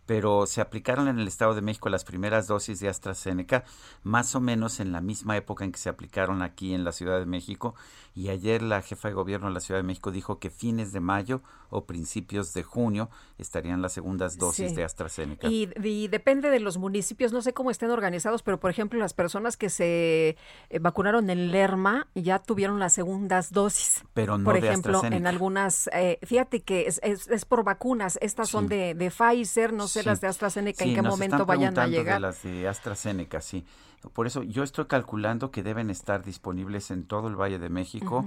Speaker 1: pero se aplicaron en el Estado de México las primeras dosis de AstraZeneca, más o menos en la misma época en que se aplicaron aquí en la Ciudad de México. Y ayer la jefa de gobierno de la Ciudad de México dijo que fines de mayo o principios de junio estarían las segundas dosis
Speaker 2: Sí.
Speaker 1: de AstraZeneca.
Speaker 2: Y, y depende de los municipios, no sé cómo estén organizados, pero por ejemplo, las personas que se eh, vacunaron en Lerma ya tuvieron las segundas dosis.
Speaker 1: Pero no
Speaker 2: por
Speaker 1: de
Speaker 2: ejemplo, en algunas, eh, fíjate que es, es, es por vacunas, estas son de, de Pfizer, no sé
Speaker 1: Sí.
Speaker 2: las de AstraZeneca, en qué
Speaker 1: nos
Speaker 2: momento
Speaker 1: están
Speaker 2: vayan a llegar.
Speaker 1: De las de AstraZeneca, sí. Por eso yo estoy calculando que deben estar disponibles en todo el Valle de México,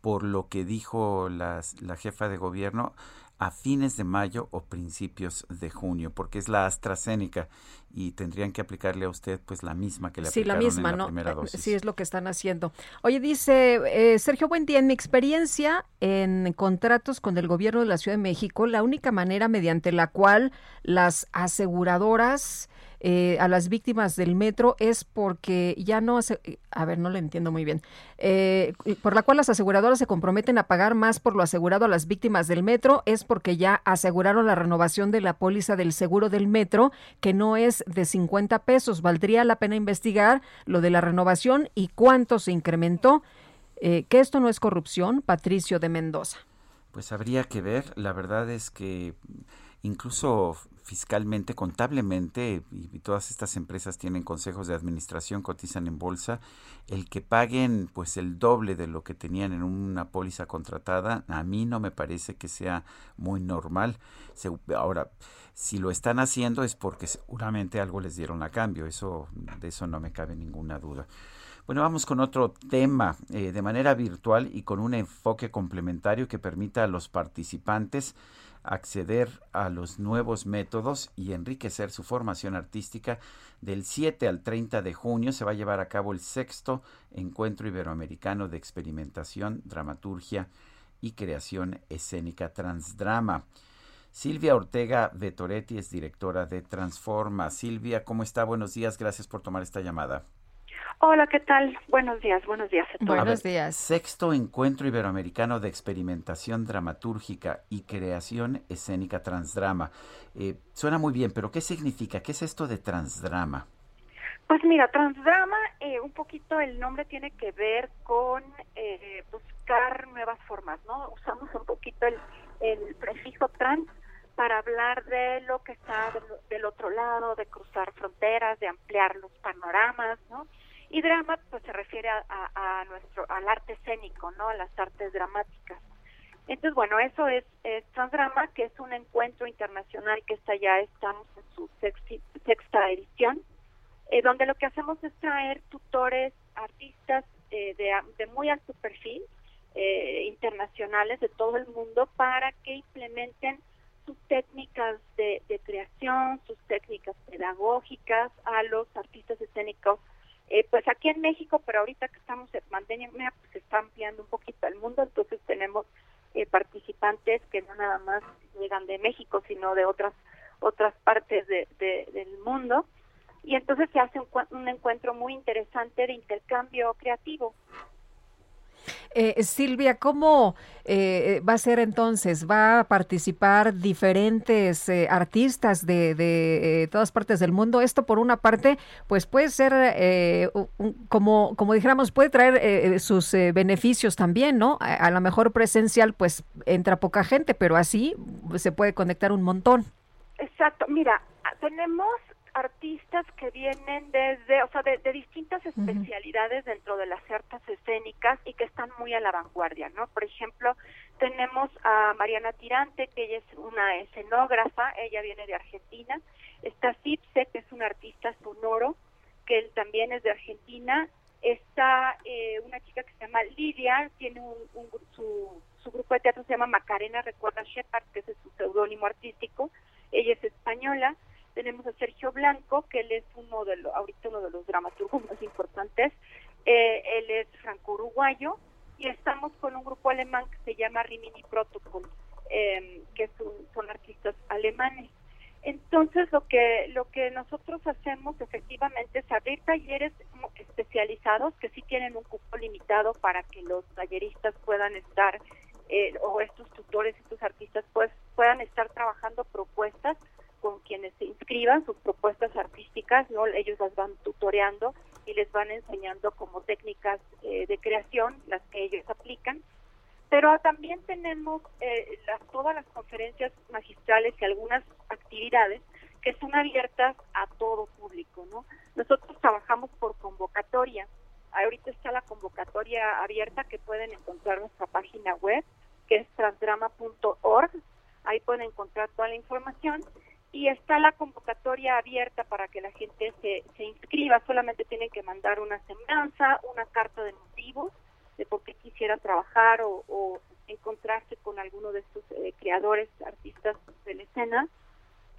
Speaker 1: por lo que dijo las- la jefa de gobierno a fines de mayo o principios de junio, porque es la AstraZeneca y tendrían que aplicarle a usted pues la misma que le
Speaker 2: Sí, la
Speaker 1: aplicaron
Speaker 2: misma,
Speaker 1: en la
Speaker 2: ¿no?
Speaker 1: primera
Speaker 2: Eh,
Speaker 1: dosis.
Speaker 2: Sí, es lo que están haciendo. Oye, dice eh, Sergio, buen día. En mi experiencia en contratos con el gobierno de la Ciudad de México, la única manera mediante la cual las aseguradoras eh, a las víctimas del metro es porque ya no, ase- a ver, no lo entiendo muy bien, Eh, por la cual las aseguradoras se comprometen a pagar más por lo asegurado a las víctimas del metro es porque ya aseguraron la renovación de la póliza del seguro del metro, que no es de 50 pesos. Valdría la pena investigar lo de la renovación y cuánto se incrementó. Eh, que esto no es corrupción, Patricio de Mendoza.
Speaker 1: Pues habría que ver, la verdad es que incluso fiscalmente, contablemente, y, todas estas empresas tienen consejos de administración, cotizan en bolsa, el que paguen pues el doble de lo que tenían en una póliza contratada, a mí no me parece que sea muy normal. Ahora, si lo están haciendo es porque seguramente algo les dieron a cambio, eso, de eso no me cabe ninguna duda. Bueno, vamos con otro tema eh, de manera virtual y con un enfoque complementario que permita a los participantes acceder a los nuevos métodos y enriquecer su formación artística. Del 7 al 30 de junio se va a llevar a cabo el sexto Encuentro Iberoamericano de Experimentación, Dramaturgia y Creación Escénica Transdrama. Silvia Ortega Vetoretti es directora de Transforma. Silvia, ¿cómo está? Buenos días, gracias por tomar esta llamada.
Speaker 21: Hola, ¿qué tal? Buenos días, buenos días a todos.
Speaker 1: A ver, Sexto Encuentro Iberoamericano de Experimentación Dramatúrgica y Creación Escénica Transdrama. Eh, suena muy bien, pero ¿qué significa? ¿Qué es esto de transdrama?
Speaker 21: Pues mira, transdrama, eh, un poquito el nombre tiene que ver con eh, buscar nuevas formas, ¿no? Usamos un poquito el, el prefijo trans para hablar de lo que está del, del otro lado, de cruzar fronteras, de ampliar los panoramas, ¿no? Y drama, pues se refiere a, a- nuestro, al arte escénico, ¿no? A las artes dramáticas. Entonces, bueno, eso es, es Transdrama, que es un encuentro internacional que está ya, estamos en su sexta edición, eh, donde lo que hacemos es traer tutores, artistas eh, de, de muy alto perfil, eh, internacionales de todo el mundo, para que implementen sus técnicas de, de creación, sus técnicas pedagógicas a los artistas escénicos eh, pues aquí en México, pero ahorita que estamos en pandemia, pues se está ampliando un poquito el mundo, entonces tenemos eh, participantes que no nada más llegan de México, sino de otras otras partes de, de- del mundo. Y entonces se hace un, un encuentro muy interesante de intercambio creativo.
Speaker 2: Eh, Silvia, ¿cómo eh, va a ser entonces? ¿Va a participar diferentes eh, artistas de, de todas partes del mundo? Esto por una parte, pues puede ser, como, como dijéramos, puede traer sus beneficios también, ¿no? A, a lo mejor presencial, pues entra poca gente, pero así se puede conectar un montón.
Speaker 21: Exacto, mira, tenemos artistas que vienen desde, o sea, de, distintas especialidades dentro de las artes escénicas y que están muy a la vanguardia, ¿no? Por ejemplo, tenemos a Mariana Tirante, que ella es una escenógrafa, ella viene de Argentina. Está Cipse, que es un artista sonoro, que él también es de Argentina. Está eh, una chica que se llama Lidia, tiene un, su, su grupo de teatro se llama Macarena Recuerda Shepard, que es su seudónimo artístico. Ella es española tenemos a Sergio Blanco, que él es uno de los, ahorita uno de los dramaturgos más importantes, eh, él es franco-uruguayo, y estamos con un grupo alemán que se llama Rimini Protocol, eh, que son artistas alemanes. Entonces lo que lo que nosotros hacemos efectivamente es abrir talleres especializados que sí tienen un cupo limitado para que los talleristas puedan estar eh, o estos tutores, estos artistas pues puedan estar trabajando propuestas quienes se inscriban sus propuestas artísticas, ¿no? Ellos las van tutoreando y les van enseñando como técnicas eh, de creación, las que ellos aplican. Pero también tenemos eh, las, todas las conferencias magistrales y algunas actividades que son abiertas a todo público, ¿no? Nosotros trabajamos por convocatoria. Ahorita está la convocatoria abierta que pueden encontrar en nuestra página web, que es transdrama.org. Ahí pueden encontrar toda la información y está la convocatoria abierta para que la gente se, se inscriba. Solamente tienen que mandar una semblanza, una carta de motivos de por qué quisieran trabajar o, encontrarse con alguno de estos eh, creadores, artistas de la escena.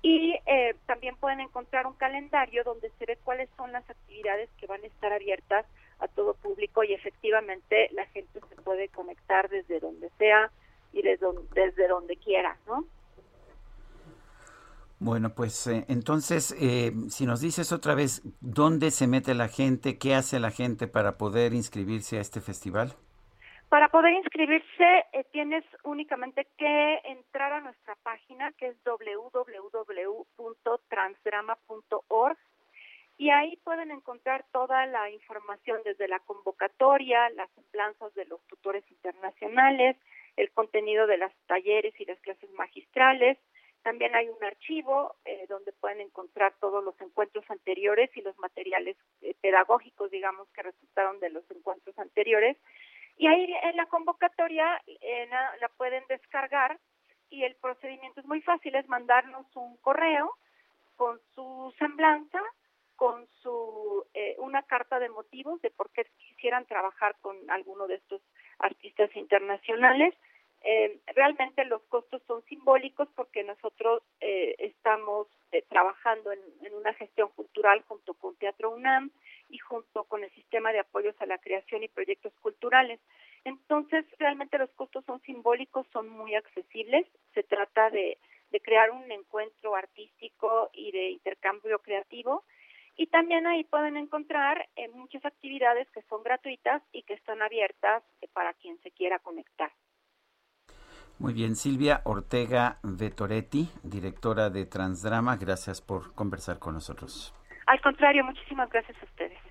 Speaker 21: Y eh, también pueden encontrar un calendario donde se ve cuáles son las actividades que van a estar abiertas a todo público y efectivamente la gente se puede conectar desde donde sea y desde desde donde quiera, ¿no?
Speaker 1: Bueno, pues eh, entonces, eh, si nos dices otra vez, ¿dónde se mete la gente? ¿Qué hace la gente para poder inscribirse a este festival?
Speaker 21: Para poder inscribirse eh, tienes únicamente que entrar a nuestra página que es www.transdrama.org y ahí pueden encontrar toda la información desde la convocatoria, las semblanzas de los tutores internacionales, el contenido de los talleres y las clases magistrales, también hay un archivo eh, donde pueden encontrar todos los encuentros anteriores y los materiales eh, pedagógicos, digamos, que resultaron de los encuentros anteriores. Y ahí en la convocatoria eh, la, pueden descargar y el procedimiento es muy fácil, es mandarnos un correo con su semblanza, con su una carta de motivos de por qué quisieran trabajar con alguno de estos artistas internacionales eh, realmente los costos son simbólicos porque nosotros eh, estamos eh, trabajando en, una gestión cultural junto con Teatro UNAM y junto con el sistema de apoyos a la creación y proyectos culturales. Entonces, realmente los costos son simbólicos, son muy accesibles. Se trata de, de crear un encuentro artístico y de intercambio creativo. Y también ahí pueden encontrar muchas actividades que son gratuitas y que están abiertas para quien se quiera conectar.
Speaker 1: Muy bien, Silvia Ortega de Toretti, directora de Transdrama, gracias por conversar con nosotros.
Speaker 21: Al contrario, muchísimas gracias a ustedes.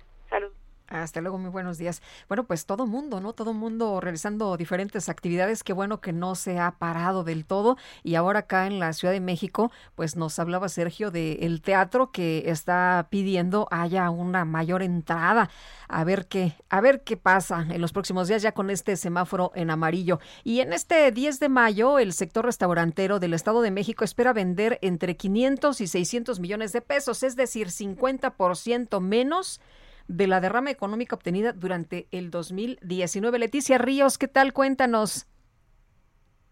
Speaker 2: Hasta luego, muy buenos días. Bueno, pues todo mundo, ¿no? Todo mundo realizando diferentes actividades. Qué bueno que no se ha parado del todo. Y ahora acá en la Ciudad de México, pues nos hablaba Sergio del teatro que está pidiendo haya una mayor entrada. A ver qué, a ver qué pasa en los próximos días ya con este semáforo en amarillo. Y en este 10 de mayo, el sector restaurantero del Estado de México espera vender entre 500 y 600 millones de pesos, es decir, 50% menos de la derrama económica obtenida durante el 2019. Leticia Ríos, ¿qué tal? Cuéntanos.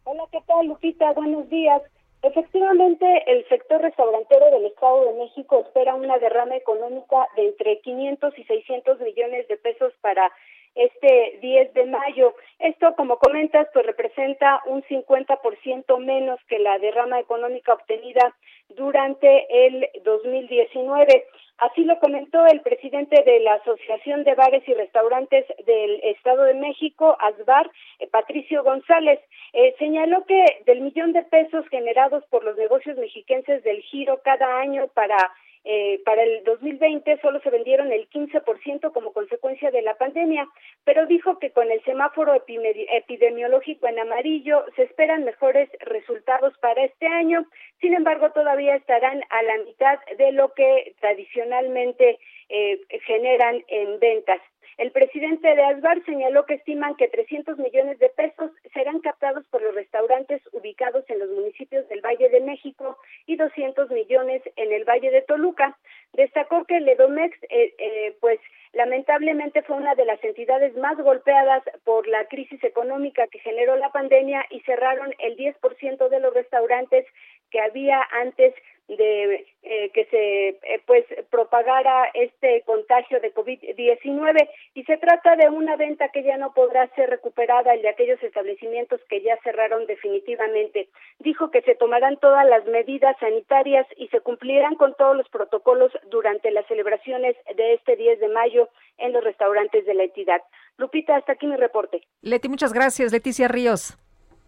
Speaker 30: Hola, ¿qué tal, Lupita? Buenos días. Efectivamente, el sector restaurantero del Estado de México espera una derrama económica de entre 500 y 600 millones de pesos para este 10 de mayo. Esto, como comentas, pues representa un 50% menos que la derrama económica obtenida durante el 2019. Así lo comentó el presidente de la Asociación de Bares y Restaurantes del Estado de México, ASBAR, eh, Patricio González. Eh, señaló que del millón de pesos generados por los negocios mexiquenses del giro cada año para eh, para el 2020 solo se vendieron el 15% como consecuencia de la pandemia, pero dijo que con el semáforo epidemiológico en amarillo se esperan mejores resultados para este año. Sin embargo, todavía estarán a la mitad de lo que tradicionalmente eh, generan en ventas. El presidente de ASBAR señaló que estiman que 300 millones de pesos serán captados por los restaurantes ubicados en los municipios del Valle de México y 200 millones en el Valle de Toluca. Destacó que el Edomex, eh, eh, pues lamentablemente fue una de las entidades más golpeadas por la crisis económica que generó la pandemia y cerraron el 10% de los restaurantes que había antes de eh, que se eh, pues propagara este contagio de COVID-19 y se trata de una venta que ya no podrá ser recuperada el de aquellos establecimientos que ya cerraron definitivamente. Dijo que se tomarán todas las medidas sanitarias y se cumplirán con todos los protocolos durante las celebraciones de este 10 de mayo en los restaurantes de la entidad. Lupita, hasta aquí mi reporte.
Speaker 2: Leti, muchas gracias. Leticia Ríos.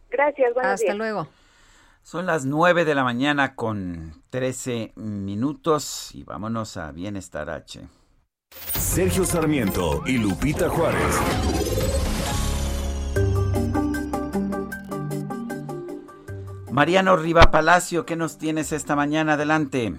Speaker 30: Gracias, buenos
Speaker 2: Hasta luego.
Speaker 1: Son las 9 de la mañana con 13 minutos y vámonos a Bienestar H.
Speaker 3: Sergio Sarmiento y Lupita Juárez.
Speaker 1: Mariano Riva Palacio, ¿qué nos tienes esta mañana? Adelante.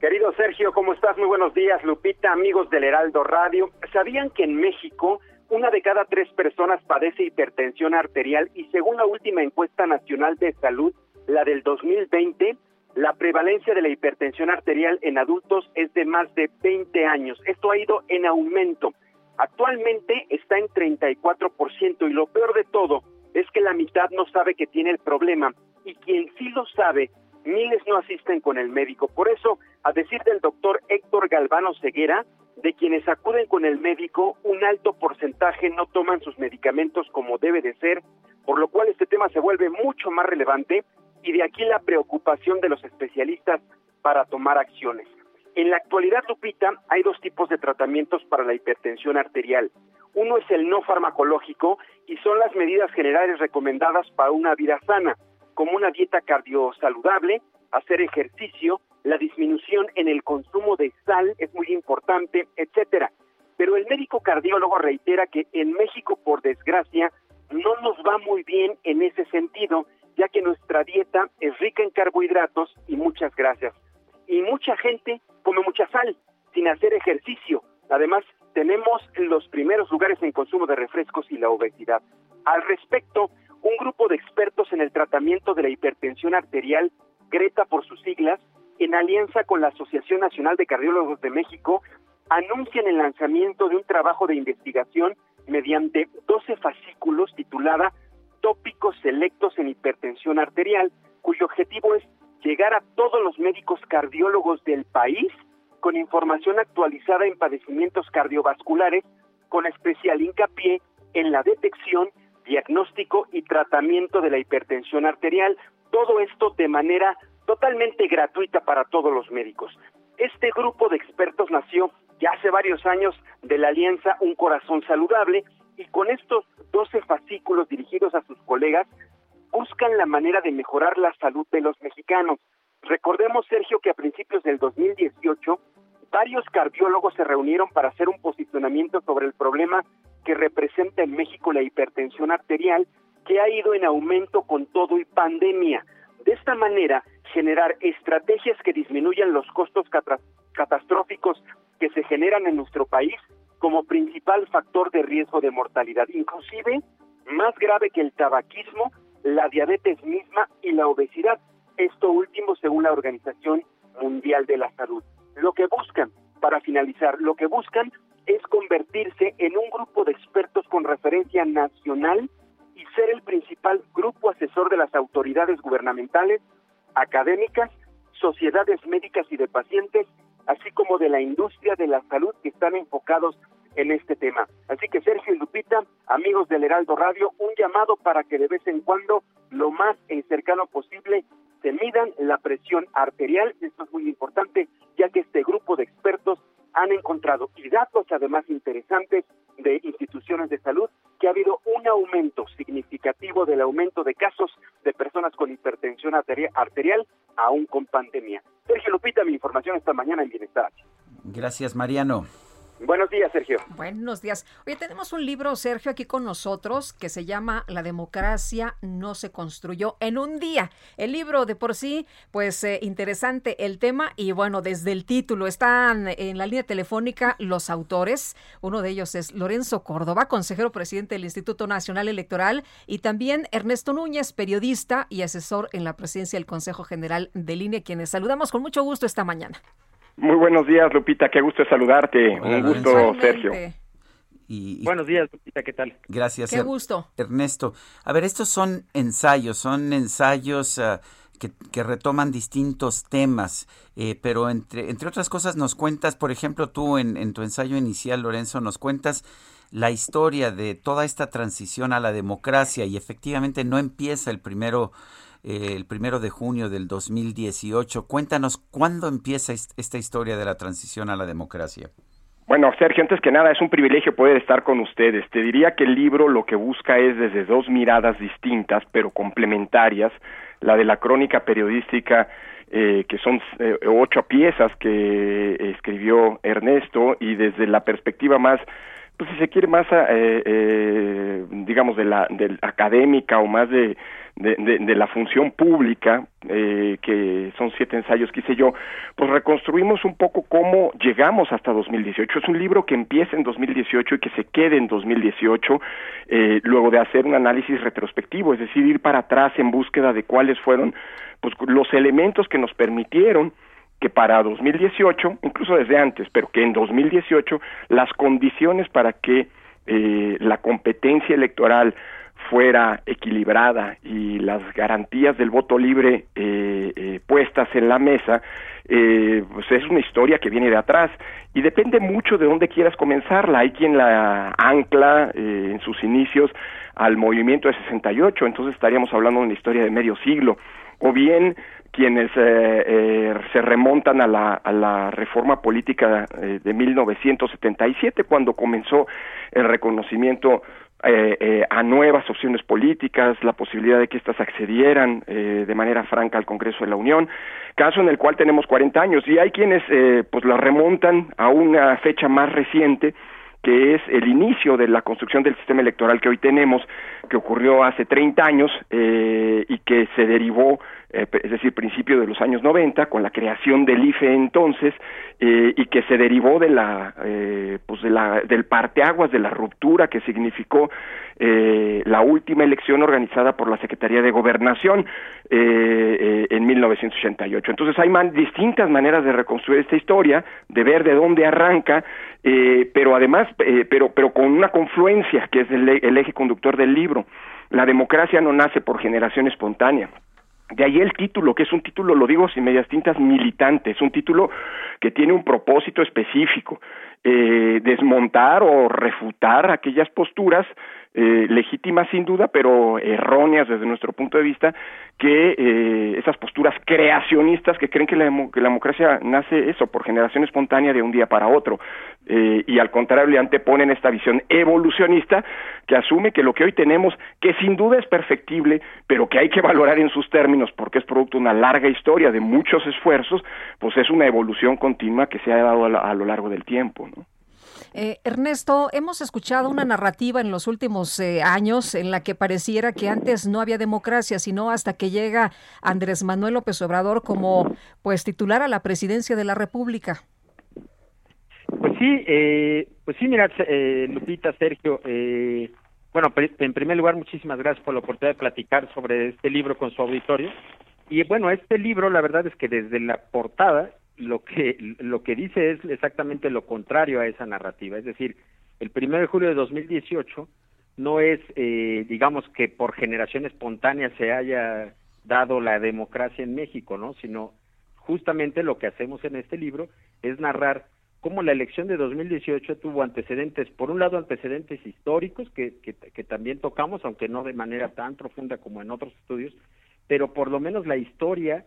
Speaker 31: Querido Sergio, ¿cómo estás? Muy buenos días, Lupita, amigos del Heraldo Radio. ¿Sabían que en México una de cada tres personas padece hipertensión arterial y según la última encuesta nacional de salud, la del 2020, la prevalencia de la hipertensión arterial en adultos es de más de 20 años. Esto ha ido en aumento. Actualmente está en 34% y lo peor de todo es que la mitad no sabe que tiene el problema y quien sí lo sabe, miles no asisten con el médico. Por eso, a decir del doctor Héctor Galvano Ceguera, de quienes acuden con el médico, un alto porcentaje no toman sus medicamentos como debe de ser, por lo cual este tema se vuelve mucho más relevante y de aquí la preocupación de los especialistas para tomar acciones. En la actualidad, Lupita, hay dos tipos de tratamientos para la hipertensión arterial. Uno es el no farmacológico y son las medidas generales recomendadas para una vida sana, como una dieta cardiosaludable, hacer ejercicio, la disminución en el consumo de sal es muy importante, etcétera. Pero el médico cardiólogo reitera que en México, por desgracia, no nos va muy bien en ese sentido ya que nuestra dieta es rica en carbohidratos y muchas grasas. Y mucha gente come mucha sal sin hacer ejercicio. Además, tenemos los primeros lugares en consumo de refrescos y la obesidad. Al respecto, un grupo de expertos en el tratamiento de la hipertensión arterial, Greta por sus siglas, en alianza con la Asociación Nacional de Cardiólogos de México, anuncian el lanzamiento de un trabajo de investigación mediante 12 fascículos titulada tópicos selectos en hipertensión arterial, cuyo objetivo es llegar a todos los médicos cardiólogos del país con información actualizada en padecimientos cardiovasculares, con especial hincapié en la detección, diagnóstico y tratamiento de la hipertensión arterial, todo esto de manera totalmente gratuita para todos los médicos. Este grupo de expertos nació ya hace varios años de la alianza Un Corazón Saludable y con estos 12 fascículos dirigidos a sus colegas buscan la manera de mejorar la salud de los mexicanos. Recordemos, Sergio, que a principios del 2018 varios cardiólogos se reunieron para hacer un posicionamiento sobre el problema que representa en México la hipertensión arterial, que ha ido en aumento con todo y pandemia. De esta manera, generar estrategias que disminuyan los costos catastróficos que se generan en nuestro país como principal factor de riesgo de mortalidad, inclusive más grave que el tabaquismo, la diabetes misma y la obesidad. Esto último según la Organización Mundial de la Salud. Lo que buscan, para finalizar, lo que buscan es convertirse en un grupo de expertos con referencia nacional y ser el principal grupo asesor de las autoridades gubernamentales, académicas, sociedades médicas y de pacientes, así como de la industria de la salud que están enfocados en este tema. Así que Sergio y Lupita, amigos del Heraldo Radio, un llamado para que de vez en cuando, lo más cercano posible, se midan la presión arterial. Esto es muy importante, ya que este grupo de expertos han encontrado y datos además interesantes de instituciones de salud que ha habido un aumento significativo del aumento de casos de personas con hipertensión arterial aún con pandemia. Sergio Lupita, mi información esta mañana en Bienestar.
Speaker 1: Gracias, Mariano.
Speaker 31: Buenos días, Sergio.
Speaker 2: Buenos días. Oye, tenemos un libro, Sergio, aquí con nosotros que se llama La democracia no se construyó en un día. El libro de por sí, pues eh, interesante el tema y bueno, desde el título están en la línea telefónica los autores. Uno de ellos es Lorenzo Córdoba, consejero presidente del Instituto Nacional Electoral y también Ernesto Núñez, periodista y asesor en la presidencia del Consejo General de Línea, quienes saludamos con mucho gusto esta mañana.
Speaker 32: Muy buenos días, Lupita. Qué gusto saludarte. Un gusto, Sergio.
Speaker 1: Y,
Speaker 32: Buenos días, Lupita, ¿qué tal?
Speaker 1: Gracias.
Speaker 2: Qué gusto.
Speaker 1: Ernesto. A ver, estos son ensayos, son ensayos ah, que, retoman distintos temas, eh, pero entre, entre otras cosas nos cuentas, por ejemplo, tú en, en tu ensayo inicial, Lorenzo, nos cuentas la historia de toda esta transición a la democracia y efectivamente no empieza el primero eh, el primero de junio del 2018. Cuéntanos cuándo empieza esta historia de la transición a la democracia.
Speaker 32: Bueno, Sergio, antes que nada es un privilegio poder estar con ustedes. Te diría que el libro lo que busca es desde dos miradas distintas pero complementarias, la de la crónica periodística eh, que son eh, ocho piezas que escribió Ernesto y desde la perspectiva más pues si se quiere más eh, digamos de la del académica o más de de, de, la función pública, eh, que son siete ensayos que hice yo, pues reconstruimos un poco cómo llegamos hasta 2018. Es un libro que empieza en 2018 y que se quede en 2018, eh, luego de hacer un análisis retrospectivo, es decir, ir para atrás en búsqueda de cuáles fueron pues, los elementos que nos permitieron que para 2018, incluso desde antes, pero que en 2018 las condiciones para que eh, la competencia electoral fuera equilibrada y las garantías del voto libre eh, eh, puestas en la mesa, eh, pues es una historia que viene de atrás y depende mucho de dónde quieras comenzarla. Hay quien la ancla en sus inicios al movimiento de 68, entonces estaríamos hablando de una historia de medio siglo, o bien quienes se remontan a la, a la reforma política de 1977, cuando comenzó el reconocimiento eh, eh, a nuevas opciones políticas, la posibilidad de que éstas accedieran eh, de manera franca al Congreso de la Unión, caso en el cual tenemos 40 años. Y hay quienes eh, pues la remontan a una fecha más reciente que es el inicio de la construcción del sistema electoral que hoy tenemos, que ocurrió hace 30 años eh, y que se derivó eh, es decir, principio de los años 90, con la creación del IFE entonces, eh, y que se derivó de la, eh, pues de la, del parteaguas, de la ruptura que significó eh, la última elección organizada por la Secretaría de Gobernación eh, en 1988. Entonces hay distintas maneras de reconstruir esta historia, de ver de dónde arranca, pero además, pero, pero con una confluencia que es el, el eje conductor del libro. La democracia no nace por generación espontánea de ahí el título, que es un título, lo digo sin medias tintas, militante, es un título que tiene un propósito específico, eh, desmontar o refutar aquellas posturas eh, legítimas sin duda, pero erróneas desde nuestro punto de vista, que eh, esas posturas creacionistas que creen que la, la, democracia nace eso, por generación espontánea de un día para otro, eh, y al contrario le anteponen esta visión evolucionista que asume que lo que hoy tenemos, que sin duda es perfectible, pero que hay que valorar en sus términos porque es producto de una larga historia de muchos esfuerzos, pues es una evolución continua que se ha dado a, a lo largo del tiempo.
Speaker 2: Eh, Ernesto, hemos escuchado una narrativa en los últimos eh, años en la que pareciera que antes no había democracia, sino hasta que llega Andrés Manuel López Obrador como pues titular a la presidencia de la República.
Speaker 33: Pues sí, eh, pues sí, mira, eh, Lupita, Sergio, bueno, en primer lugar, muchísimas gracias por la oportunidad de platicar sobre este libro con su auditorio. Y bueno, este libro, la verdad es que desde la portada lo que lo que dice es exactamente lo contrario a esa narrativa, es decir, el primero de julio de 2018 no es, eh, digamos que por generación espontánea se haya dado la democracia en México, ¿no? Sino justamente lo que hacemos en este libro es narrar cómo la elección de 2018 tuvo antecedentes, por un lado antecedentes históricos que, que, que también tocamos, aunque no de manera tan profunda como en otros estudios, pero por lo menos la historia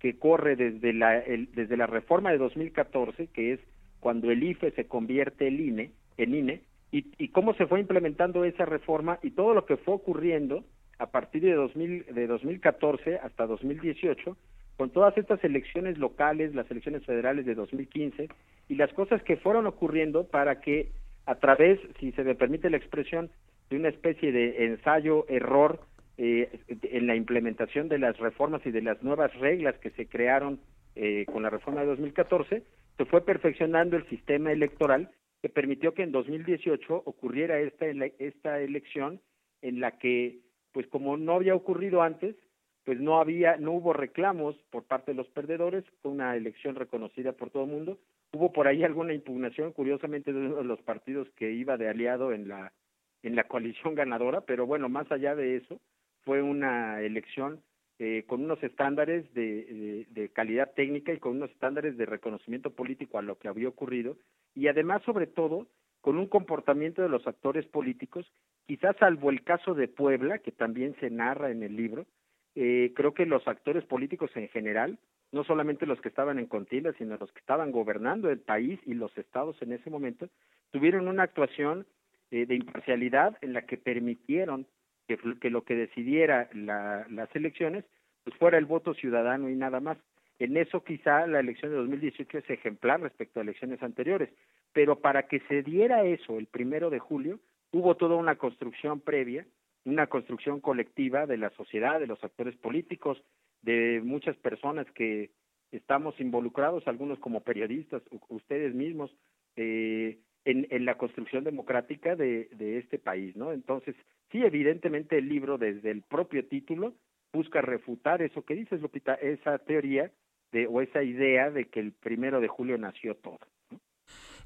Speaker 33: que corre desde la, desde la reforma de 2014, que es cuando el IFE se convierte en INE, en INE y, y cómo se fue implementando esa reforma y todo lo que fue ocurriendo a partir de, 2000, de 2014 hasta 2018, con todas estas elecciones locales, las elecciones federales de 2015 y las cosas que fueron ocurriendo para que a través, si se me permite la expresión, de una especie de ensayo-error eh, en la implementación de las reformas y de las nuevas reglas que se crearon eh, con la reforma de 2014, se fue perfeccionando el sistema electoral que permitió que en 2018 ocurriera esta, esta elección en la que, pues como no había ocurrido antes, pues no había, no hubo reclamos por parte de los perdedores, fue una elección reconocida por todo el mundo. Hubo por ahí alguna impugnación, curiosamente, de uno de los partidos que iba de aliado en la, en la coalición ganadora, pero bueno, más allá de eso, fue una elección eh, con unos estándares de, de, calidad técnica y con unos estándares de reconocimiento político a lo que había ocurrido y además, sobre todo, con un comportamiento de los actores políticos, quizás salvo el caso de Puebla, que también se narra en el libro, eh, creo que los actores políticos en general, no solamente los que estaban en contienda, sino los que estaban gobernando el país y los estados en ese momento, tuvieron una actuación eh, de imparcialidad en la que permitieron que, lo que decidiera las elecciones pues fuera el voto ciudadano y nada más. En eso quizá la elección de 2018 es ejemplar respecto a elecciones anteriores, pero para que se diera eso el primero de julio, hubo toda una construcción previa, una construcción colectiva de la sociedad, de los actores políticos, de muchas personas que estamos involucrados, algunos como periodistas, ustedes mismos, eh, en, en, la construcción democrática de, de este país, ¿no? Entonces, sí, evidentemente el libro desde el propio título busca refutar eso que dices, Lupita, esa teoría de, o esa idea de que el primero de julio nació todo.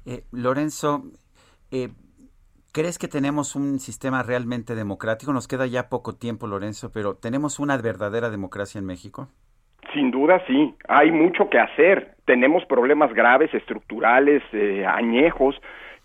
Speaker 1: Eh, Lorenzo, eh, ¿crees que tenemos un sistema realmente democrático? Nos queda ya poco tiempo, Lorenzo, pero ¿tenemos una verdadera democracia en México?
Speaker 32: Sin duda sí, hay mucho que hacer. Tenemos problemas graves, estructurales, eh, añejos,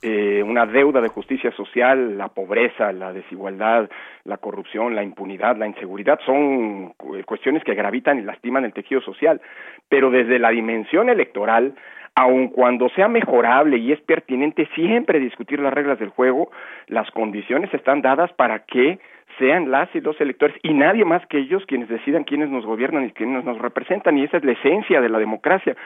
Speaker 32: eh, una deuda de justicia social, la pobreza, la desigualdad, la corrupción, la impunidad, la inseguridad, son cuestiones que gravitan y lastiman el tejido social. Pero desde la dimensión electoral, aun cuando sea mejorable y es pertinente siempre discutir las reglas del juego, las condiciones están dadas para que sean las y los electores y nadie más que ellos quienes decidan quiénes nos gobiernan y quiénes nos representan y esa es la esencia de la democracia.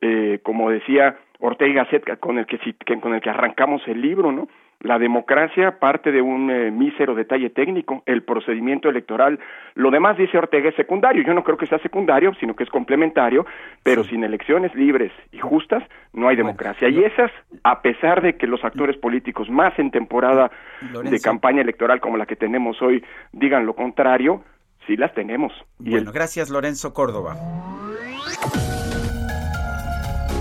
Speaker 32: Eh, como decía Ortega con el que, con el que arrancamos el libro, ¿no? La democracia parte de un eh, mísero detalle técnico, el procedimiento electoral. Lo demás, dice Ortega, es secundario. Yo no creo que sea secundario, sino que es complementario, pero sin elecciones libres y justas no hay democracia. y esas, a pesar de que los actores políticos más en temporada de campaña electoral como la que tenemos hoy digan lo contrario, sí las tenemos.
Speaker 1: Bueno, gracias Lorenzo Córdoba.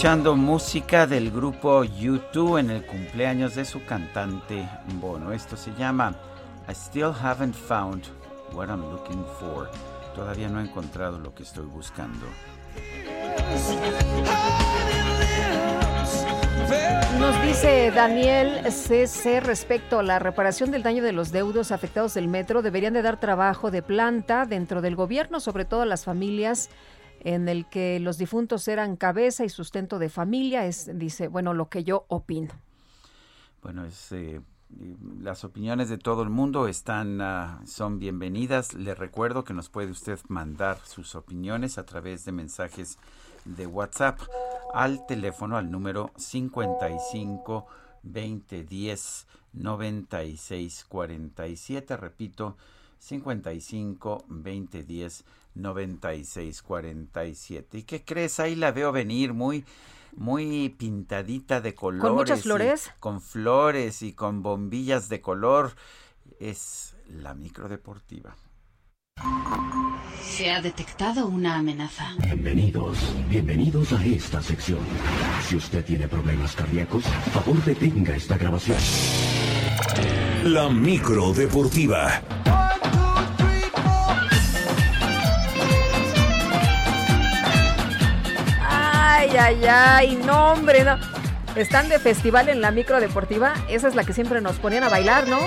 Speaker 1: Escuchando música del grupo U2 en el cumpleaños de su cantante Bono. Esto se llama I Still Haven't Found What I'm Looking For. Todavía no he encontrado lo que estoy buscando.
Speaker 2: Nos dice Daniel CC respecto a la reparación del daño de los deudos afectados del metro? Deberían de dar trabajo de planta dentro del gobierno, sobre todo a las familias en el que los difuntos eran cabeza y sustento de familia. Es, dice, bueno, lo que yo opino.
Speaker 1: Bueno, eh, las opiniones de todo el mundo están, uh, son bienvenidas. Le recuerdo que nos puede usted mandar sus opiniones a través de mensajes de WhatsApp al teléfono al número 55 20 10 96 47. Repito, 55 20 10 96 47. ¿Y qué crees? Ahí la veo venir muy muy pintadita de colores.
Speaker 2: Con muchas flores.
Speaker 1: Con flores y con bombillas de color. Es la micro deportiva.
Speaker 34: Se ha detectado una amenaza.
Speaker 35: Bienvenidos, bienvenidos a esta sección. Si usted tiene problemas cardíacos, favor detenga esta grabación.
Speaker 3: La micro
Speaker 2: Ay, ay, ay, no, hombre, no. Están de festival en la micro deportiva. Esa es la que siempre nos ponían a bailar, ¿no?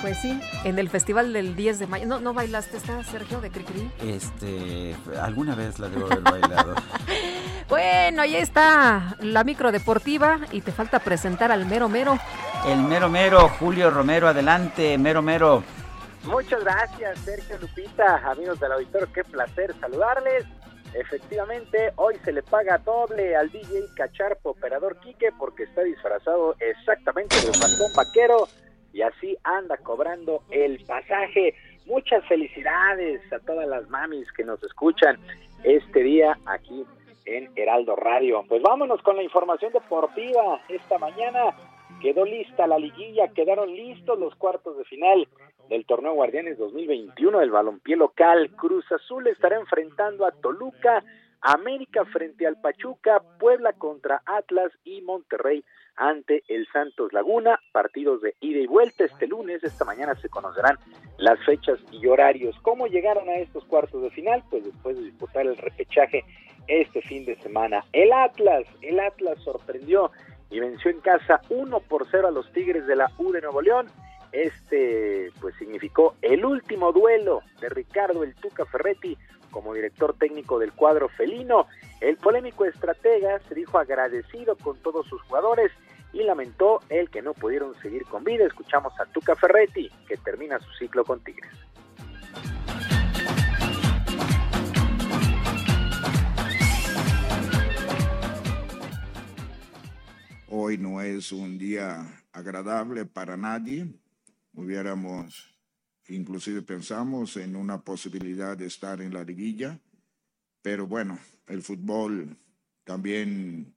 Speaker 2: Pues sí, en el festival del 10 de mayo. ¿No, no bailaste esta, Sergio, de Cricri?
Speaker 1: Este, alguna vez la debo haber bailado.
Speaker 2: bueno, ahí está la micro deportiva y te falta presentar al mero mero.
Speaker 1: El mero mero, Julio Romero, adelante, mero mero.
Speaker 36: Muchas gracias, Sergio Lupita, amigos del auditorio, qué placer saludarles. Efectivamente, hoy se le paga doble al DJ Cacharpo, operador Quique, porque está disfrazado exactamente de balcón vaquero y así anda cobrando el pasaje. Muchas felicidades a todas las mamis que nos escuchan este día aquí en Heraldo Radio. Pues vámonos con la información deportiva. Esta mañana quedó lista la liguilla, quedaron listos los cuartos de final del torneo Guardianes 2021 del balompié local. Cruz Azul estará enfrentando a Toluca, América frente al Pachuca, Puebla contra Atlas y Monterrey ante el Santos Laguna, partidos de ida y vuelta este lunes, esta mañana se conocerán las fechas y horarios. ¿Cómo llegaron a estos cuartos de final? Pues después de disputar el repechaje este fin de semana. El Atlas, el Atlas sorprendió y venció en casa 1 por 0 a los Tigres de la U de Nuevo León. Este pues significó el último duelo de Ricardo el Tuca Ferretti como director técnico del cuadro felino. El polémico estratega se dijo agradecido con todos sus jugadores y lamentó el que no pudieron seguir con vida. Escuchamos a Tuca Ferretti, que termina su ciclo con Tigres.
Speaker 37: Hoy no es un día agradable para nadie. Hubiéramos, inclusive pensamos en una posibilidad de estar en la liguilla, pero bueno, el fútbol también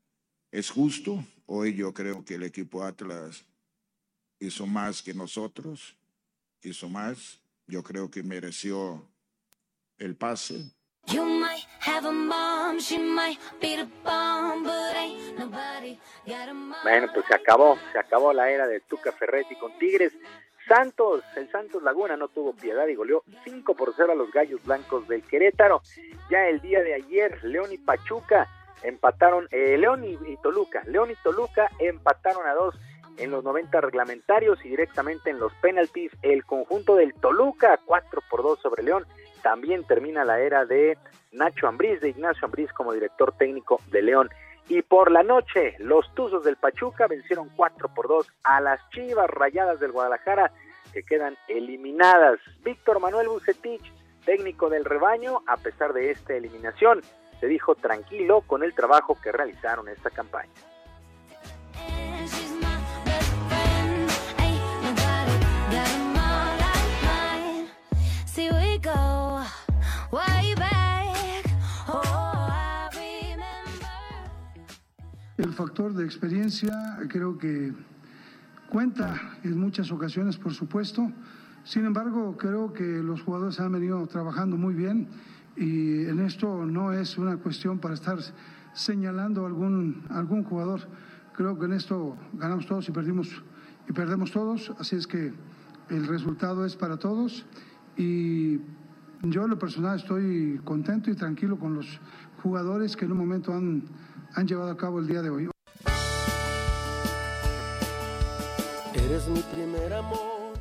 Speaker 37: es justo. Hoy yo creo que el equipo Atlas hizo más que nosotros, hizo más. Yo creo que mereció el pase.
Speaker 36: Bueno, pues se acabó, se acabó la era de Tuca Ferretti con Tigres. Santos, el Santos Laguna no tuvo piedad y goleó 5 por 0 a los Gallos Blancos del Querétaro. Ya el día de ayer, León y Pachuca empataron, eh, León y, Toluca, León y Toluca empataron a dos en los 90 reglamentarios y directamente en los penaltis. El conjunto del Toluca, 4 por 2 sobre León. También termina la era de Nacho Ambriz, de Ignacio Ambriz como director técnico de León. Y por la noche, los Tuzos del Pachuca vencieron 4 por 2 a las Chivas Rayadas del Guadalajara, que quedan eliminadas. Víctor Manuel Bucetich, técnico del rebaño, a pesar de esta eliminación, se dijo tranquilo con el trabajo que realizaron esta campaña.
Speaker 38: El factor de experiencia creo que cuenta en muchas ocasiones, por supuesto. Sin embargo, creo que los jugadores han venido trabajando muy bien y en esto no es una cuestión para estar señalando algún, algún jugador. Creo que en esto ganamos todos y perdimos y perdemos todos, así es que el resultado es para todos y yo lo personal estoy contento y tranquilo con los jugadores que en un momento han, han llevado a cabo el día de hoy.
Speaker 39: Eres mi primer amor.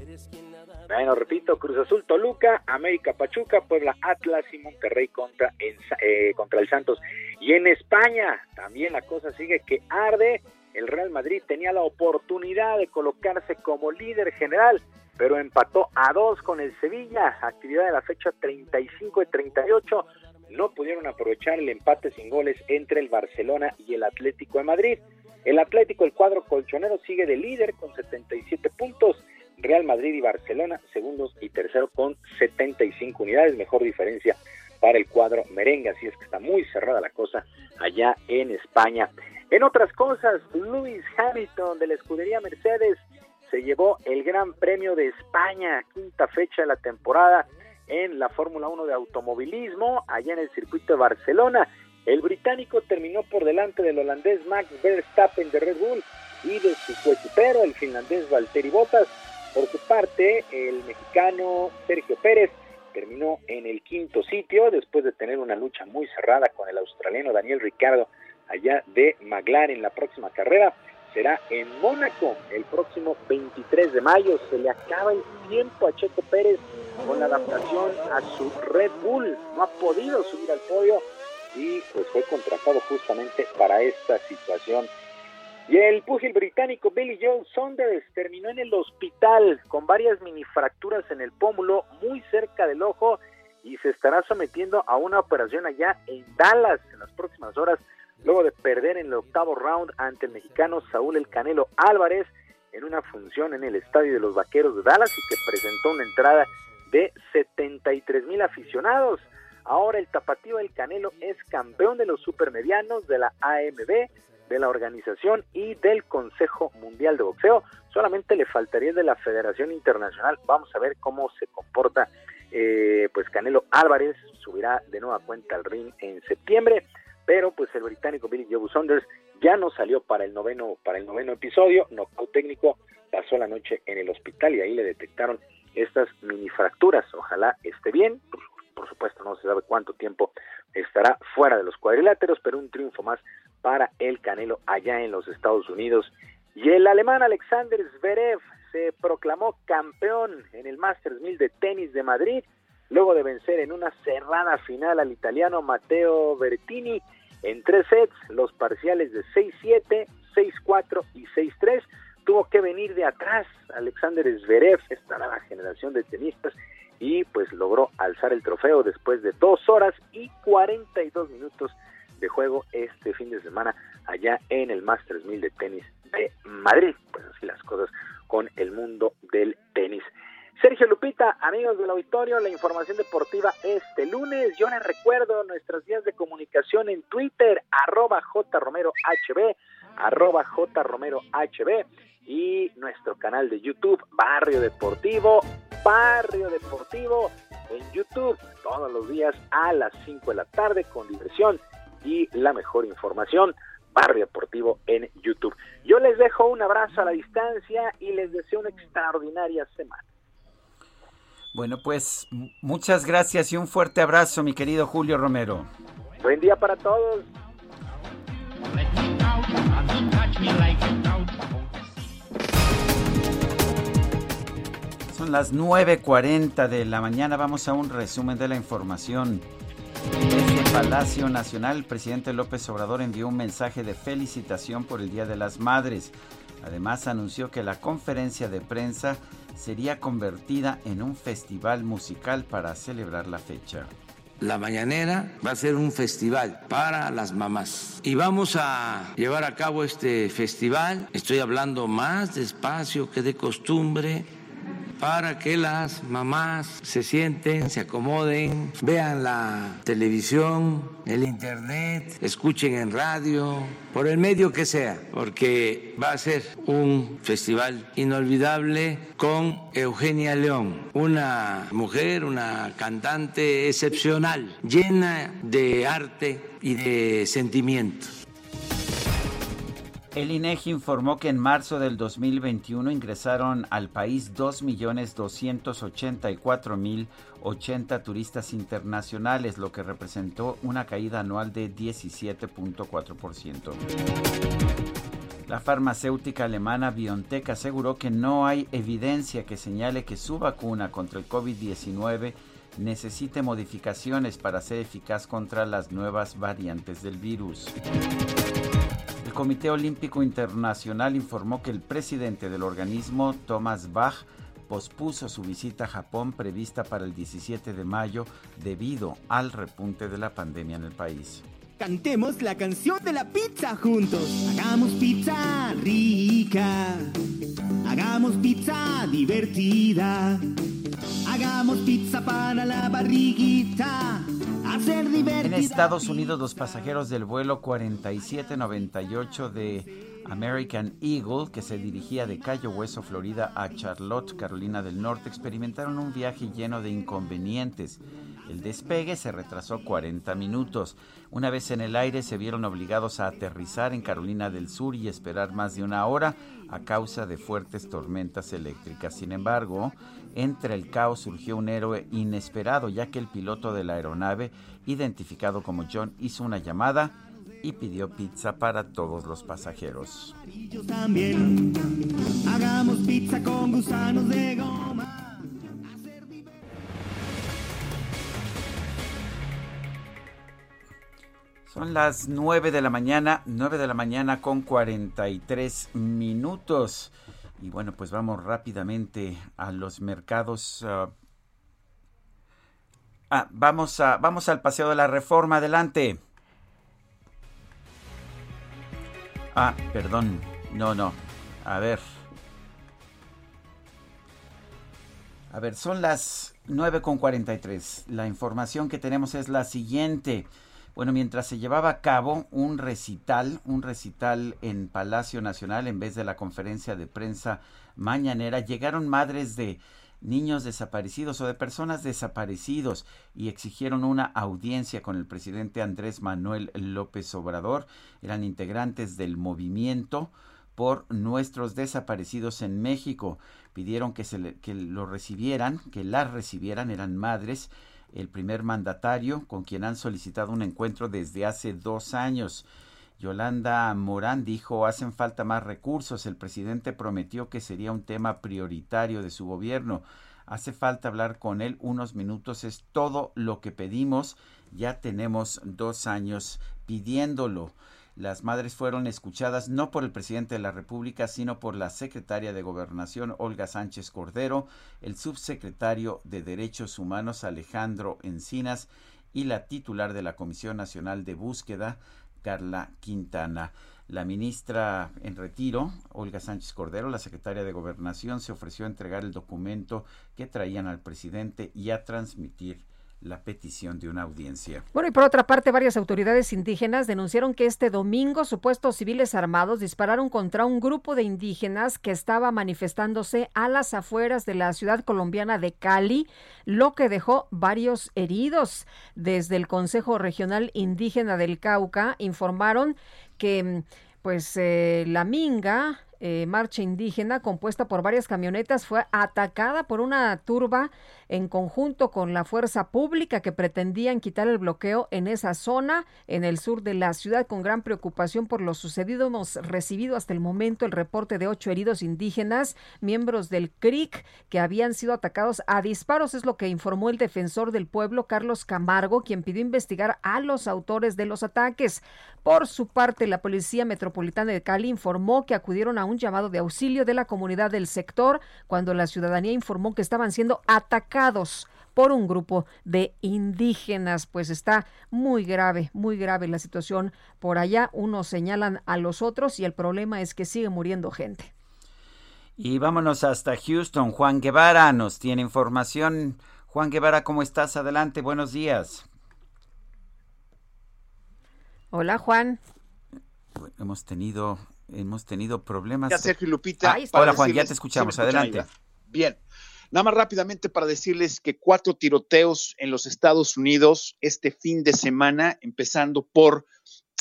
Speaker 39: Eres quien
Speaker 36: Bueno, repito, Cruz Azul Toluca, América Pachuca, Puebla Atlas y Monterrey contra, eh, contra el Santos. Y en España también la cosa sigue que arde. El Real Madrid tenía la oportunidad de colocarse como líder general, pero empató a dos con el Sevilla, actividad de la fecha 35 y 38. No pudieron aprovechar el empate sin goles entre el Barcelona y el Atlético de Madrid. El Atlético, el cuadro colchonero, sigue de líder con 77 puntos. Real Madrid y Barcelona, segundos y tercero con 75 unidades, mejor diferencia para el cuadro merengue, así es que está muy cerrada la cosa allá en España. En otras cosas, Lewis Hamilton de la escudería Mercedes se llevó el Gran Premio de España, quinta fecha de la temporada en la Fórmula 1 de automovilismo, allá en el circuito de Barcelona. El británico terminó por delante del holandés Max Verstappen de Red Bull y de su coequipero, el finlandés Valtteri Bottas. Por su parte, el mexicano Sergio Pérez terminó en el quinto sitio después de tener una lucha muy cerrada con el australiano Daniel Ricardo allá de McLaren. La próxima carrera será en Mónaco el próximo 23 de mayo. Se le acaba el tiempo a Checo Pérez con la adaptación a su Red Bull. No ha podido subir al podio y pues fue contratado justamente para esta situación. Y el púgil británico Billy Joe Saunders terminó en el hospital con varias mini fracturas en el pómulo muy cerca del ojo y se estará sometiendo a una operación allá en Dallas en las próximas horas luego de perder en el octavo round ante el mexicano Saúl El Canelo Álvarez en una función en el estadio de los Vaqueros de Dallas y que presentó una entrada de 73 mil aficionados. Ahora el tapatío El Canelo es campeón de los supermedianos de la AMB, de la organización y del Consejo Mundial de Boxeo. Solamente le faltaría de la Federación Internacional. Vamos a ver cómo se comporta. Eh, pues Canelo Álvarez subirá de nueva cuenta al ring en septiembre pero pues el británico Billy Joe Saunders ya no salió para el noveno para el noveno episodio, knockout técnico, pasó la noche en el hospital y ahí le detectaron estas mini fracturas. Ojalá esté bien, por, por supuesto no se sabe cuánto tiempo estará fuera de los cuadriláteros, pero un triunfo más para el Canelo allá en los Estados Unidos. Y el alemán Alexander Zverev se proclamó campeón en el Masters 1000 de tenis de Madrid luego de vencer en una cerrada final al italiano Matteo Bertini en tres sets, los parciales de 6-7, 6-4 y 6-3. Tuvo que venir de atrás Alexander Zverev, esta nueva generación de tenistas, y pues logró alzar el trofeo después de dos horas y 42 minutos de juego este fin de semana allá en el Masters 1000 de tenis de Madrid. Pues así las cosas con el mundo del tenis. Sergio Lupita, amigos del auditorio, la información deportiva este lunes. Yo les recuerdo nuestras vías de comunicación en Twitter, arroba jromerohb, arroba jromerohb y nuestro canal de YouTube, Barrio Deportivo, Barrio Deportivo en YouTube, todos los días a las 5 de la tarde con diversión y la mejor información. Barrio Deportivo en YouTube. Yo les dejo un abrazo a la distancia y les deseo una extraordinaria semana.
Speaker 1: Bueno, pues muchas gracias y un fuerte abrazo, mi querido Julio Romero.
Speaker 36: Buen día para todos.
Speaker 1: Son las 9.40 de la mañana. Vamos a un resumen de la información. Desde Palacio Nacional, el presidente López Obrador envió un mensaje de felicitación por el Día de las Madres. Además, anunció que la conferencia de prensa sería convertida en un festival musical para celebrar la fecha.
Speaker 40: La mañanera va a ser un festival para las mamás y vamos a llevar a cabo este festival. Estoy hablando más despacio que de costumbre para que las mamás se sienten, se acomoden, vean la televisión, el internet, escuchen en radio, por el medio que sea, porque va a ser un festival inolvidable con Eugenia León, una mujer, una cantante excepcional, llena de arte y de sentimientos.
Speaker 1: El INEGI informó que en marzo del 2021 ingresaron al país 2.284.080 turistas internacionales, lo que representó una caída anual de 17.4%. La farmacéutica alemana BioNTech aseguró que no hay evidencia que señale que su vacuna contra el COVID-19 necesite modificaciones para ser eficaz contra las nuevas variantes del virus. Comité Olímpico Internacional informó que el presidente del organismo, Thomas Bach, pospuso su visita a Japón prevista para el 17 de mayo debido al repunte de la pandemia en el país.
Speaker 41: Cantemos la canción de la pizza juntos. Hagamos pizza rica. Hagamos pizza divertida. Hagamos pizza para la barriguita. Hacer divertida.
Speaker 1: En Estados Unidos, los pasajeros del vuelo 4798 de American Eagle, que se dirigía de Cayo Hueso, Florida, a Charlotte, Carolina del Norte, experimentaron un viaje lleno de inconvenientes. El despegue se retrasó 40 minutos. Una vez en el aire se vieron obligados a aterrizar en Carolina del Sur y esperar más de una hora a causa de fuertes tormentas eléctricas. Sin embargo, entre el caos surgió un héroe inesperado ya que el piloto de la aeronave, identificado como John, hizo una llamada y pidió pizza para todos los pasajeros.
Speaker 41: Hagamos pizza con gusanos de goma.
Speaker 1: Son las 9 de la mañana, 9 de la mañana con 43 minutos. Y bueno, pues vamos rápidamente a los mercados. ah, ah, vamos, a, vamos al Paseo de la Reforma, adelante. Ah, perdón, no, no. A ver. A ver, son las 9 con 43. La información que tenemos es la siguiente. Bueno, mientras se llevaba a cabo un recital, un recital en Palacio Nacional en vez de la conferencia de prensa mañanera, llegaron madres de niños desaparecidos o de personas desaparecidos y exigieron una audiencia con el presidente Andrés Manuel López Obrador. Eran integrantes del movimiento por nuestros desaparecidos en México. Pidieron que, se le- que lo recibieran, que las recibieran, eran madres el primer mandatario con quien han solicitado un encuentro desde hace dos años. Yolanda Morán dijo, hacen falta más recursos. El presidente prometió que sería un tema prioritario de su gobierno. Hace falta hablar con él unos minutos. Es todo lo que pedimos. Ya tenemos dos años pidiéndolo. Las madres fueron escuchadas no por el presidente de la República, sino por la secretaria de Gobernación, Olga Sánchez Cordero, el subsecretario de Derechos Humanos, Alejandro Encinas, y la titular de la Comisión Nacional de Búsqueda, Carla Quintana. La ministra en retiro, Olga Sánchez Cordero, la secretaria de Gobernación, se ofreció a entregar el documento que traían al presidente y a transmitir la petición de una audiencia.
Speaker 2: Bueno, y por otra parte, varias autoridades indígenas denunciaron que este domingo supuestos civiles armados dispararon contra un grupo de indígenas que estaba manifestándose a las afueras de la ciudad colombiana de Cali, lo que dejó varios heridos. Desde el Consejo Regional Indígena del Cauca informaron que pues eh, la Minga, eh, marcha indígena compuesta por varias camionetas, fue atacada por una turba en conjunto con la fuerza pública que pretendían quitar el bloqueo en esa zona, en el sur de la ciudad, con gran preocupación por lo sucedido. Hemos recibido hasta el momento el reporte de ocho heridos indígenas, miembros del CRIC, que habían sido atacados a disparos, es lo que informó el defensor del pueblo, Carlos Camargo, quien pidió investigar a los autores de los ataques. Por su parte, la Policía Metropolitana de Cali informó que acudieron a un llamado de auxilio de la comunidad del sector cuando la ciudadanía informó que estaban siendo atacados por un grupo de indígenas. Pues está muy grave, muy grave la situación por allá. Unos señalan a los otros y el problema es que sigue muriendo gente.
Speaker 1: Y vámonos hasta Houston. Juan Guevara nos tiene información. Juan Guevara, ¿cómo estás? Adelante, buenos días.
Speaker 2: Hola, Juan.
Speaker 1: Bueno, hemos tenido hemos tenido problemas.
Speaker 42: Ya, Sergio y Lupita.
Speaker 1: Hola, Juan, ya te escuchamos.
Speaker 42: ¿sí me escuchan ahí,
Speaker 1: Adelante.
Speaker 42: Bien. Nada más rápidamente para decirles que cuatro tiroteos en los Estados Unidos este fin de semana, empezando por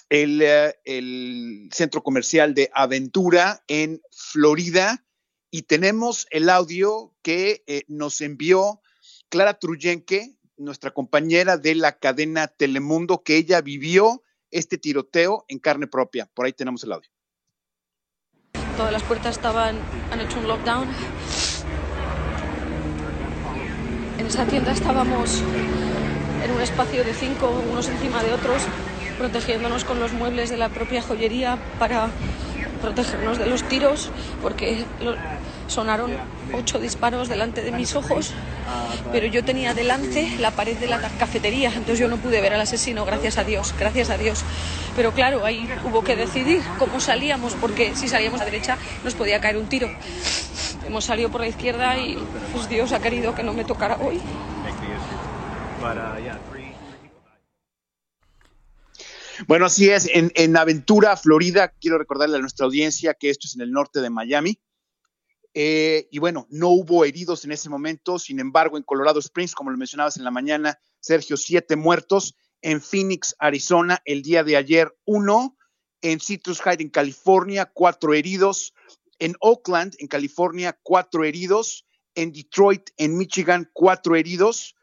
Speaker 42: el, eh, el centro comercial de Aventura en Florida. Y tenemos el audio que eh, nos envió Clara Truyenque, nuestra compañera de la cadena Telemundo, que ella vivió este tiroteo en carne propia. Por ahí tenemos el audio.
Speaker 43: todas las puertas estaban, han hecho un lockdown. En esa tienda estábamos en un espacio de cinco, unos encima de otros, protegiéndonos con los muebles de la propia joyería para protegernos de los tiros, porque sonaron ocho disparos delante de mis ojos, pero yo tenía delante la pared de la cafetería, entonces yo no pude ver al asesino, gracias a Dios, gracias a Dios. Pero claro, ahí hubo que decidir cómo salíamos, porque si salíamos a la derecha nos podía caer un tiro. Hemos salido por la izquierda y pues Dios ha querido que no me tocara hoy.
Speaker 42: Bueno, así es. En, en Aventura, Florida, quiero recordarle a nuestra audiencia que esto es en el norte de Miami. Eh, y bueno, no hubo heridos en ese momento. Sin embargo, en Colorado Springs, como lo mencionabas en la mañana, Sergio, siete muertos. En Phoenix, Arizona, el día de ayer, uno. En Citrus Heights, en California, cuatro heridos. En Oakland, en California, cuatro heridos. En Detroit, en Michigan, cuatro heridos.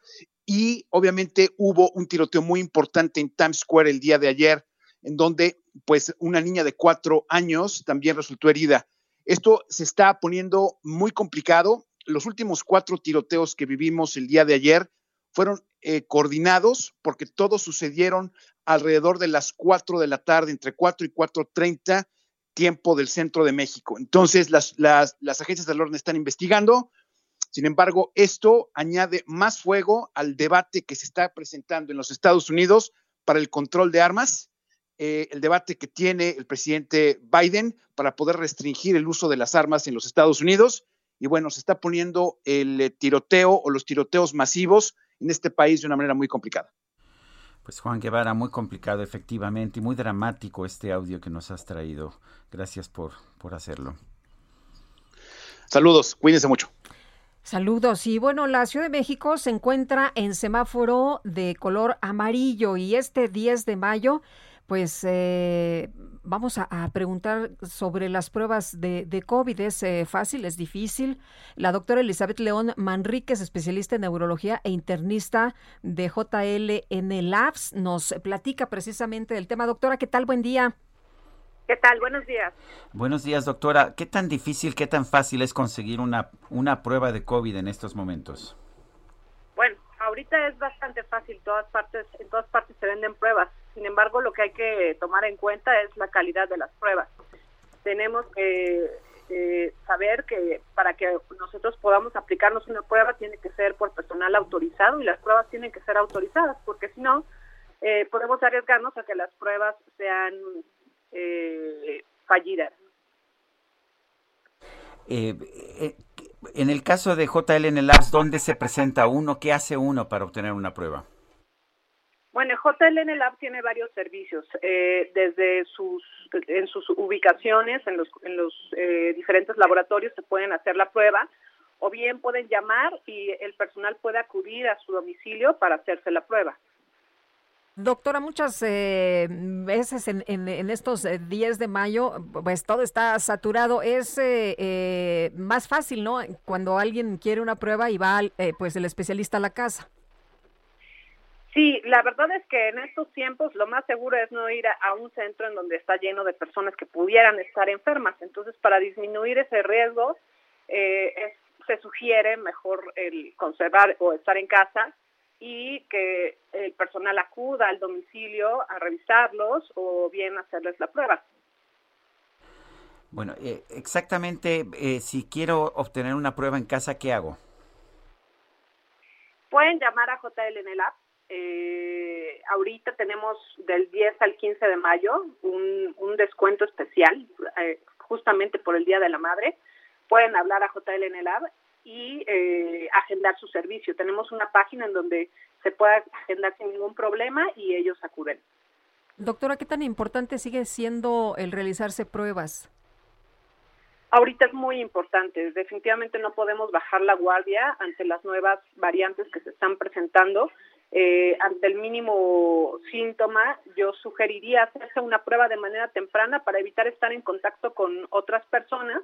Speaker 42: Y obviamente hubo un tiroteo muy importante en Times Square el día de ayer, en donde pues una niña de cuatro años también resultó herida. Esto se está poniendo muy complicado. Los últimos cuatro tiroteos que vivimos el día de ayer fueron eh, coordinados porque todos sucedieron alrededor de las 4 de la tarde, entre 4 y 4.30, tiempo del centro de México. Entonces, las, las, las agencias del orden están investigando. Sin embargo, esto añade más fuego al debate que se está presentando en los Estados Unidos para el control de armas, eh, el debate que tiene el presidente Biden para poder restringir el uso de las armas en los Estados Unidos. Y bueno, se está poniendo el eh, tiroteo o los tiroteos masivos en este país de una manera muy complicada.
Speaker 1: Pues Juan Guevara, muy complicado efectivamente y muy dramático este audio que nos has traído. Gracias por, por hacerlo.
Speaker 42: Saludos, cuídense mucho.
Speaker 2: Saludos. Y bueno, la Ciudad de México se encuentra en semáforo de color amarillo y este 10 de mayo, pues eh, vamos a, preguntar sobre las pruebas de, de COVID. ¿Es eh, fácil? ¿Es difícil? La doctora Elizabeth León Manríquez, especialista en neurología e internista de JLN Labs, nos platica precisamente del tema. Doctora, ¿qué tal? Buen día.
Speaker 20: ¿Qué tal? Buenos días.
Speaker 1: Buenos días, doctora. ¿Qué tan difícil, qué tan fácil es conseguir una, una prueba de COVID en estos momentos?
Speaker 20: Bueno, ahorita es bastante fácil, todas partes, en todas partes se venden pruebas. Sin embargo, lo que hay que tomar en cuenta es la calidad de las pruebas. Tenemos que eh, saber que para que nosotros podamos aplicarnos una prueba tiene que ser por personal autorizado y las pruebas tienen que ser autorizadas, porque si no, eh, podemos arriesgarnos a que las pruebas sean eh, fallidas.
Speaker 1: Eh, eh, en el caso de JLN Labs, ¿dónde se presenta uno? ¿Qué hace uno para obtener una prueba?
Speaker 20: Bueno, JLN Lab tiene varios servicios, eh, desde sus en sus ubicaciones, en los, en los eh, diferentes laboratorios se pueden hacer la prueba, o bien pueden llamar y el personal puede acudir a su domicilio para hacerse la prueba.
Speaker 2: Doctora, muchas eh, veces en, en, estos eh, 10 de mayo, pues todo está saturado. Es eh, eh, más fácil, ¿no? Cuando alguien quiere una prueba y va, eh, pues, el especialista a la casa.
Speaker 20: Sí, la verdad es que en estos tiempos lo más seguro es no ir a, un centro en donde está lleno de personas que pudieran estar enfermas. Entonces, para disminuir ese riesgo, eh, es, se sugiere mejor el conservar o estar en casa y que el personal acuda al domicilio a revisarlos o bien hacerles la prueba.
Speaker 1: Bueno, eh, exactamente, eh, si quiero obtener una prueba en casa, ¿qué hago?
Speaker 20: Pueden llamar a JLN Lab. Eh, ahorita tenemos del 10 al 15 de mayo un, un descuento especial, eh, justamente por el Día de la Madre. Pueden hablar a JLN Lab y eh, agendar su servicio. Tenemos una página en donde se puede agendar sin ningún problema y ellos acuden.
Speaker 2: Doctora, ¿qué tan importante sigue siendo el realizarse pruebas?
Speaker 20: Ahorita es muy importante. Definitivamente no podemos bajar la guardia ante las nuevas variantes que se están presentando. Eh, ante el mínimo síntoma, yo sugeriría hacerse una prueba de manera temprana para evitar estar en contacto con otras personas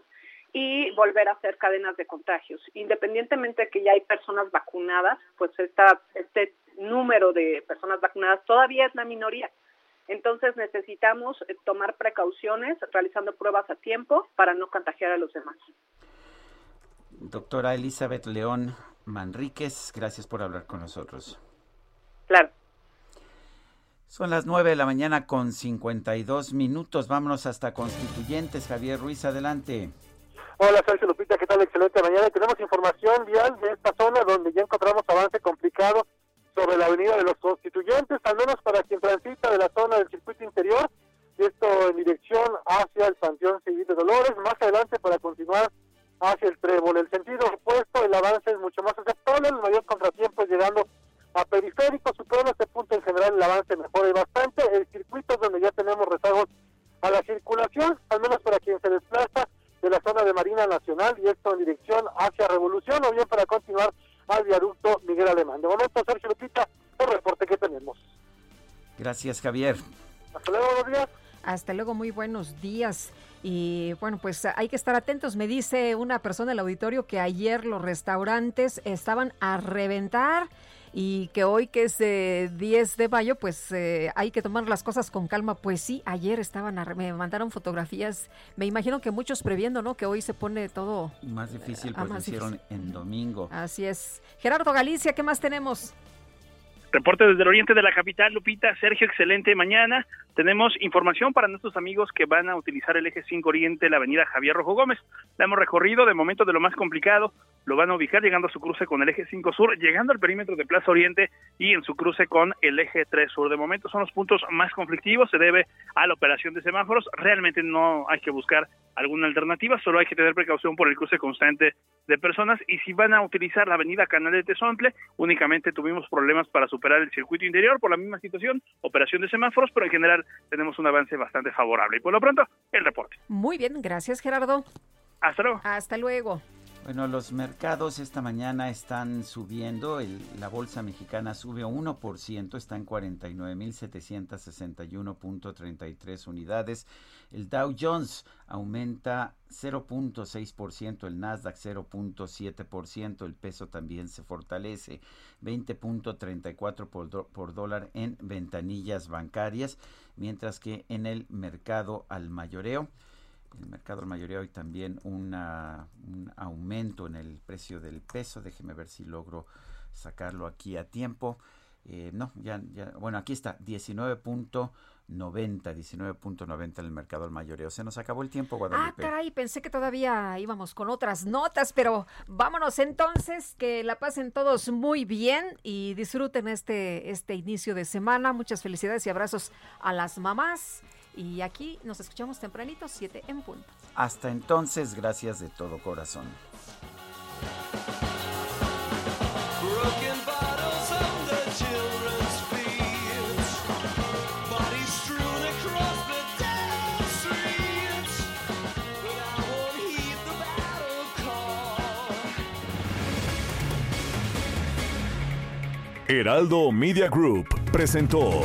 Speaker 20: y volver a hacer cadenas de contagios. Independientemente de que ya hay personas vacunadas, pues esta, este número de personas vacunadas todavía es la minoría. Entonces necesitamos eh, tomar precauciones realizando pruebas a tiempo para no contagiar a los demás.
Speaker 1: Doctora Elizabeth León Manríquez, gracias por hablar con nosotros.
Speaker 20: Claro.
Speaker 1: Son las 9 de la mañana con 52 minutos. Vámonos hasta Constituyentes. Javier Ruiz, adelante.
Speaker 28: Hola, Sergio Lupita, ¿qué tal? Excelente mañana. Tenemos información vial de esta zona donde ya encontramos avance complicado sobre la avenida de los Constituyentes, al menos para quien transita de la zona del circuito interior, y esto en dirección hacia el Panteón Civil de Dolores, más adelante para continuar hacia el Trébol. El sentido opuesto, el avance es mucho más aceptable, el mayor contratiempo es llegando a periférico, superando este punto en general el avance mejora bastante, el circuito donde ya tenemos rezagos a la circulación, al menos para quien se desplaza de la zona de Marina Nacional y esto en dirección hacia Revolución o bien para continuar al viaducto Miguel Alemán. De momento, Sergio Lupita, el reporte que tenemos.
Speaker 1: Gracias, Javier.
Speaker 28: Hasta luego, buenos días.
Speaker 2: Hasta luego, muy buenos días. Y bueno, pues hay que estar atentos. Me dice una persona del auditorio que ayer los restaurantes estaban a reventar y que hoy que es 10 de mayo, pues eh, hay que tomar las cosas con calma. Pues sí, ayer estaban, a, me mandaron fotografías, me imagino que muchos previendo, ¿no? Que hoy se pone todo...
Speaker 1: Más difícil, pues lo hicieron en domingo.
Speaker 2: Así es. Gerardo Galicia, ¿qué más tenemos?
Speaker 22: Reporte desde el oriente de la capital, Lupita, Sergio, excelente mañana. Tenemos información para nuestros amigos que van a utilizar el eje 5 Oriente, la avenida Javier Rojo Gómez. La hemos recorrido de momento de lo más complicado. Lo van a ubicar llegando a su cruce con el eje 5 Sur, llegando al perímetro de Plaza Oriente y en su cruce con el eje 3 Sur. De momento son los puntos más conflictivos, se debe a la operación de semáforos. Realmente no hay que buscar alguna alternativa, solo hay que tener precaución por el cruce constante de personas. Y si van a utilizar la avenida Canal de Tezontle, únicamente tuvimos problemas para superar el circuito interior por la misma situación, operación de semáforos, pero en general tenemos un avance bastante favorable. Y por lo pronto, el reporte.
Speaker 2: Muy bien, gracias Gerardo.
Speaker 22: Hasta luego.
Speaker 2: Hasta luego.
Speaker 1: Bueno, los mercados esta mañana están subiendo. El, la bolsa mexicana sube 1%, está en 49.761.33 unidades. El Dow Jones aumenta 0.6%, el Nasdaq 0.7%, el peso también se fortalece 20.34 por, por dólar en ventanillas bancarias, mientras que en el mercado al mayoreo el mercado de mayoría hoy también una, un aumento en el precio del peso. Déjeme ver si logro sacarlo aquí a tiempo. Eh, no, ya, bueno, aquí está, 19.90, 19.90 en el mercado del mayoreo. Se nos acabó el tiempo, Guadalupe.
Speaker 2: Ah, caray, pensé que todavía íbamos con otras notas, pero vámonos entonces, que la pasen todos muy bien y disfruten este, este inicio de semana. Muchas felicidades y abrazos a las mamás. Y aquí nos escuchamos tempranito, 7 en punto.
Speaker 1: Hasta entonces, gracias de todo corazón.
Speaker 3: Heraldo Media Group presentó